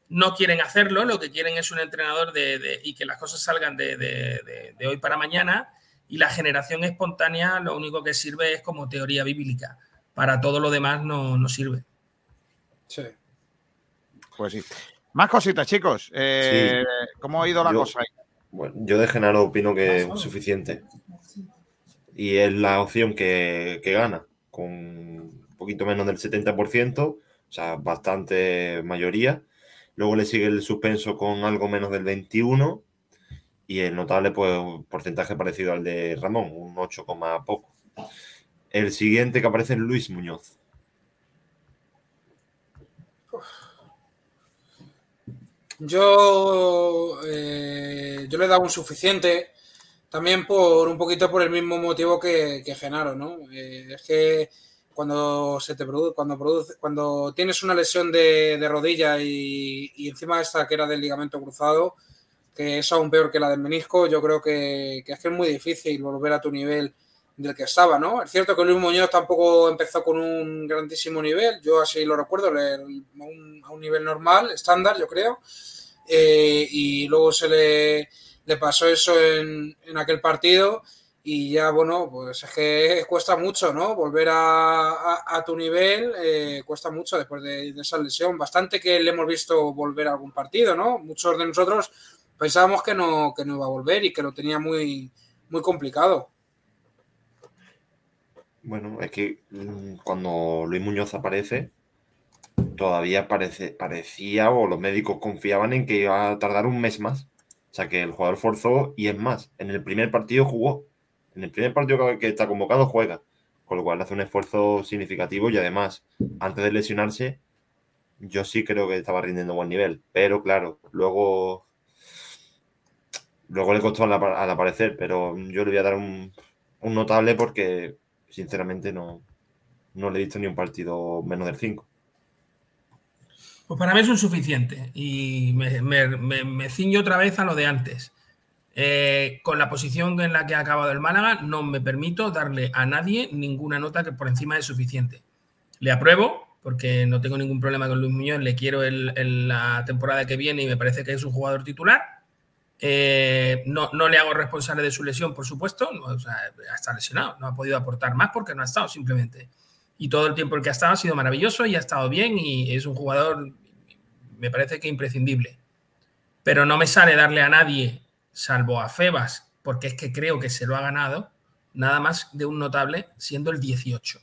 no quieren hacerlo, lo que quieren es un entrenador de, de- y que las cosas salgan de, de- de- de hoy para mañana. Y la generación espontánea lo único que sirve es como teoría bíblica. Para todo lo demás no, no sirve. Sí. Pues sí. Más cositas, chicos. Eh, ¿Cómo ha ido la Yo- cosa ahí? Bueno, yo de Genaro opino que es suficiente. Y es la opción que, que gana, con un poquito menos del 70%, o sea, bastante mayoría. Luego le sigue el suspenso con algo menos del 21%. Y el notable, pues, un porcentaje parecido al de Ramón, un 8, coma poco. El siguiente que aparece es Luis Muñoz. Yo, eh, yo le he dado un suficiente también por un poquito por el mismo motivo que, que Genaro, ¿no? Eh, es que cuando se te produce, cuando produce, cuando tienes una lesión de, de rodilla y, y encima esta que era del ligamento cruzado, que es aún peor que la del menisco, yo creo que, que es que es muy difícil volver a tu nivel del que estaba, ¿no? Es cierto que Luis Muñoz tampoco empezó con un grandísimo nivel, yo así lo recuerdo, a un, un nivel normal, estándar, yo creo, Eh, y luego se le, pasó eso en, aquel partido y ya, bueno, pues es que cuesta mucho, ¿no? Volver a tu nivel eh, cuesta mucho después de, de esa lesión. Bastante que le hemos visto volver a algún partido, ¿no? Muchos de nosotros pensábamos que no, que no iba a volver y que lo tenía muy, muy complicado. Bueno, es que mm, cuando Luis Muñoz aparece, todavía parece, parecía o los médicos confiaban en que iba a tardar un mes más. O sea que el jugador forzó y es más, en el primer partido jugó. En el primer partido que- está convocado juega. Con lo cual hace un esfuerzo significativo y además, antes de lesionarse, yo sí creo que estaba rindiendo buen nivel. Pero claro, luego, luego le costó al aparecer, pero yo le voy a dar un, un notable porque sinceramente no, no le he visto ni un partido menos del 5. Pues para mí es un suficiente. Y me, me- me- ciño otra vez a lo de antes. Eh, con la posición en la que ha acabado el Málaga, no me permito darle a nadie ninguna nota que por encima es suficiente. Le apruebo, porque no tengo ningún problema con Luis Muñoz, le quiero el- en la temporada que viene y me parece que es un jugador titular. Eh, no, le hago responsable de su lesión, por supuesto. no, o está lesionado, no ha podido aportar más porque no ha estado simplemente. Y todo el tiempo el que ha estado ha sido maravilloso y ha estado bien y es un jugador, me parece que imprescindible. Pero no me sale darle a nadie, salvo a Febas, porque es que creo que se lo ha ganado, nada más de un notable siendo el 18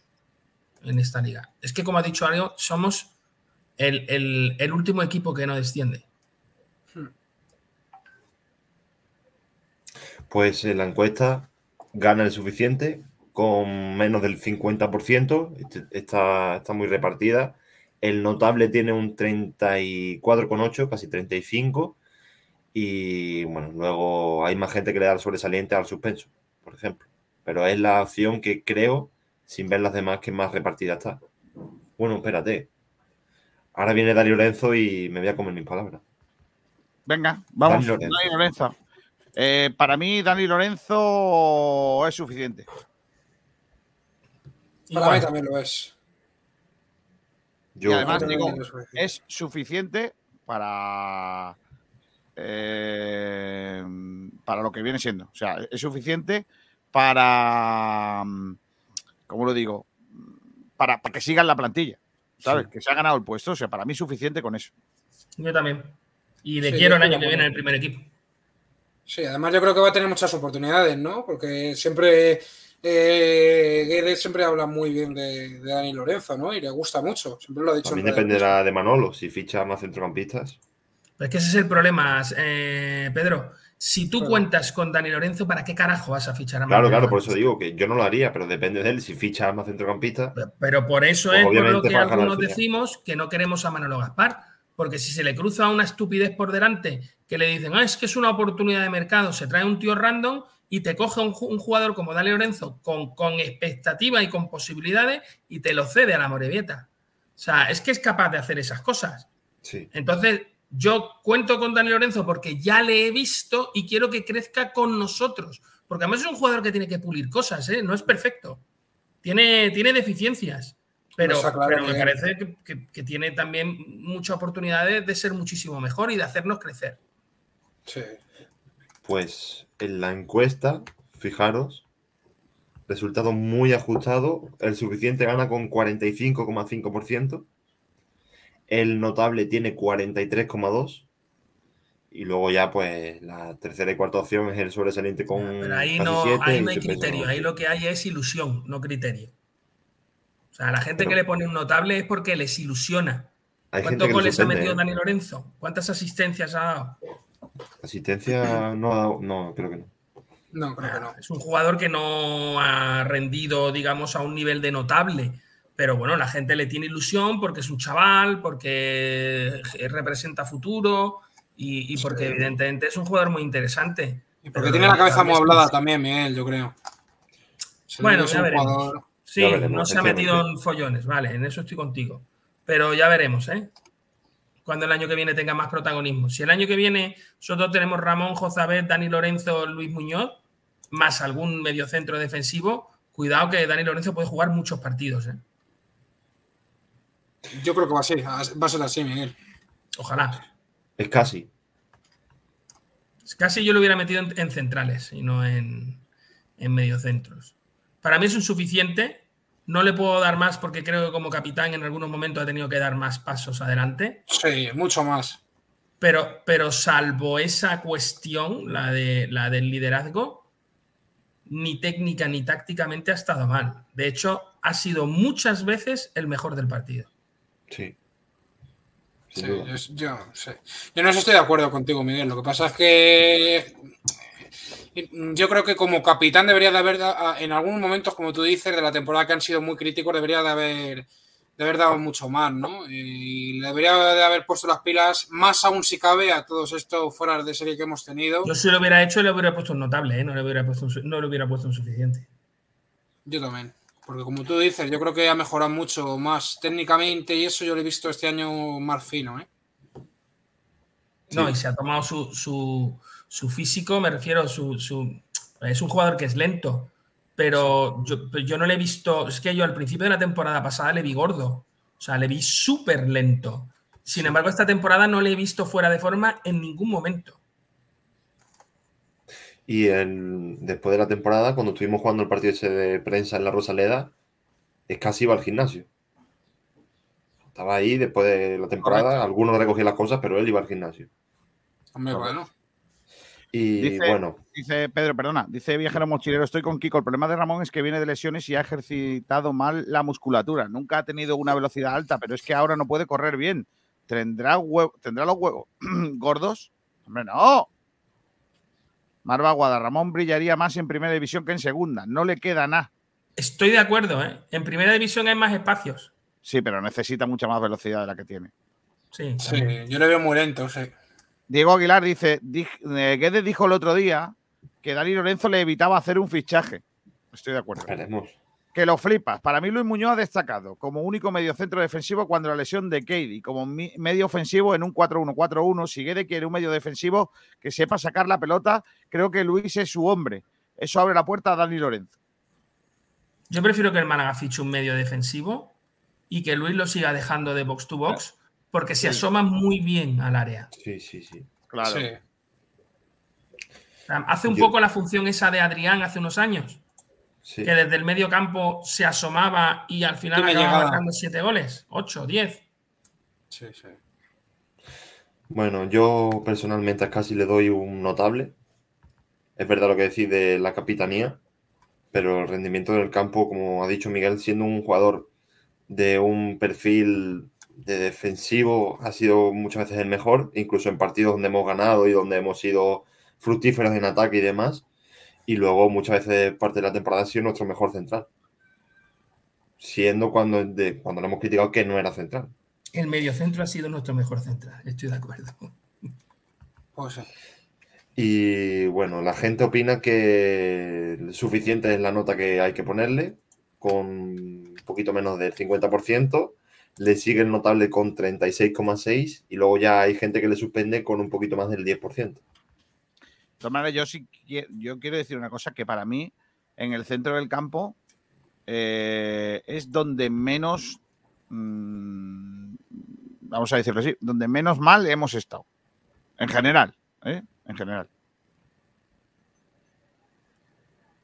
en esta liga. Es que, como ha dicho algo, somos el último equipo que no desciende. Pues en la encuesta gana el suficiente con menos del 50%, este- está, está muy repartida. El notable tiene un 34,8, casi 35. Y bueno, luego hay más gente que le da el sobresaliente al suspenso, por ejemplo. Pero es la opción que creo, sin ver las demás, que más repartida está. Bueno, espérate. Ahora viene Dani Lorenzo y me voy a comer mis palabras. Venga, vamos. Lorenzo. Dani Lorenzo. Eh, para mí, Dani Lorenzo es suficiente. Para mí también lo es. y además, Yo- digo, también lo soy. es suficiente para. eh, para lo que viene siendo. O sea, es suficiente para. ¿Cómo lo digo? Para, para que siga en la plantilla. ¿Sabes? Sí. Que se ha ganado el puesto. O sea, para mí es suficiente con eso. Yo también. Y le Sí, quiero el yo año que viene en el primer equipo. Sí, además yo creo que va a tener muchas oportunidades, ¿no? Porque siempre eh, Guedes siempre habla muy bien de, de Dani Lorenzo, ¿no? Y le gusta mucho, siempre lo ha dicho. También dependerá de Manolo, si ficha más centrocampistas. Pero es que ese es el problema, eh, Pedro. Si tú Claro. cuentas con Dani Lorenzo, ¿para qué carajo vas a fichar a Claro, Manuel claro, por eso digo que yo no lo haría, pero depende de él. Si ficha más centrocampistas. Pero por eso pues es por lo obviamente que algunos decimos que no queremos a Manolo Gaspar. Porque si se le cruza una estupidez por delante que le dicen, ah, es que es una oportunidad de mercado, se trae un tío random y te coge un, ju- un jugador como Dani Lorenzo con, con expectativa y con posibilidades y te lo cede a la Morevieta. O sea, es que es capaz de hacer esas cosas. Sí. Entonces, yo cuento con Dani Lorenzo porque ya le he visto y quiero que crezca con nosotros. Porque además es un jugador que tiene que pulir cosas, ¿eh? no es perfecto. Tiene, tiene deficiencias. Pero, Está claro pero me parece que, que- que tiene también mucha oportunidad de, de ser muchísimo mejor y de hacernos crecer. Sí. Pues en la encuesta, fijaros, resultado muy ajustado. El suficiente gana con 45,5%. El notable tiene 43,2%. Y luego ya, pues, la tercera y cuarta opción es el sobresaliente con Pero ahí casi no, 7 ahí no hay criterio, ahí lo que hay es ilusión, no criterio. O sea, la gente que le pone un notable es porque les ilusiona. ¿Cuántos goles ha metido ¿eh? Dani Lorenzo? ¿Cuántas asistencias ha dado? Asistencia, no, ha dado- no, creo que no. No, creo que no. Es un jugador que no ha rendido, digamos, a un nivel de notable. Pero bueno, la gente le tiene ilusión porque es un chaval, porque representa futuro y, y porque Sí. evidentemente es un jugador muy interesante. Porque Pero tiene la cabeza amueblada que- también, Miguel, yo creo. Se Bueno, ya veremos. jugador- Sí, Ya veremos, no se ha metido en follones, vale, en eso estoy contigo. Pero ya veremos, ¿eh? Cuando el año que viene tenga más protagonismo. Si el año que viene nosotros tenemos Ramón, Jozabet, Dani Lorenzo, Luis Muñoz, más algún mediocentro defensivo, cuidado que Dani Lorenzo puede jugar muchos partidos. ¿eh? Yo creo que va a ser, va a ser así, Miguel. Ojalá. Es casi. Casi yo lo hubiera metido en, en centrales y no en, en mediocentros. Para mí es un suficiente. No le puedo dar más porque creo que como capitán en algunos momentos ha tenido que dar más pasos adelante. Sí, mucho más. Pero, pero salvo esa cuestión, la, de, la del liderazgo, ni técnica ni tácticamente ha estado mal. De hecho, ha sido muchas veces el mejor del partido. Sí. Sí, yo, yo, sí. yo no estoy de acuerdo contigo, Miguel. Lo que pasa es que yo creo que como capitán debería de haber, en algunos momentos, como tú dices, de la temporada que han sido muy críticos, debería de haber, de haber dado mucho más, ¿no? Y debería de haber puesto las pilas, más aún si cabe, a todos estos fueras de serie que hemos tenido. Yo si lo hubiera hecho, le hubiera puesto un notable, ¿eh? no, le hubiera puesto un, no le hubiera puesto un suficiente. Yo también. Porque como tú dices, yo creo que ha mejorado mucho más técnicamente y eso yo lo he visto este año más fino, ¿eh? No, y se ha tomado su, su, su físico, me refiero, su, su, es un jugador que es lento, pero yo, yo, no le he visto, es que yo al principio de la temporada pasada le vi gordo, o sea, le vi súper lento. Sin embargo, esta temporada no le he visto fuera de forma en ningún momento. Y en, después de la temporada, cuando estuvimos jugando el partido ese de prensa en la Rosaleda, es casi iba al gimnasio. Estaba ahí después de la temporada, Correcto. algunos recogían las cosas, pero él iba al gimnasio. Hombre, bueno. Y Dice, bueno, dice Pedro, perdona, dice Viajero Mochilero, estoy con Kiko. El problema de Ramón es que viene de lesiones y ha ejercitado mal la musculatura. Nunca ha tenido una velocidad alta, pero es que ahora no puede correr bien. ¿Tendrá, hue- ¿tendrá los huevos gordos? Hombre, no. Marva Guada, Ramón brillaría más en primera división que en segunda. No le queda nada. Estoy de acuerdo, ¿eh? En primera división hay más espacios. Sí, pero necesita mucha más velocidad de la que tiene. Sí, Sí, yo le veo muy lento, sí. Diego Aguilar dice, "Dij- eh, Guedes dijo el otro día que Dani Lorenzo le evitaba hacer un fichaje. Estoy de acuerdo. esperemos. Que lo flipas. Para mí Luis Muñoz ha destacado como único mediocentro defensivo cuando la lesión de Cady, como medio ofensivo en un 4-1-4-1. Si Guedes quiere un medio defensivo que sepa sacar la pelota, creo que Luis es su hombre. Eso abre la puerta a Dani Lorenzo. Yo prefiero que el Málaga fiche un medio defensivo y que Luis lo siga dejando de box to box porque se Sí. asoma muy bien al área. Sí, sí, sí. Claro. Sí. Hace un Yo- poco la función esa de Adrián hace unos años, Sí. que desde el medio campo se asomaba y al final acababa llegada. marcando siete goles, ocho, diez. Sí, sí. Bueno, yo personalmente a casi le doy un notable. Es verdad lo que decís de la capitanía, pero el rendimiento del campo, como ha dicho Miguel, siendo un jugador de un perfil de defensivo, ha sido muchas veces el mejor, incluso en partidos donde hemos ganado y donde hemos sido fructíferos en ataque y demás. Y luego muchas veces parte de la temporada ha sido nuestro mejor central. Siendo cuando, de, cuando lo hemos criticado que no era central. El mediocentro ha sido nuestro mejor central, estoy de acuerdo. Pues sí. Y bueno, la gente opina que suficiente es la nota que hay que ponerle, con un poquito menos del 50%. Le sigue el notable con 36,6% y luego ya hay gente que le suspende con un poquito más del 10%. De todas maneras, yo sí yo quiero decir una cosa que para mí, en el centro del campo, eh, es donde menos, mm, vamos a decirlo así, donde menos mal hemos estado. En general, ¿eh? En general.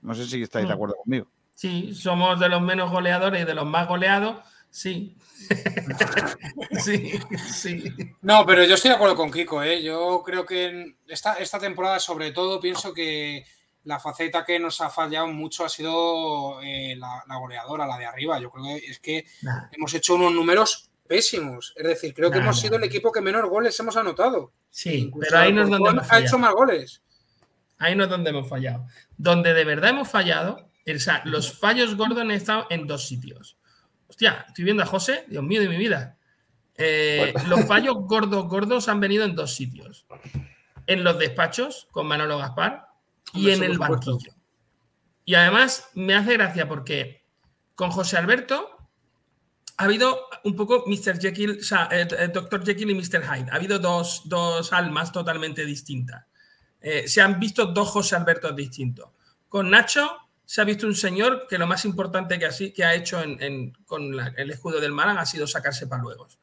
No sé si estáis de Mm. acuerdo conmigo. Sí, somos de los menos goleadores y de los más goleados, sí. sí, sí. No, pero yo estoy de acuerdo con Kiko, ¿eh? Yo creo que en esta, esta temporada, sobre todo, pienso que la faceta que nos ha fallado mucho ha sido eh, la, la goleadora, la de arriba. Yo creo que es que Nah. hemos hecho unos números pésimos. Es decir, creo que hemos nah, sido el equipo que menos goles hemos anotado. Sí, Incluso pero ahí no es donde hemos ha hecho fallado. más goles. Ahí no es donde hemos fallado. Donde de verdad hemos fallado, o sea, los fallos gordos han estado en dos sitios. Hostia, estoy viendo a José, Dios mío de mi vida. Eh, Los fallos gordos, gordos han venido en dos sitios. En los despachos con Manolo Gaspar y en el supuesto. banquillo. Y además me hace gracia porque con José Alberto ha habido un poco Mr. Jekyll, o sea, eh, eh, Dr. Jekyll y Mr. Hyde. Ha habido dos, dos almas totalmente distintas. Eh, se han visto dos José Albertos distintos. Con Nacho se ha visto un señor que lo más importante que, así, que ha hecho en- en- con la- el escudo del Málaga ha sido sacarse paluegos.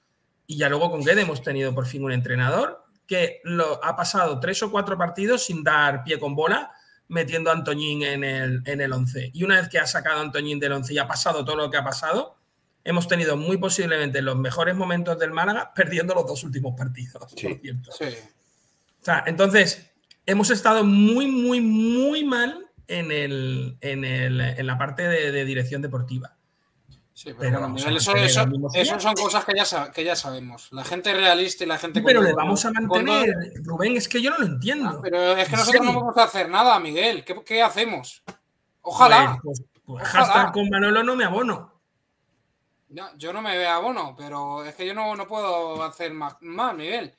Y ya luego con Guede hemos tenido por fin un entrenador que lo, ha pasado tres o cuatro partidos sin dar pie con bola, metiendo a Antoñín en el, en el 11. Y una vez que ha sacado a Antoñín del 11 y ha pasado todo lo que ha pasado, hemos tenido muy posiblemente los mejores momentos del Málaga perdiendo los dos últimos partidos, por cierto. O sea, entonces, hemos estado muy, muy, muy mal en, el, en, el- en la parte de, de dirección deportiva. Sí, pero, vamos a eso, eso- son cosas que ya, que ya sabemos. La gente realista y la gente Pero le vamos a mantener, Rubén, es que yo no lo entiendo. Pero es que ¿En nosotros no serio? podemos hacer nada, Miguel. ¿Qué, qué hacemos? Ojalá. Pues, pues Ojalá. hashtag con Manolo no me abono. Yo no me veo abono, pero es que yo no, no puedo hacer más, más, Miguel.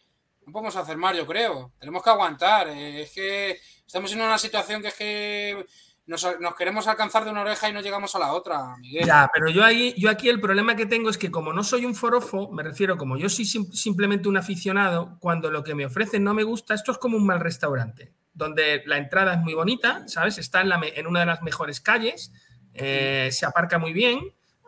No podemos hacer más, yo creo. Tenemos que aguantar. eh, Es que estamos en una situación que es que nos, queremos alcanzar de una oreja y no llegamos a la otra, Miguel. Ya, pero yo ahí, yo aquí el problema que tengo es que como no soy un forofo, me refiero, como yo soy sim- simplemente un aficionado, cuando lo que me ofrecen no me gusta, esto es como un mal restaurante, donde la entrada es muy bonita, ¿sabes? Está en una de las mejores calles, eh, se aparca muy bien,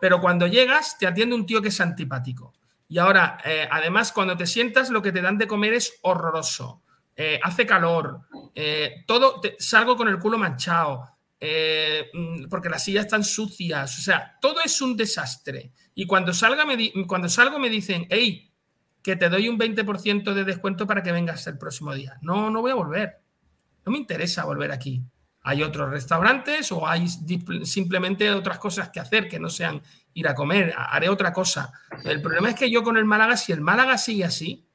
pero cuando llegas te atiende un tío que es antipático. Y ahora, eh, además, cuando te sientas, lo que te dan de comer es horroroso. Eh, hace calor, eh, todo, te- salgo con el culo manchado, eh, mm, porque las sillas están sucias, o sea, todo es un desastre. Y cuando, salga me cuando salgo me dicen, hey, que te doy un 20% de descuento para que vengas el próximo día. No, no voy a volver. No me interesa volver aquí. Hay otros restaurantes o hay simplemente otras cosas que hacer que no sean ir a comer. Ha- Haré otra cosa. El problema es que yo con el Málaga, si el Málaga sigue así,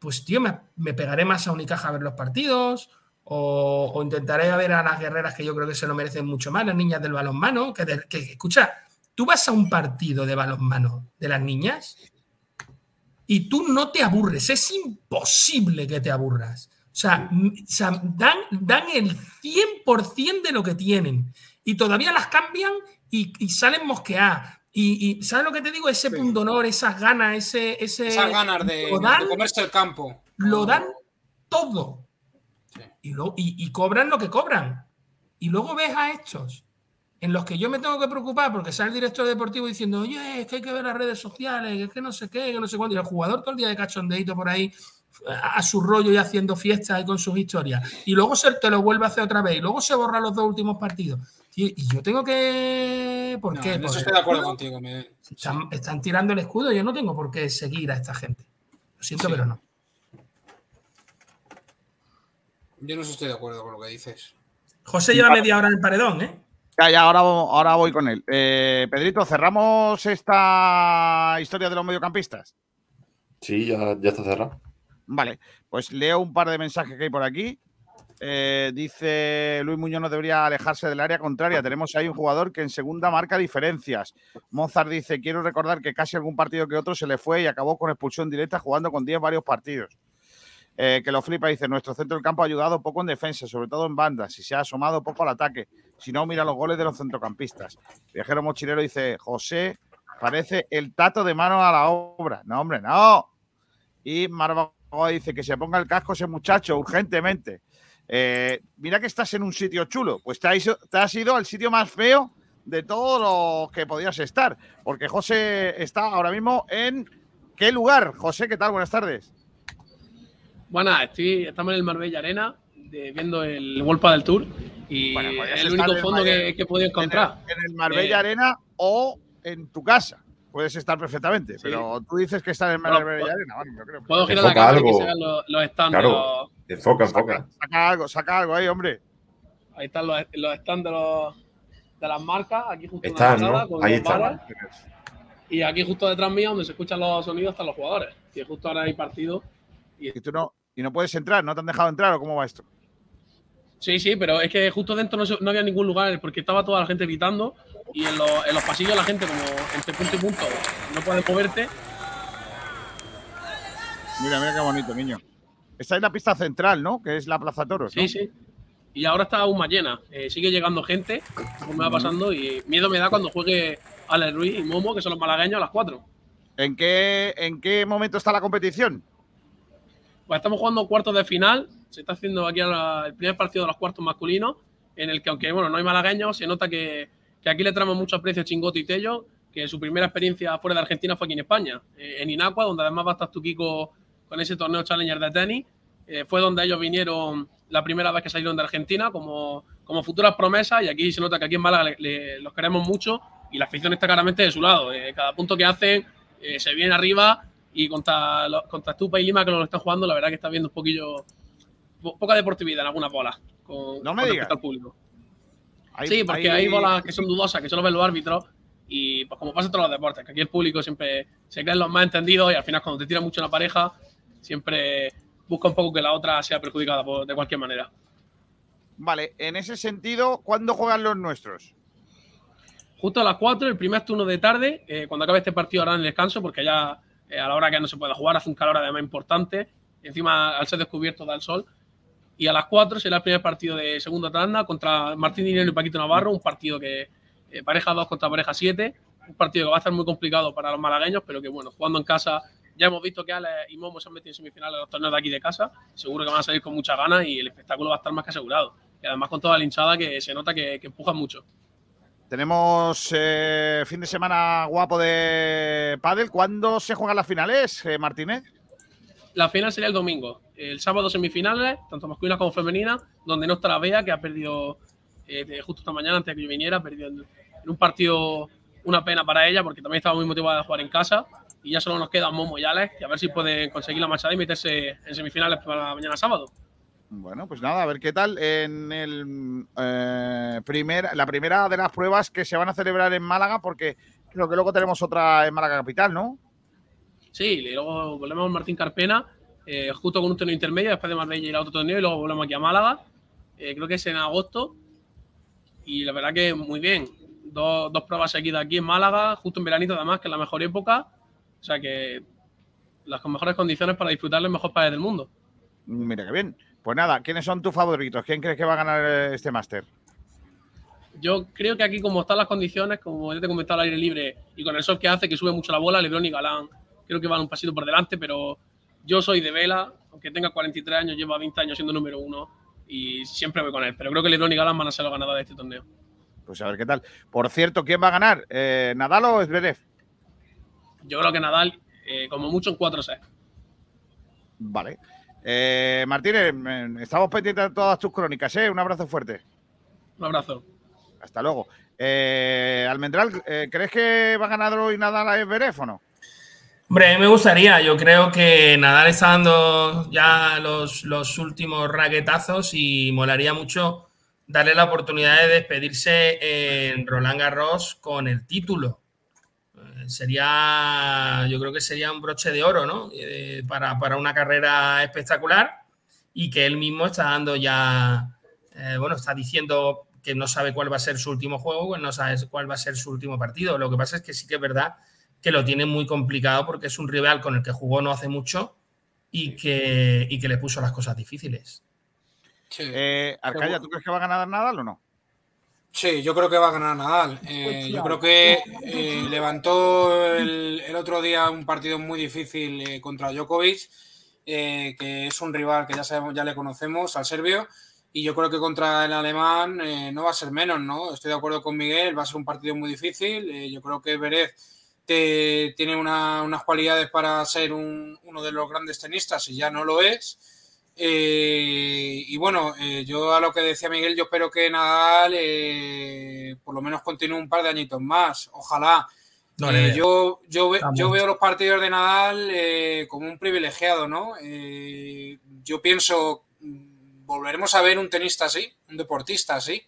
pues tío, me, pegaré más a Unicaja a ver los partidos o, intentaré ver a las guerreras que yo creo que se lo merecen mucho más, las niñas del balonmano, que, que escucha, tú vas a un partido de balonmano de las niñas y tú no te aburres, es imposible que te aburras. O sea, m- o sea, dan, dan el 100% de lo que tienen y todavía las cambian y, y salen mosqueadas. Y, y, ¿sabes lo que te digo? Ese pundonor, esas ganas, ese... ese Esas ganas de, dan, de comerse el campo. lo dan todo. Y, lo- y- y cobran lo que cobran. Y luego ves a estos en los que yo me tengo que preocupar porque sale el director deportivo diciendo, oye, es que hay que ver las redes sociales, es que no sé qué, que no sé cuánto. Y el jugador todo el día de cachondeito por ahí a su rollo y haciendo fiestas y con sus historias. Y luego se te lo vuelve a hacer otra vez. Y luego se borra los dos últimos partidos. Y, y yo tengo que... ¿Por No, qué? en eso estoy de acuerdo escudo. contigo, Miguel. Están, están tirando el escudo. Yo no tengo por qué seguir a esta gente. Lo siento, Sí. pero no. Yo no estoy de acuerdo con lo que dices. José lleva media hora en el paredón, ¿eh? Ya, ya, ahora, ahora voy con él. Eh, Pedrito, ¿cerramos esta historia de los mediocampistas? Sí, ya, ya está cerrado. Vale, pues leo un par de mensajes que hay por aquí. Eh, dice Luis Muñoz no debería alejarse del área contraria. Tenemos ahí un jugador que en segunda marca diferencias. Mozart dice, quiero recordar que casi algún partido que otro se le fue y acabó con expulsión directa jugando con 10 varios partidos. Eh, que lo flipa, dice, nuestro centro del campo ha ayudado poco en defensa, sobre todo en bandas, y se ha asomado poco al ataque. Si no, mira los goles de los centrocampistas. Viajero Mochilero dice, José parece el tato de mano a la obra. No, hombre, no. Y Marva dice que se ponga el casco ese muchacho urgentemente. Eh, mira que estás en un sitio chulo. Pues te has, te has ido al sitio más feo de todos los que podías estar. Porque José está ahora mismo en. ¿Qué lugar? José, ¿qué tal? Buenas tardes. Bueno, estoy, estamos en el Marbella Arena de- viendo el Wolpa del Tour y es el único el fondo que he podido encontrar. En el Marbella Eh, Arena o en tu casa. Puedes estar perfectamente, pero tú dices que estás en el Bueno, puedo- Arena. Bueno, yo creo que- Puedo girar la cámara y que se vean los, los stands. Claro. de los- Enfoca, enfoca. Saca algo, saca algo ahí, hombre. ahí están los, los stands de, los, de las marcas. Aquí justo Están, la ¿no? con Ahí están. Y aquí justo detrás mío, donde se escuchan los sonidos, están los jugadores. Que justo ahora hay partido. Y tú no, y no puedes entrar, ¿no te han dejado entrar o cómo va esto? Sí, sí, pero es que justo dentro no, no había ningún lugar porque estaba toda la gente gritando y en, los- en los pasillos la gente como entre punto y punto no puede moverte. Mira, mira qué bonito, niño. Esta es la pista central, ¿no? Que es la Plaza Toros. ¿no? Sí, sí. Y ahora está aún más llena. Eh, sigue llegando gente, como va pasando, y miedo me da cuando juegue Alex Ruiz y Momo, que son los malagueños, a las 4. ¿En qué, ¿En qué momento está la competición? Pues estamos jugando cuartos de final. Se está haciendo aquí el primer partido de los cuartos masculinos. en el que, aunque bueno, no hay malagueños, se nota que, que aquí le traemos mucho aprecio a Chingoto y Tello, que su primera experiencia fuera de Argentina fue aquí en España, eh, en Inacua, donde además va a estar tu Kiko con ese torneo Challenger de tenis. Eh, fue donde ellos vinieron la primera vez que salieron de Argentina como, como futuras promesas y aquí se nota que aquí en Málaga le- le- los queremos mucho y la afición está claramente de su lado. Eh, cada punto que hacen eh, se viene arriba y contra, lo- contra y Lima que lo están jugando, la verdad que está viendo un poquillo po- poca deportividad en algunas bolas con, No me con digas. al público. Hay- sí, porque hay- hay bolas que son dudosas, que solo ven los árbitros y pues como pasa en todos los deportes, que aquí el público siempre se creen los más entendidos y al final cuando te tira mucho una pareja siempre busca un poco que la otra sea perjudicada por- de cualquier manera. Vale, en ese sentido, ¿cuándo juegan los nuestros? Justo a las 4, el primer turno de tarde, eh, cuando acabe este partido harán el descanso, porque ya eh, a la hora que no se pueda jugar hace un calor además importante. Encima, al ser descubierto, da el sol. Y a las 4 será el primer partido de segunda tanda contra Martín Dinero y Paquito Navarro, un partido que eh, pareja 2 contra pareja 7, un partido que va a estar muy complicado para los malagueños, pero que bueno, jugando en casa, ya hemos visto que Ale y Momo se han metido en semifinales de los torneos de aquí de casa, seguro que van a salir con muchas ganas y el espectáculo va a estar más que asegurado. Y además con toda la hinchada que se nota que, que empujan mucho. Tenemos eh, fin de semana guapo de pádel. ¿Cuándo se juegan las finales, eh, Martínez? La final sería el domingo. El sábado semifinales, tanto masculina como femenina, donde no está la Bea, que ha perdido eh, justo esta mañana, antes de que yo viniera, ha perdido en, en un partido una pena para ella, porque también estaba muy motivada de jugar en casa. Y ya solo nos quedan Momo y a ver si pueden conseguir la machada y meterse en semifinales para mañana sábado. Bueno, pues nada, a ver qué tal en el eh, la primera de las pruebas que se van a celebrar en Málaga, porque creo que luego tenemos otra en Málaga Capital, ¿no? Sí, y luego volvemos a Martín Carpena, eh, justo con un torneo intermedio, después de Marbella y el otro torneo, y luego volvemos aquí a Málaga. Eh, creo que es en agosto. Y la verdad que muy bien. Dos, dos pruebas seguidas aquí en Málaga, justo en veranito además, que es la mejor época. O sea que las con mejores condiciones para disfrutar los mejores países del mundo. Mira qué bien. Pues nada, ¿quiénes son tus favoritos? ¿Quién crees que va a ganar eh, este máster? Yo creo que aquí, como están las condiciones, como ya te he comentado al aire libre y con el sol que hace, que sube mucho la bola, Lebron y Galán creo que van un pasito por delante, pero yo soy de Vela, aunque tenga 43 años, lleva 20 años siendo número uno y siempre voy con él. Pero creo que Lebron y Galán van a ser los ganadores de este torneo. Pues a ver qué tal. Por cierto, ¿quién va a ganar? Eh, ¿Nadal o Zverev? Yo creo que Nadal, eh, como mucho en 4-6. Vale. Eh, Martínez, eh, estamos pendientes de todas tus crónicas, ¿eh? Un abrazo fuerte. Un abrazo. Hasta luego. Almendral, ¿crees que va a ganar hoy Nadal a Zverev o no? Hombre, me gustaría. Yo creo que Nadal está dando ya los, los últimos raquetazos y molaría mucho darle la oportunidad de despedirse en Roland Garros con el título. Eh, Sería, yo creo que sería un broche de oro, ¿no? Eh, para, para una carrera espectacular y que él mismo está dando ya, eh, bueno, está diciendo que no sabe cuál va a ser su último juego, pues no sabe cuál va a ser su último partido. Lo que pasa es que sí que es verdad que lo tiene muy complicado porque es un rival con el que jugó no hace mucho y que, y que le puso las cosas difíciles. Eh, Arcaya, ¿tú crees que va a ganar Nadal o no? Sí, yo creo que va a ganar Nadal. Eh, yo creo que eh, levantó el, el otro día un partido muy difícil eh, contra Djokovic, eh, que es un rival que ya sabemos, ya le conocemos, al serbio, y yo creo que contra el alemán eh, no va a ser menos, ¿no? Estoy de acuerdo con Miguel, va a ser un partido muy difícil. eh, yo creo que Berez te- tiene una- unas cualidades para ser un- uno de los grandes tenistas y ya no lo es. Eh, y bueno, eh, yo a lo que decía Miguel, yo espero que Nadal eh, por lo menos continúe un par de añitos más. Ojalá. No yo, yo, ve- yo veo los partidos de Nadal eh, como un privilegiado, ¿no? Eh, yo pienso, mm, volveremos a ver un tenista así, un deportista así.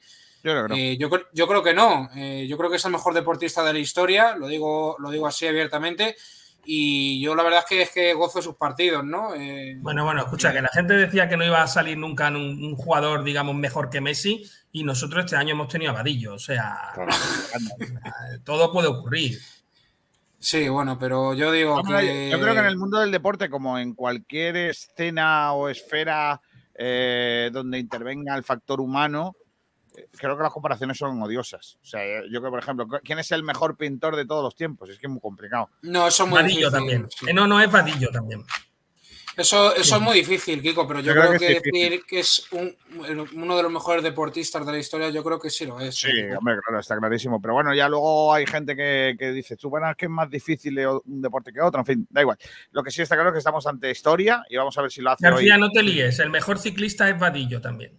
Yo creo que no. Eh, yo, cre- yo creo que no. Eh, yo creo que es el mejor deportista de la historia, lo digo, lo digo así abiertamente. Y yo la verdad es que es que gozo sus partidos, ¿no? Eh, Bueno, bueno, escucha, que la gente decía que no iba a salir nunca un, un jugador, digamos, mejor que Messi, y nosotros este año hemos tenido a Vadillo, o sea, todo puede ocurrir. Sí, bueno, pero yo digo que... Yo creo que en el mundo del deporte, como en cualquier escena o esfera eh, donde intervenga el factor humano, eh, creo que las comparaciones son odiosas. O sea, yo creo, por ejemplo, ¿quién es el mejor pintor de todos los tiempos? Es que es muy complicado. No, eso es muy Vadillo difícil, también. sí. Eh, no, no es Vadillo también. Eso, eso es muy difícil, Kiko, pero yo, Yo creo creo, que que, decir que es un- uno de los mejores deportistas de la historia, yo creo que sí lo es. Sí, hombre, claro, está clarísimo. Pero bueno, ya luego hay gente que, que dice, tú, bueno, es que es más difícil un deporte que otro. En fin, da igual. Lo que sí está claro es que estamos ante historia y vamos a ver si lo hace García, hoy. no te líes. El mejor ciclista es Vadillo también.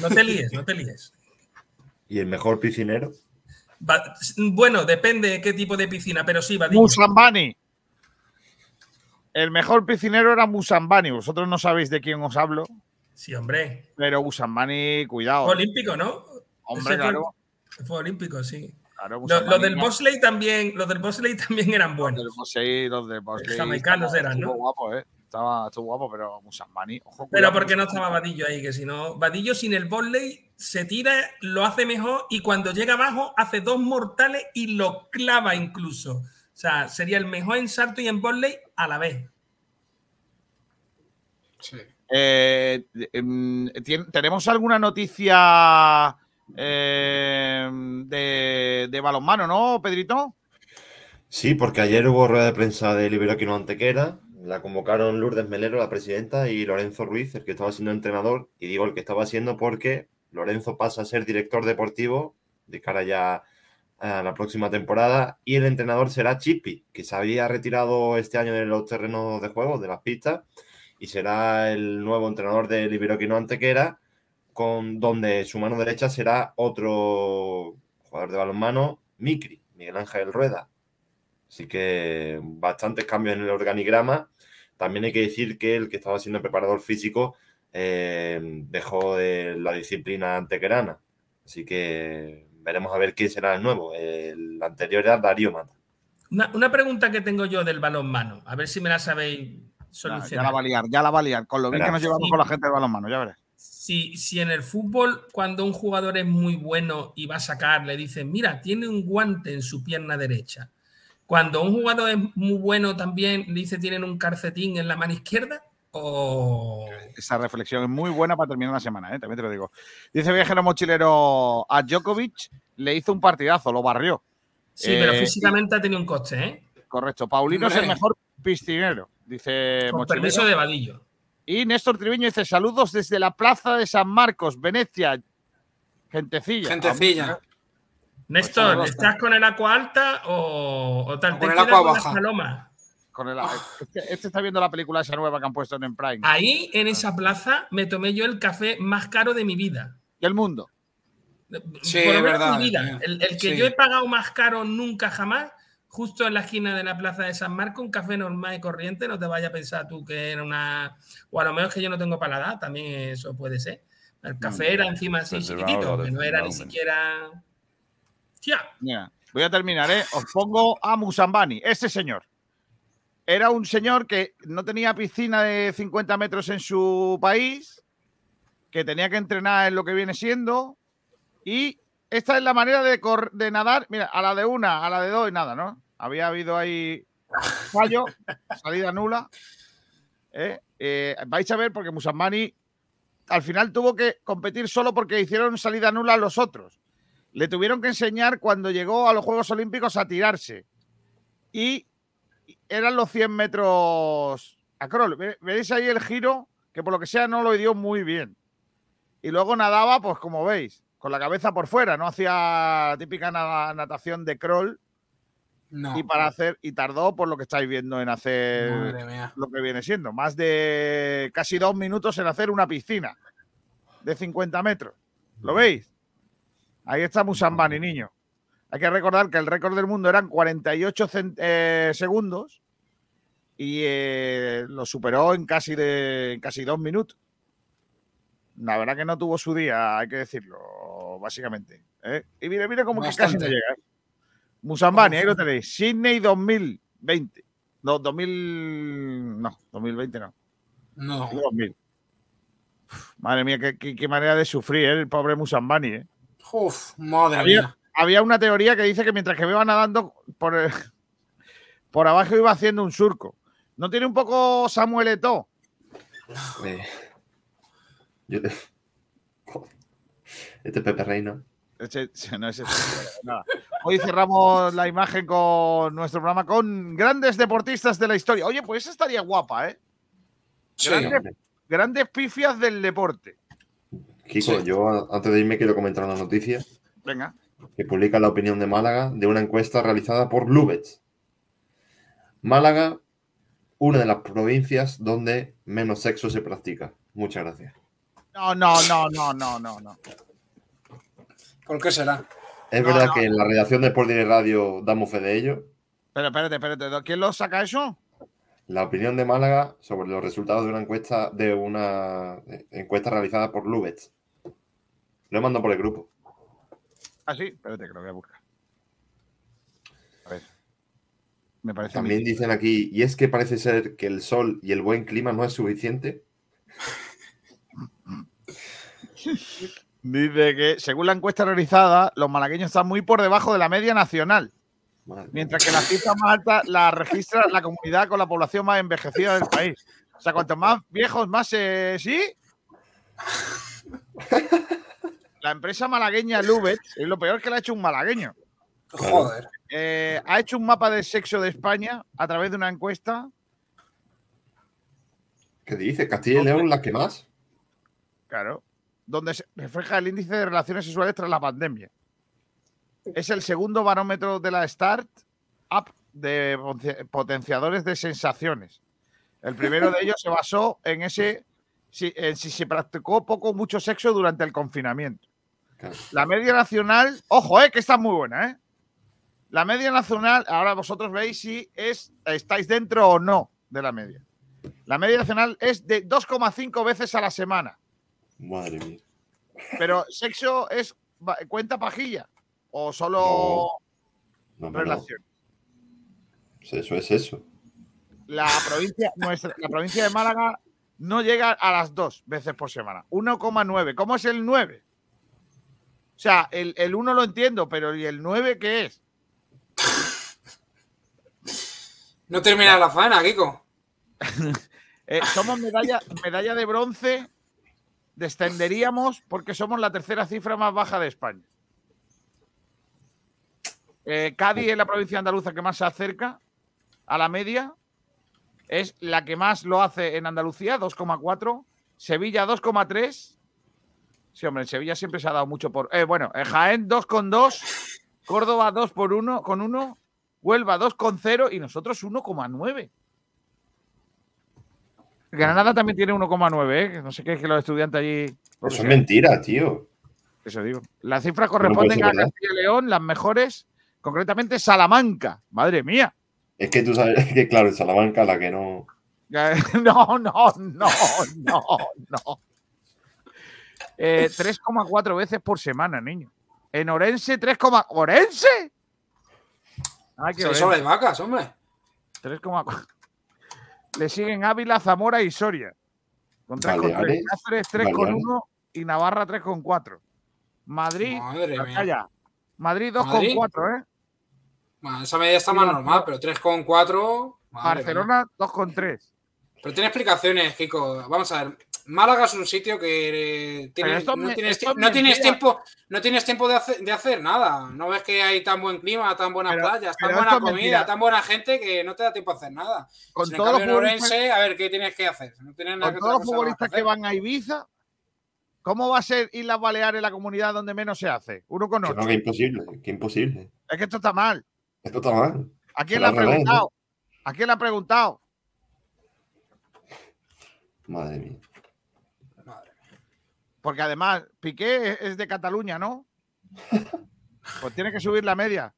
No te líes, no te líes. ¿Y el mejor piscinero? Va- Bueno, depende de qué tipo de piscina, pero sí, Vadillo. Musambani. El mejor piscinero era Musambani. Vosotros no sabéis de quién os hablo. Sí, hombre. Pero Musambani, cuidado. Fue olímpico, ¿no? Hombre, Ese fue- claro. Fue olímpico, sí. Claro, Lo, Musambani lo del bobsleigh también, los del bobsleigh también eran buenos. Los Bosei, los de Bosei, jamaicanos estaba- eran, ¿no? Estuvo guapo, ¿eh? Estaba, estuvo guapo, pero Musambani, ojo. Pero cuidado ¿por qué con no estaba Vadillo ahí? Que si no, Vadillo sin el volley se tira, lo hace mejor y cuando llega abajo hace dos mortales y lo clava incluso. O sea, sería el mejor en salto y en volley a la vez. Eh, em, ¿tien- ¿Tenemos alguna noticia eh, de, de balonmano, no, Pedrito? Sí, porque ayer hubo rueda de prensa de Liberoquino Antequera. La convocaron Lourdes Melero, la presidenta, y Lorenzo Ruiz, el que estaba siendo entrenador. Y digo el que estaba siendo porque Lorenzo pasa a ser director deportivo de cara ya a la próxima temporada. Y el entrenador será Chipi, que se había retirado este año de los terrenos de juego, de las pistas. Y será el nuevo entrenador de Liberoquino Antequera, con, donde su mano derecha será otro jugador de balonmano, Micri, Miguel Ángel Rueda. Así que bastantes cambios en el organigrama. También hay que decir que el que estaba siendo preparador físico eh, dejó de la disciplina antequerana. Así que veremos a ver quién será el nuevo. El anterior era Darío Mata. Una, una pregunta que tengo yo del balonmano, a ver si me la sabéis solucionar. ya la va a liar, ya la va a liar. Con lo bien que nos llevamos Sí. con la gente del balonmano, ya verás. Si, si en el fútbol, cuando un jugador es muy bueno y va a sacar, le dicen, mira, tiene un guante en su pierna derecha. Cuando un jugador es muy bueno también, le dice, tienen un calcetín en la mano izquierda. O. Esa reflexión es muy buena para terminar la semana, ¿eh? también te lo digo. Dice Viajero Mochilero a Djokovic, le hizo un partidazo, lo barrió. Sí, pero Eh, físicamente ha tenido un coste, ¿eh? Correcto. Paulino es el mejor piscinero, dice Con Mochilero. permiso de Vadillo. Y Néstor Triviño dice: Saludos desde la plaza de San Marcos, Venecia. Gentecilla. Gentecilla. Néstor, Pues ¿estás con el agua alta o, o tal? ¿Te con el las baja. Con el- este, este está viendo la película esa nueva que han puesto en Prime. Ahí, en esa plaza, me tomé yo el café más caro de mi vida. ¿Del mundo? Sí, Por lo menos verdad, mi vida. eh. El, el que Sí. yo he pagado más caro nunca jamás, justo en la esquina de la plaza de San Marco, un café normal y corriente, no te vayas a pensar tú que era una... O a lo mejor es que yo no tengo paladar, también eso puede ser. El café era encima así chiquitito, que no era ni siquiera... Voy a terminar, ¿eh? Os pongo a Musambani, ese señor. Era un señor que no tenía piscina de 50 metros en su país, que tenía que entrenar en lo que viene siendo, y esta es la manera de nadar, mira, a la de una, a la de dos y nada, ¿no? Había habido ahí fallo, salida nula. ¿eh? Eh, vais a ver porque Musambani al final tuvo que competir solo porque hicieron salida nula los otros. Le tuvieron que enseñar cuando llegó a los Juegos Olímpicos a tirarse. Y eran los 100 metros a crawl. Ve- ¿Veis ahí el giro? Que por lo que sea no lo dio muy bien. Y luego nadaba, pues como veis, con la cabeza por fuera. No hacía la típica na- natación de crawl. No. Y para hacer, y tardó por lo que estáis viendo en hacer lo que viene siendo. Más de casi dos minutos en hacer una piscina de 50 metros. ¿Lo veis? Ahí está Musambani, niño. Hay que recordar que el récord del mundo eran 48 cen- eh, segundos y eh, lo superó en casi, de, en casi dos minutos. La verdad que no tuvo su día, hay que decirlo, básicamente. ¿eh? Y mire, mire cómo que casi no llega. ¿eh? Musambani, ahí lo tenéis. Sydney 2020. No, 2000. No, 2020 no. No. 2000. Uf, Madre mía, qué, qué- qué manera de sufrir ¿eh? el pobre Musambani. ¿eh? Uf, madre Había, mía. había una teoría que dice que mientras que iba nadando por, el- por abajo iba haciendo un surco. ¿No tiene un poco Samuel? Eh, yo- Este Pepe Reina. Ese- no, nada. Hoy cerramos la imagen con nuestro programa con grandes deportistas de la historia. Oye, pues esa estaría guapa, ¿eh? Sí. Grandes, grandes pifias del deporte. Kiko, yo antes de irme quiero comentar una noticia Venga. que publica la opinión de Málaga de una encuesta realizada por Lubetz. Málaga, una de las provincias donde menos sexo se practica. Muchas gracias. No, no, no, no, no, no, no. ¿Por qué será? Es No, verdad no. que en la redacción de Sport Radio damos fe de ello. Pero espérate, espérate. ¿Quién lo saca eso? La opinión de Málaga sobre los resultados de una encuesta de una encuesta realizada por Lubetz. Lo he mandado por el grupo. Ah, sí. Espérate, que lo voy a buscar. A ver. Me parece También dicen aquí, y es que parece ser que el sol y el buen clima no es suficiente. Dice que, según la encuesta realizada, los malagueños están muy por debajo de la media nacional. Mientras que la cifra más alta la registra la comunidad con la población más envejecida del país. O sea, cuanto más viejos, más eh, ¿Sí? La empresa malagueña Lubet, es lo peor que le ha hecho un malagueño. Joder. Eh, ha hecho un mapa de sexo de España a través de una encuesta. ¿Qué dice? ¿Castilla y León la que más? Claro. Donde se refleja el índice de relaciones sexuales tras la pandemia. Es el segundo barómetro de la Start Up de potenciadores de sensaciones. El primero de ellos se basó en ese si, en si se practicó poco o mucho sexo durante el confinamiento. La media nacional, ojo, eh, que está muy buena, ¿eh? La media nacional, ahora vosotros veis si es, estáis dentro o no de la media. La media nacional es de 2,5 veces a la semana. Madre mía. Pero sexo es cuenta pajilla o solo No, relación. Eso es eso. La provincia, nuestra, la provincia de Málaga no llega a las dos veces por semana. 1,9. ¿Cómo es el 9? O sea, el, el 1 lo entiendo, pero ¿y el 9 qué es? No termina la faena, Kiko. Eh, somos medalla, medalla de bronce. Descenderíamos porque somos la tercera cifra más baja de España. Eh, Cádiz es la provincia andaluza que más se acerca a la media. Es la que más lo hace en Andalucía, 2,4. Sevilla, 2,3. Sí, hombre, en Sevilla siempre se ha dado mucho por. eh, bueno, en Jaén, 2,2. Córdoba, 2 por 1, con 1. Huelva, 2,0. Y nosotros, 1,9. Granada también tiene 1,9, ¿eh? No sé qué es que los estudiantes allí. Eso es mentira, tío. Eso digo. Las cifras corresponden ser a. Castilla y León, las mejores, concretamente Salamanca. Madre mía. Es que tú sabes que, claro, en Salamanca la que no. No, no, no, no, no. Eh, 3,4 veces por semana, niño. En Orense, 3, ¿Orense? Ay, qué Se son Orense. las vacas, hombre. 3,4. Le siguen Ávila, Zamora y Soria. Con 3,3. Baleares, Cáceres 3,1 Baleares. y Navarra 3,4. Madrid, ah, calla. Madrid Madrid. 2,4, ¿eh? Bueno, esa medida está más normal, pero 3,4. madre Barcelona 2,3. Pero tiene explicaciones, Kiko. Vamos a ver. Málaga es un sitio que eh, tiene- Pero esto no, me- tienes, esto es no tienes mentira. tiempo, no tienes tiempo de hacer, de hacer nada. No ves que hay tan buen clima, tan buenas Pero- playas, tan buena comida, mentira. tan buena gente que no te da tiempo a hacer nada. Con todos los en Orense, a ver qué tienes que hacer. No tienes nada Con que todos los futbolistas que van a Ibiza, ¿cómo va a ser Islas Baleares la comunidad donde menos se hace? Uno con no, que imposible, que imposible. Es que esto está mal. Esto está mal. ¿A quién le ha preguntado? ¿A quién le ha preguntado? Madre mía. Porque además, Piqué es- de Cataluña, ¿no? Pues tiene que subir la media.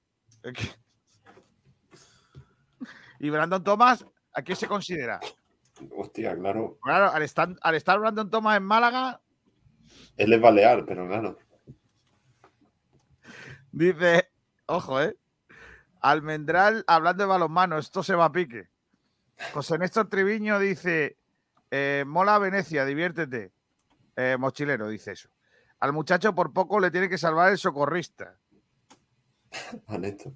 Y Brandon Thomas, ¿a qué se considera? Hostia, claro. Claro, al estar, al estar Brandon Thomas en Málaga, Él es balear, pero claro. dice, ojo, ¿eh? Almendral, hablando de balonmano, esto se va a pique. José Néstor Triviño dice, eh, mola Venecia, diviértete. Eh, mochilero dice eso. Al muchacho por poco le tiene que salvar el socorrista. A Néstor.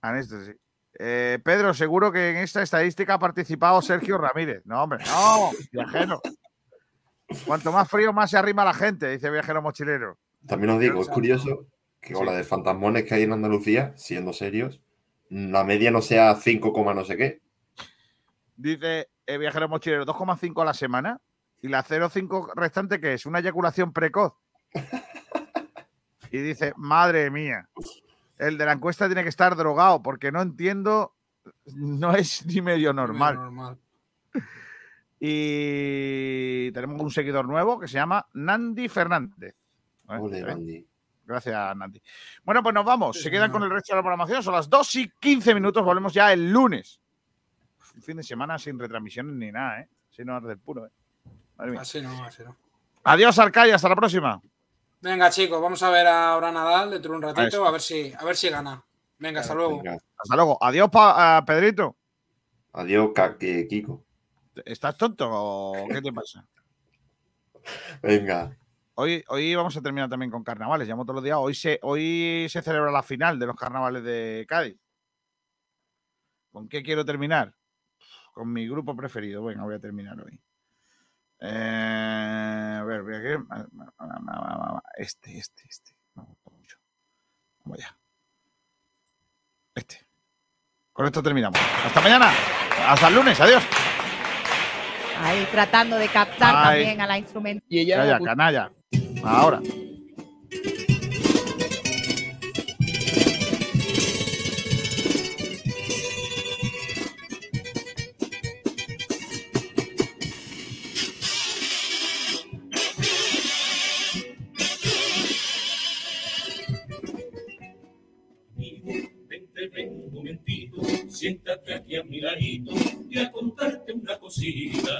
A Néstor, sí. Eh, Pedro, seguro que en esta estadística ha participado Sergio Ramírez. No, hombre, no, viajero. Cuanto más frío, más se arrima la gente, dice viajero mochilero. También os digo, es curioso que con la de fantasmones que hay en Andalucía, siendo serios, la media no sea 5, coma no sé qué. Dice, eh, viajero mochilero 2,5 a la semana y la 0,5 restante que es una eyaculación precoz. Y dice, madre mía, el de la encuesta tiene que estar drogado porque no entiendo, no es ni medio normal. Normal. Y tenemos un seguidor nuevo que se llama Nandi Fernández. ¿Eh? Ole, ¿Eh? Nandi. Gracias, Nandi. Bueno, pues nos vamos. Se quedan con el resto de la programación. Son las 2 y 15 minutos. Volvemos ya el lunes. Un fin de semana sin retransmisiones ni nada, ¿eh? Sin horas del puro, ¿eh? Madre mía. Así no, así no. Adiós, Arcaya. Hasta la próxima. Venga, chicos, vamos a ver ahora a Nadal dentro de un ratito, a ver si, a ver si gana. Venga, hasta luego. Hasta luego. Adiós, pa- a Pedrito. Adiós, que- Kiko. ¿Estás tonto o qué te pasa? Venga. Hoy, hoy vamos a terminar también con carnavales. Llamo todos los días. Hoy se, hoy se celebra la final de los carnavales de Cádiz. ¿Con qué quiero terminar? Con mi grupo preferido. Venga, voy a terminar hoy. Eh, a ver, voy a que- Este, este, este. Me gusta mucho. Vamos allá. Este. Con esto terminamos. Hasta mañana. Hasta el lunes. Adiós. Ahí tratando de captar Ay. también a la instrumento. Calla, canalla. Ahora. Y a contarte una cosita.